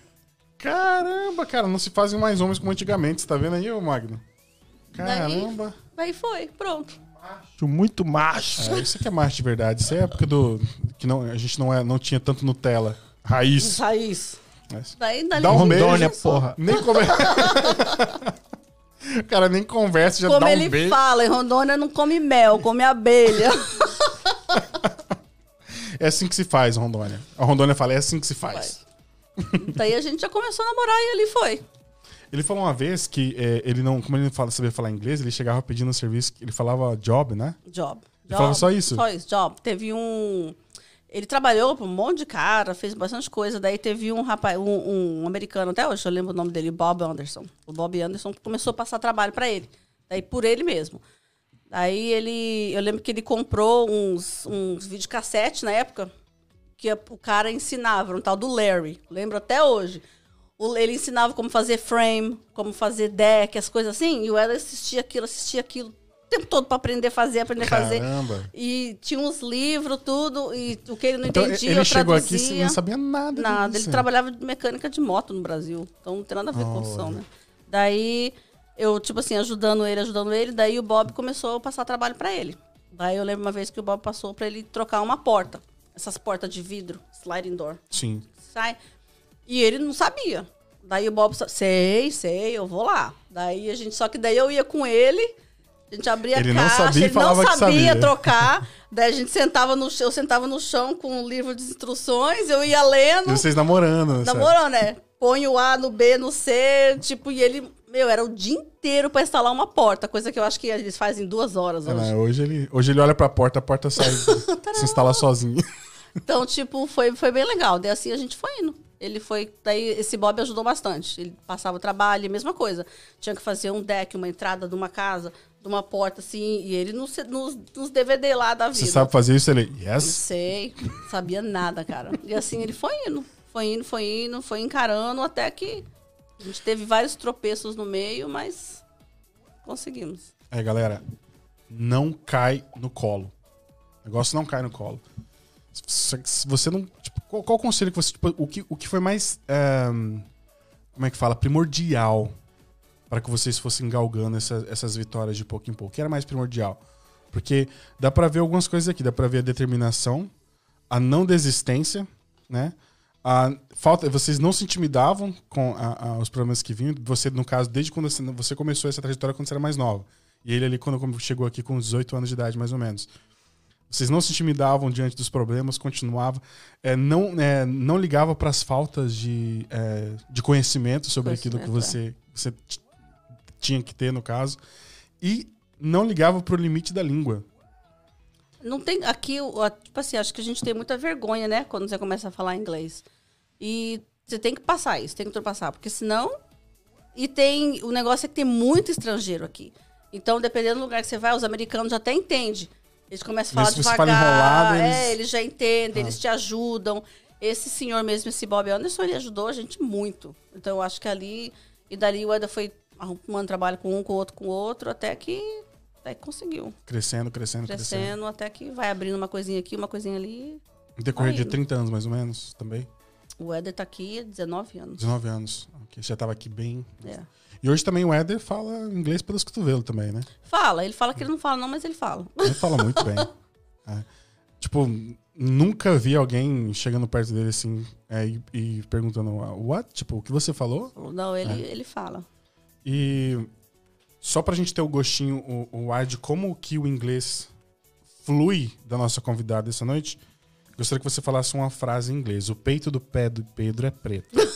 Caramba, cara, não se fazem mais homens como antigamente. Você tá vendo aí, ô Magno? Caramba. Daí foi, pronto. Acho muito macho. É, isso aqui é macho de verdade. Isso é a época do. que não, a gente não, é, não tinha tanto Nutella. Raiz. Raiz. Mas Daí dali Dá um beijo. Porra. Nem conversa. [laughs] [laughs] o cara nem conversa, já Como dá um ele beijo. fala, em Rondônia não come mel, come abelha. É assim que se faz, Rondônia. A Rondônia fala, é assim que se faz. Daí a gente já começou a namorar e ali foi. Ele falou uma vez que é, ele não, como ele não fala, sabia falar inglês, ele chegava pedindo serviço, ele falava job, né? Job. Ele falava só isso? Só isso, job. Teve um. Ele trabalhou pra um monte de cara, fez bastante coisa. Daí teve um rapaz, um, um americano, até hoje eu lembro o nome dele, Bob Anderson. O Bob Anderson começou a passar trabalho pra ele. Daí por ele mesmo. Daí ele. Eu lembro que ele comprou uns, uns videocassete na época que o cara ensinava, um tal do Larry. Lembro até hoje. Ele ensinava como fazer frame, como fazer deck, as coisas assim. E o Eda assistia aquilo, assistia aquilo tempo todo pra aprender a fazer, aprender a fazer. Caramba. E tinha uns livros, tudo, e o que ele não Então entendia, ele eu chegou aqui e não sabia nada. Nada, ele trabalhava de mecânica de moto no Brasil. Então não tem nada a ver com construção, né? Daí, eu, tipo assim, ajudando ele, ajudando ele, daí o Bob começou a passar trabalho pra ele. Daí eu lembro uma vez que o Bob passou pra ele trocar uma porta. Essas portas de vidro, sliding door. Sim. Sai. E ele não sabia. Daí o Bob, sei, sei, eu vou lá. Daí a gente, só que daí eu ia com ele, a gente abria Ele a não caixa, sabia e ele não sabia sabia. trocar. [laughs] daí a gente sentava no chão, eu sentava no chão com o livro de instruções, eu ia lendo, E vocês namorando. sabe? namorando, né? Põe o A no B, no C, tipo, e ele, meu, era o dia inteiro pra instalar uma porta, coisa que eu acho que eles fazem em duas horas É, hoje. né, hoje, ele, hoje ele olha pra porta, a porta sai, [laughs] [laughs] se instala sozinho. Então, tipo, foi, foi bem legal. Daí assim a gente foi indo. Ele foi. Daí esse Bob ajudou bastante. Ele passava o trabalho, a mesma coisa. Tinha que fazer um deck, uma entrada de uma casa, de uma porta, assim. E ele nos, nos, nos DVD lá da vida. Você sabe fazer isso? Ele, Não yes. sei. Sabia nada, cara. E assim ele foi indo. Foi indo, foi indo, foi encarando até que a gente teve vários tropeços no meio, mas conseguimos. É, galera, não cai no colo. O negócio não cai no colo. Se você não. Tipo, qual, qual o conselho que você. Tipo, o, que, o que foi mais. ehm, como é que fala? Primordial para que vocês fossem galgando essa- essas vitórias de pouco em pouco? Que era mais primordial? Porque dá pra ver algumas coisas aqui. Dá pra ver a determinação, a não desistência, né? A falta, vocês não se intimidavam com a- a- os problemas que vinham. Você, no caso, desde quando você, você começou essa trajetória quando você era mais nova. E ele ali, quando chegou aqui com 18 anos de idade, mais ou menos. Vocês não se intimidavam diante dos problemas, continuava, é, não, é, não ligava para as faltas de, é, de conhecimento sobre aquilo que você, você t- tinha que ter no caso, e não ligava para o limite da língua. Não tem. Aqui, tipo assim, acho que a gente tem muita vergonha, né? Quando você começa a falar inglês. E você tem que passar isso, tem que ultrapassar, porque senão. E tem. O negócio é que tem muito estrangeiro aqui. Então, dependendo do lugar que você vai, os americanos até entendem. Eles começam a falar devagar. fala enrolado, eles- É, eles já entendem, Ah. eles te ajudam. Esse senhor mesmo, esse Bob Anderson, ele ajudou a gente muito. Então, eu acho que ali. E dali o Eda foi arrumando trabalho com um, com o outro, com o outro, até que. Até que conseguiu Crescendo, crescendo, crescendo. crescendo até que vai abrindo uma coisinha aqui, uma coisinha ali. Em decorrer de Aí. 30 anos, mais ou menos, também. O Éder tá aqui há 19 anos. 19 anos. Ok, Já estava aqui bem. É. E hoje também o Éder fala inglês pelos cotovelos também, né? Fala, ele fala que ele não fala não, mas ele fala. Ele fala muito bem. [laughs] É. Tipo, nunca vi alguém chegando perto dele assim é, e, e perguntando, what? Tipo, o que você falou? Não, ele, É. ele fala. E só pra gente ter o gostinho, o, o ar de como que o inglês flui da nossa convidada essa noite, gostaria que você falasse uma frase em inglês. O peito do pé do Pedro é preto. [laughs]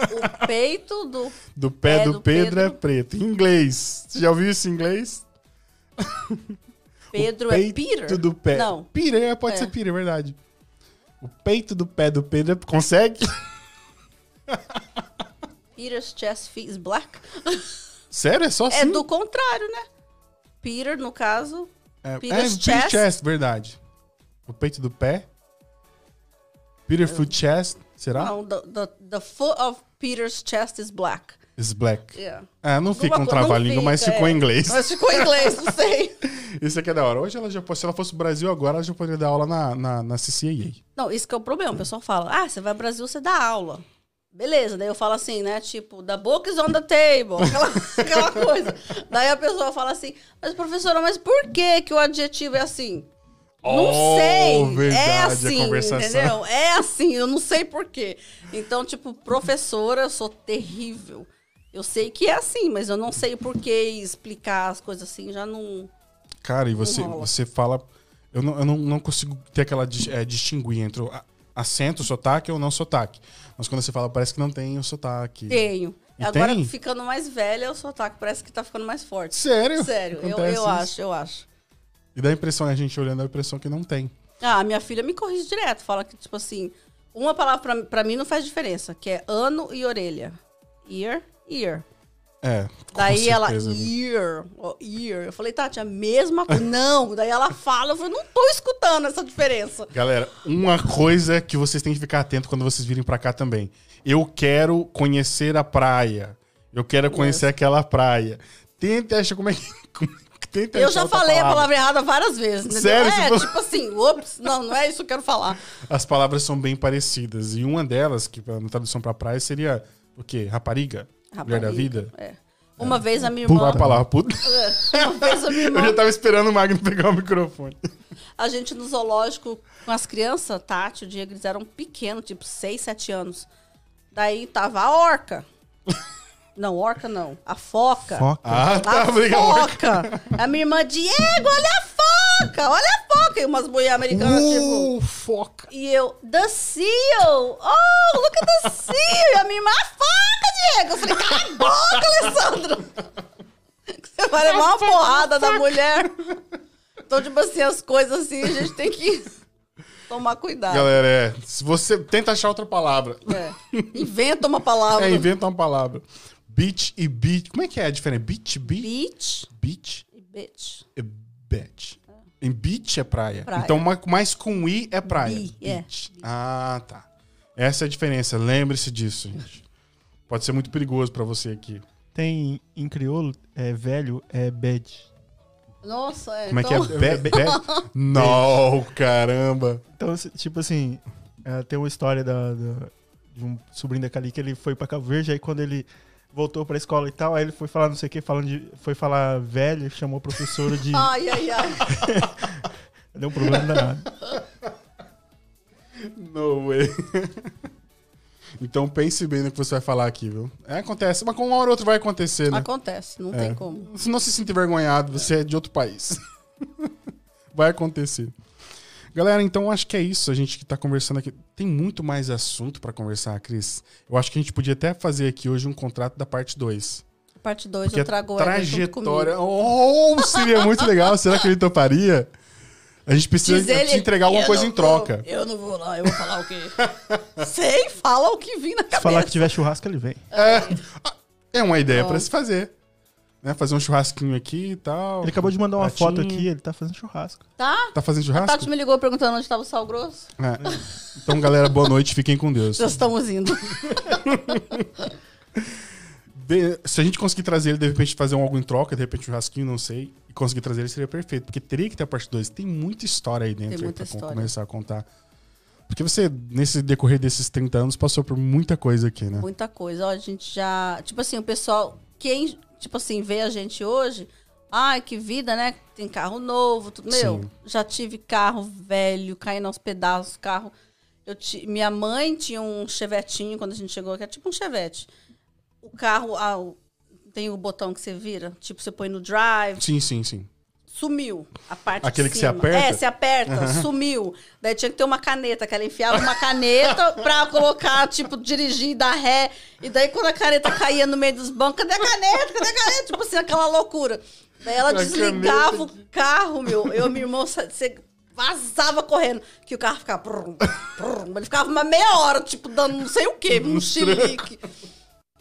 O peito do. Do pé Pé do, do Pedro, Pedro. é preto. Em inglês. Você já ouviu isso em inglês? [laughs] Pedro o é peito Peter? do pé. Não. Peter, é, pode É. ser Peter, é verdade. O peito do pé do Pedro é- consegue? [laughs] Peter's chest is black. Sério? É só assim? É do contrário, né? Peter, no caso. É, Peter's é, chest. chest, verdade. O peito do pé. Peter foot chest, será? Não, the, the, the foot of Peter's chest is black. Is black. Yeah. É, não fica um trava-língua, mas ficou é. em inglês. Mas ficou em inglês, não sei. [laughs] Isso aqui é da hora. Hoje, ela já, se ela fosse Brasil agora, ela já poderia dar aula na, na, na CCAA. Não, isso que é o problema. O pessoal fala, ah, você vai ao Brasil, você dá aula. Beleza, daí eu falo assim, né? Tipo, the book is on the table. Aquela, [laughs] aquela coisa. Daí a pessoa fala assim, mas professora, mas por que que o adjetivo é assim? Não Oh, sei. verdade, é assim, entendeu? É assim, eu não sei por quê. Então, tipo, professora, eu sou terrível. Eu sei que é assim, mas eu não sei por que explicar as coisas assim, já não... Cara, e você, rola. você fala. Eu não, eu não, não consigo ter aquela é, distinguir entre o a- acento, sotaque ou não sotaque. Mas quando você fala, parece que não tem o sotaque. Tenho. E Agora, tem? ficando mais velha, o sotaque parece que tá ficando mais forte. Sério? Sério, eu, Acontece eu isso? acho, eu acho. E dá a impressão, a gente olhando, dá a impressão que não tem. Ah, minha filha me corrige direto. Fala que, tipo assim, uma palavra pra, pra mim não faz diferença, que é ano e orelha. Ear, ear. É. Daí ela, amigo. ear, ó, ear. Eu falei, Tati, a mesma coisa. [laughs] Não. Daí ela fala, eu falei, não tô escutando essa diferença. Galera, uma coisa que vocês têm que ficar atento quando vocês virem pra cá também. Eu quero conhecer a praia. Eu quero conhecer aquela praia. Tente achar como é que. [laughs] como é que- Tenta Eu já falei a palavra errada várias vezes. Sério? É, Você tipo assim, ops, não, não é isso que eu quero falar. As palavras são bem parecidas. E uma delas, que na tradução pra praia, seria o quê? Rapariga? Mulher da Rapariga, vida? É. Uma vez a minha irmã. a palavra puta. [laughs] Uma vez a minha Eu já irmã. tava esperando o Magno pegar o microfone. A gente no zoológico com as crianças, Tati, o Diego, eles eram pequenos, tipo 6, 7 anos. Daí tava a orca. [laughs] Não, orca não. A foca. Foca. Ah, A tá, obrigado. foca. A minha irmã, Diego, olha a foca, olha a foca. E umas mulheres americanas, tipo... Uh, foca. E eu, the seal! Oh, look at the seal! E a minha irmã, a foca, Diego! Eu falei, cala a boca, Alessandro! [laughs] Você vai levar uma porrada da mulher. Então, tipo assim, as coisas assim, a gente tem que tomar cuidado. Galera, é. Se você tenta achar outra palavra. É. Inventa uma palavra. É, inventa uma palavra. Beach e beach. Como é que é a diferença? Beach, beach? Beach Beach e bitch. e beach. Em beach é praia. Praia. Então, ma- mais com i é praia. Bi, é. Beach. Ah, tá. Essa é a diferença. Lembre-se disso, gente. Pode ser muito perigoso pra você aqui. Tem em crioulo, é velho, é bad. Nossa, é. Como é que é? Be- be- [laughs] Não, caramba. Então, tipo assim, é, tem uma história da, da- de um sobrinho da Cali que ele foi pra Cabo Verde, aí quando ele voltou pra escola e tal, aí ele foi falar não sei o que, falando de, foi falar velho, chamou a professora de... [laughs] Ai, ai, ai. [laughs] Deu um problema danado. No way. Então pense bem no que você vai falar aqui, viu? É, acontece, mas com uma hora ou outra vai acontecer, né? Acontece, não É. tem como. Se não se sinta envergonhado, você é de outro país. [laughs] Vai acontecer. Galera, então acho que é isso. A gente que tá conversando aqui. Tem muito mais assunto pra conversar, Cris. Eu acho que a gente podia até fazer aqui hoje um contrato da parte 2. Parte 2 Porque eu a trago junto trajetória. comigo. Oh, seria muito legal. Será que ele toparia? A gente precisa Diz te ele, entregar alguma "Eu coisa não em troca. vou, eu não vou lá, eu vou falar o quê? [laughs] Sei, fala o que vim na Se cabeça. falar que tiver churrasco, ele vem. É uma ideia pra se fazer. Né? Fazer um churrasquinho aqui e tal. Ele acabou de mandar uma Pratinho. foto aqui, ele tá fazendo churrasco. Tá? Tá fazendo A churrasco? Tati me ligou perguntando onde estava o sal grosso. É. Então, galera, boa noite. Fiquem com Deus. Já estamos indo. De- se a gente conseguir trazer ele, de repente, fazer um algo em troca, de repente um churrasquinho, não sei, e conseguir trazer ele, seria perfeito. Porque teria que ter a parte 2. Tem muita história aí dentro Tem aí pra história. começar a contar. Porque você, nesse decorrer desses 30 anos, passou por muita coisa aqui, né? Muita coisa. Ó, a gente já. Tipo assim, o pessoal. Quem, tipo assim, vê a gente hoje. Ai, que vida, né? Tem carro novo, tudo. Meu, Sim. já tive carro velho, caindo aos pedaços, carro. Eu ti- minha mãe tinha um chevetinho quando a gente chegou, que é tipo um chevette. O carro, ah, tem o botão que você vira, tipo, você põe no drive, Sim, sim, sim. Sumiu a parte Aquele que você aperta? É, você aperta, sumiu. Daí tinha que ter uma caneta, que ela enfiava uma caneta [laughs] pra colocar, tipo, dirigir, dar ré. E daí quando a caneta caía no meio dos bancos, cadê a caneta? Cadê a caneta? Tipo assim, aquela loucura. Daí ela A desligava caneta o carro, meu. Eu e meu irmão, vazava correndo. Que o carro ficava... Brum, brum. Ele ficava uma meia hora, tipo, dando não sei o quê, um chilique.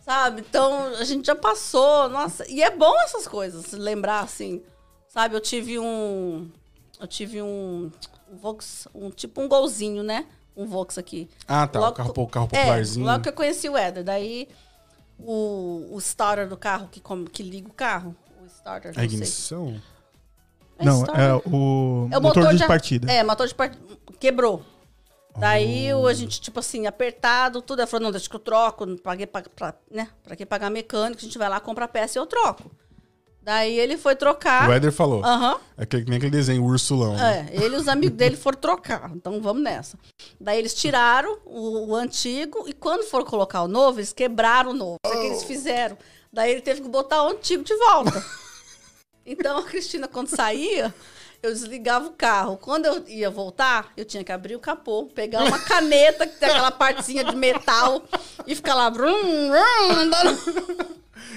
Sabe? Então, a gente já passou, nossa. E é bom essas coisas, se lembrar, assim. Sabe, eu tive um. Eu tive um. um Vox, um tipo um golzinho, né? Um Vox aqui. Ah, tá. Logo carro, o carro É, popularzinho. logo que eu conheci o Éder. Daí, o, o starter do carro, que, como, que liga o carro. O starter, A não sei. ignição? É Não, starter. é o, É o motor, de a- partida. É, motor de partida. Quebrou. Daí Oh. a gente, tipo assim, apertado, tudo. Ela falou, não, deixa que eu troco. Não paguei pra, pra, né? pra que pagar mecânico? A gente vai lá, compra a peça e eu troco. Daí ele foi trocar. O Éder falou. Aham. É que nem aquele desenho, o ursulão. né? É, ele e os amigos dele foram trocar. Então vamos nessa. Daí eles tiraram o, o antigo e quando foram colocar o novo, eles quebraram o novo. Isso é que eles fizeram. Daí ele teve que botar o antigo de volta. [laughs] Então a Cristina, quando saía, eu desligava o carro. Quando eu ia voltar, eu tinha que abrir o capô, pegar uma caneta, que tem aquela partezinha de metal, e ficar lá, brum, brum, andando,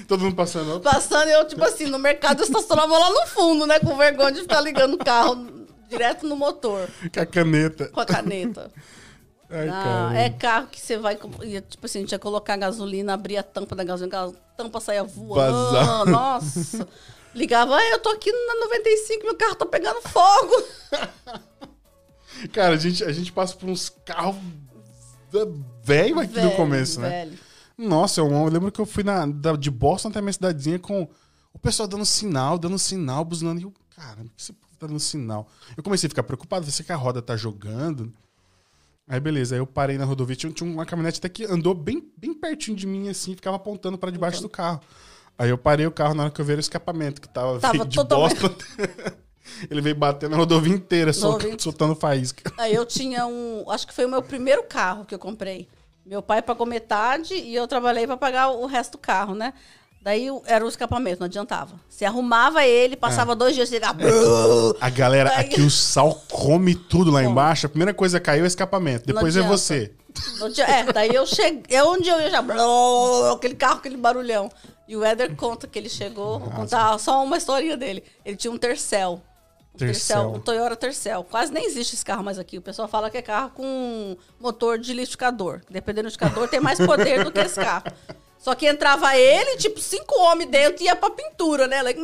Todo mundo passando. passando. Eu, tipo assim, no mercado, eu estacionava lá no fundo, né? Com vergonha de ficar ligando o carro direto no motor, Com a caneta. com a caneta. [laughs] Ai, Ah, é carro que você vai. Tipo assim, a gente ia colocar gasolina, abria a tampa da gasolina, a tampa saía voando. Vazava. Nossa. Ligava, "Ah, eu tô aqui na 95, meu carro tá pegando fogo. [laughs] Cara, a gente, a gente passa por uns carros velho aqui no Velho, começo, né? velho. Nossa, eu, eu lembro que eu fui na, da- de Boston até a minha cidadezinha com o pessoal dando sinal, dando sinal, buzinando. E eu, cara, esse povo tá dando sinal? Eu comecei a ficar preocupado, você que a roda tá jogando. Aí beleza, aí eu parei na rodovia, tinha, tinha uma caminhonete até que andou bem, bem pertinho de mim, assim, ficava apontando pra debaixo do carro. Aí eu parei o carro na hora que eu vi o escapamento, que tava, Tava de totalmente- Boston. [laughs] Ele veio batendo na rodovia inteira, soltando faísca. Aí eu tinha um. Acho que foi o meu primeiro carro que eu comprei. Meu pai pagou metade e eu trabalhei pra pagar o resto do carro, né? Daí era o escapamento, não adiantava. Você arrumava ele, É. passava dois dias, você ligava. A galera, Aí- aqui o sal come tudo lá Come. embaixo. A primeira coisa que caiu é o escapamento. Depois é você. É, daí eu cheguei. É onde eu ia já. Aquele carro, aquele barulhão. E o Éder conta que ele chegou. Vou contar só uma historinha dele. Ele tinha um Tercel. Um Tercel. um Toyota Tercel. Quase nem existe esse carro mais aqui. O pessoal fala que é carro com motor de liquidificador. Dependendo do liquidificador, tem mais poder do que esse carro. Só que entrava ele, tipo, cinco homens dentro e ia pra pintura, né? Like,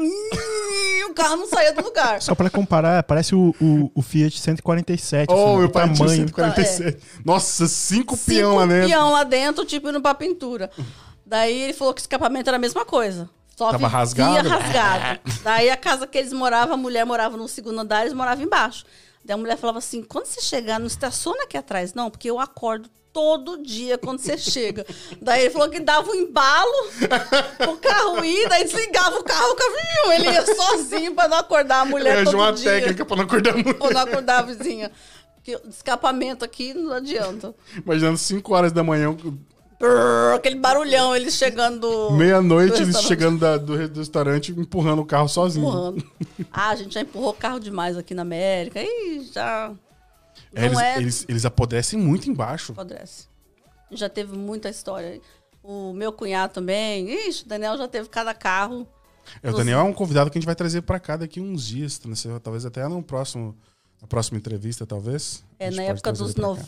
o carro não saía do lugar. Só pra comparar, parece o, o, o Fiat 147. Oh, assim, o tinha tamanho. 147. Nossa, cinco peão cinco lá dentro. peão lá dentro, tipo, indo pra pintura. Daí ele falou que o escapamento era a mesma coisa. Só Tava vivia rasgado? rasgado. [laughs] Daí a casa que eles moravam, a mulher morava no segundo andar, eles moravam embaixo. Daí a mulher falava assim: quando você chegar, não estaciona aqui atrás, não, porque eu acordo todo dia quando você chega. [laughs] Daí ele falou que dava um embalo o carro ir, daí desligava o carro, o carro ele ia sozinho pra não acordar a mulher Arranjou todo uma dia. técnica pra não acordar muito. Ou não acordar a vizinha. Porque escapamento aqui não adianta. Imaginando 5 horas da manhã, Brrr, aquele barulhão, eles chegando. Meia-noite, eles chegando da- do, re- do restaurante empurrando o carro sozinho. Empurrando. Ah, a gente já empurrou carro demais aqui na América. Ih, já. É, eles, é. eles, eles apodrecem muito embaixo. Apodrece. Já teve muita história. O meu cunhado também. Ixi, o Daniel já teve cada carro. É, o Daniel é um convidado que a gente vai trazer pra cá daqui uns dias. sei, Talvez até no próximo, na próxima entrevista, talvez. É, na época dos ele pra cá.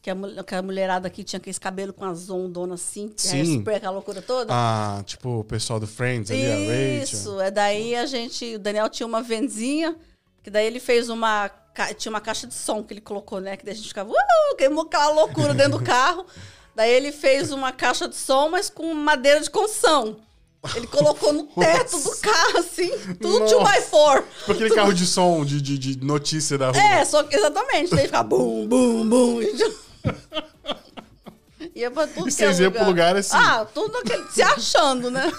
90, que a, que a mulherada aqui tinha aqueles cabelos com as ondonas assim, que Sim. super aquela loucura toda. Ah, tipo o pessoal do Friends ali, a Rachel. Isso, é daí a gente, o Daniel tinha uma venzinha, que daí ele fez uma, tinha uma caixa de som que ele colocou, né, que daí a gente ficava, uh, queimou aquela loucura dentro do carro. [laughs] Daí ele fez uma caixa de som, mas com madeira de construção. Ele colocou no [laughs] teto do carro, assim, tudo 2x4. Tipo aquele carro de som de, de, de notícia da rua. É, só que exatamente. Daí ficava bum, bum, bum. E Ia pra tudo E que é vocês iam pro lugar assim? Ah, tudo aquele, se achando, né?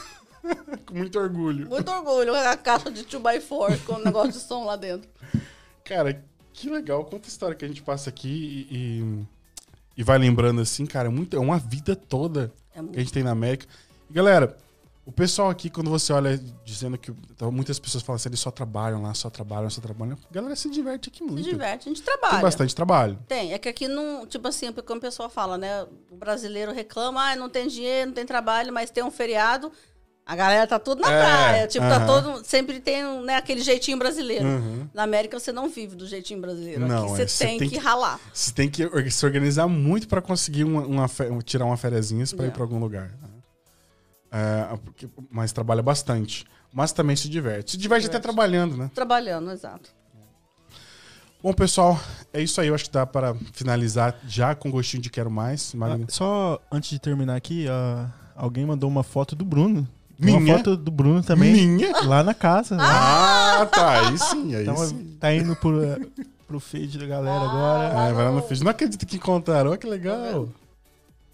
[laughs] Com muito orgulho. Muito orgulho, a caixa de 2x4 com o negócio de som lá dentro. Cara, que legal. Quanta história que a gente passa aqui e, e, e vai lembrando assim, cara. É, muito, é uma vida toda É que a gente tem na América. E galera, o pessoal aqui, quando você olha dizendo que. então, muitas pessoas falam assim, eles só trabalham lá, só trabalham, só trabalham. A galera se diverte aqui muito. Se diverte, a gente trabalha. Tem bastante trabalho. Tem, é que aqui não, tipo assim, como o pessoal fala, né? O brasileiro reclama, ah, não tem dinheiro, não tem trabalho, mas tem um feriado. A galera tá tudo na É, praia. Tipo, tá todo. Sempre tem né, aquele jeitinho brasileiro. Uhum. Na América você não vive do jeitinho brasileiro. Não, aqui você é, você tem, tem que ralar. Você tem que se organizar muito pra conseguir uma, uma tirar uma fériazinha pra ir É. pra algum lugar. né? É, porque- mas trabalha bastante. Mas também se diverte. Se diverte até Diverte. trabalhando, né? Trabalhando, exato. Bom, pessoal, é isso aí. Eu acho que dá para finalizar já com gostinho de quero mais. Ah, só antes de terminar aqui, ah, alguém mandou uma foto do Bruno. Minha? Uma foto do Bruno também. Minha? Lá na casa. né? Ah, tá. Aí sim, aí Então, sim. tá indo pro, pro feed da galera Ah, agora. É, vai lá no feed. Não acredito que encontraram. Olha que legal.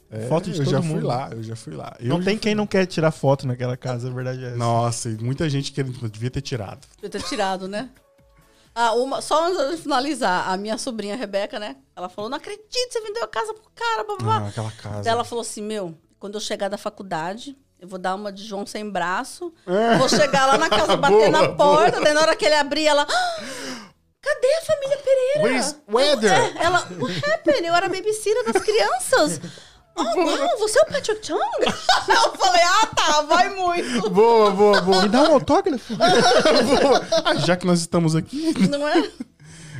É, Foto de eu todo já mundo. fui lá, eu já fui lá. Eu Não tem quem lá. não quer tirar foto naquela casa, a verdade é essa. Nossa, e muita gente que devia ter tirado. Devia ter tirado, né? Ah, uma, só antes de finalizar, a minha sobrinha Rebeca, né? Ela falou: não acredito, você vendeu a casa pro cara, babá. Ah, aquela casa. Daí ela falou assim: meu, quando eu chegar da faculdade, eu vou dar uma de João sem braço. É. Vou chegar lá na casa, [laughs] bater Boa, na boa. porta. Daí na hora que ele abrir, ela. "Ah, Cadê a família Pereira? Where's Weather? É, ela, what happened? Eu era babysitter das crianças. [laughs] Oh, uau, você é o Patrick Chung? [laughs] Eu falei, ah, tá, vai muito. Boa, boa, boa. Me dá um autógrafo. [laughs] boa. Ah, já que nós estamos aqui. Não é?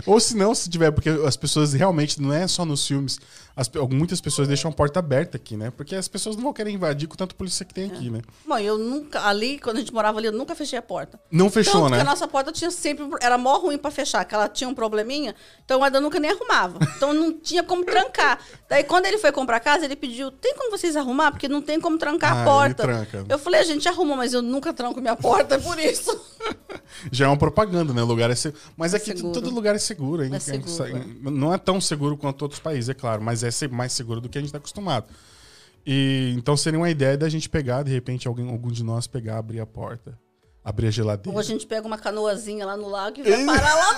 Ou se não, se tiver, porque as pessoas realmente, não é só nos filmes, as muitas pessoas deixam a porta aberta aqui, né? Porque as pessoas não vão querer invadir com tanto polícia que tem aqui, né? Bom, eu nunca, ali, quando a gente morava ali, eu nunca fechei a porta. Não fechou, Tanto né? que a nossa porta tinha sempre. Era mó ruim pra fechar, que ela tinha um probleminha, então guarda nunca nem arrumava. Então não tinha como trancar. Daí quando ele foi comprar casa, ele pediu: tem como vocês arrumar? Porque não tem como trancar Ah, a porta. ele tranca. Eu falei, a gente arruma, mas eu nunca tranco minha porta, é por isso. [laughs] Já é uma propaganda, né? O lugar é seguro. Mas É aqui seguro. todo lugar é seguro, hein? É seguro, é. Não é tão seguro quanto outros países, é claro, mas é se- mais seguro do que a gente está acostumado. E então seria uma ideia da gente pegar, de repente, alguém, algum de nós pegar, abrir a porta, abrir a geladeira. Ou a gente pega uma canoazinha lá no lago e vai parar lá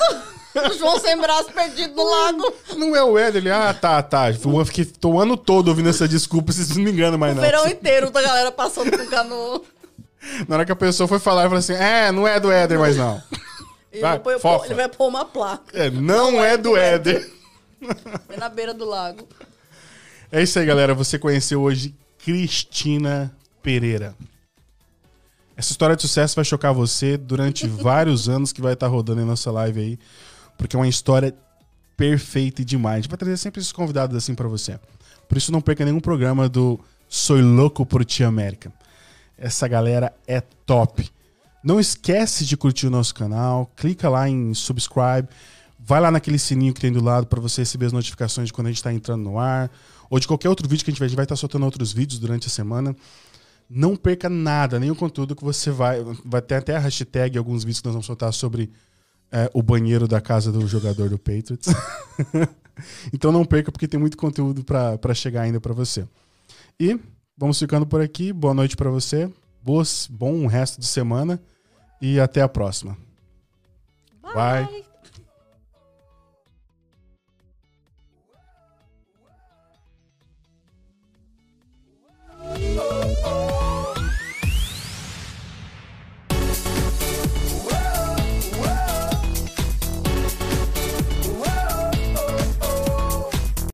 no, no [laughs] João sem braço perdido no lago. Não é o Éder, ele, ah, tá, tá. Eu fiquei tô o ano todo ouvindo essa desculpa, vocês não me enganam mais O não. verão inteiro da galera passando com canoa. [laughs] Na hora que a pessoa foi falar, eu falei assim, é, não é do Éder mais não. [laughs] Ele Vai, pôr- ele vai pôr uma placa É, não, é do Éder. Bem na beira do lago. É isso aí, galera. Você conheceu hoje Cristina Pereira. Essa história de sucesso vai chocar você durante [laughs] vários anos que vai estar rodando em nossa live aí, porque é uma história perfeita e demais. A gente vai trazer sempre esses convidados assim pra você. Por isso não perca nenhum programa do Soy Louco por Ti América. Essa galera é top. Não esquece de curtir o nosso canal, clica lá em subscribe, vai lá naquele sininho que tem do lado para você receber as notificações de quando a gente está entrando no ar, ou de qualquer outro vídeo que a gente vai, a gente vai estar soltando outros vídeos durante a semana. Não perca nada, nenhum conteúdo que você vai. Vai ter até a hashtag alguns vídeos que nós vamos soltar sobre é, o banheiro da casa do jogador do Patriots. [laughs] então não perca, porque tem muito conteúdo para chegar ainda para você. E vamos ficando por aqui. Boa noite para você. Boas, bom resto de semana. E até a próxima. Bye. Bye.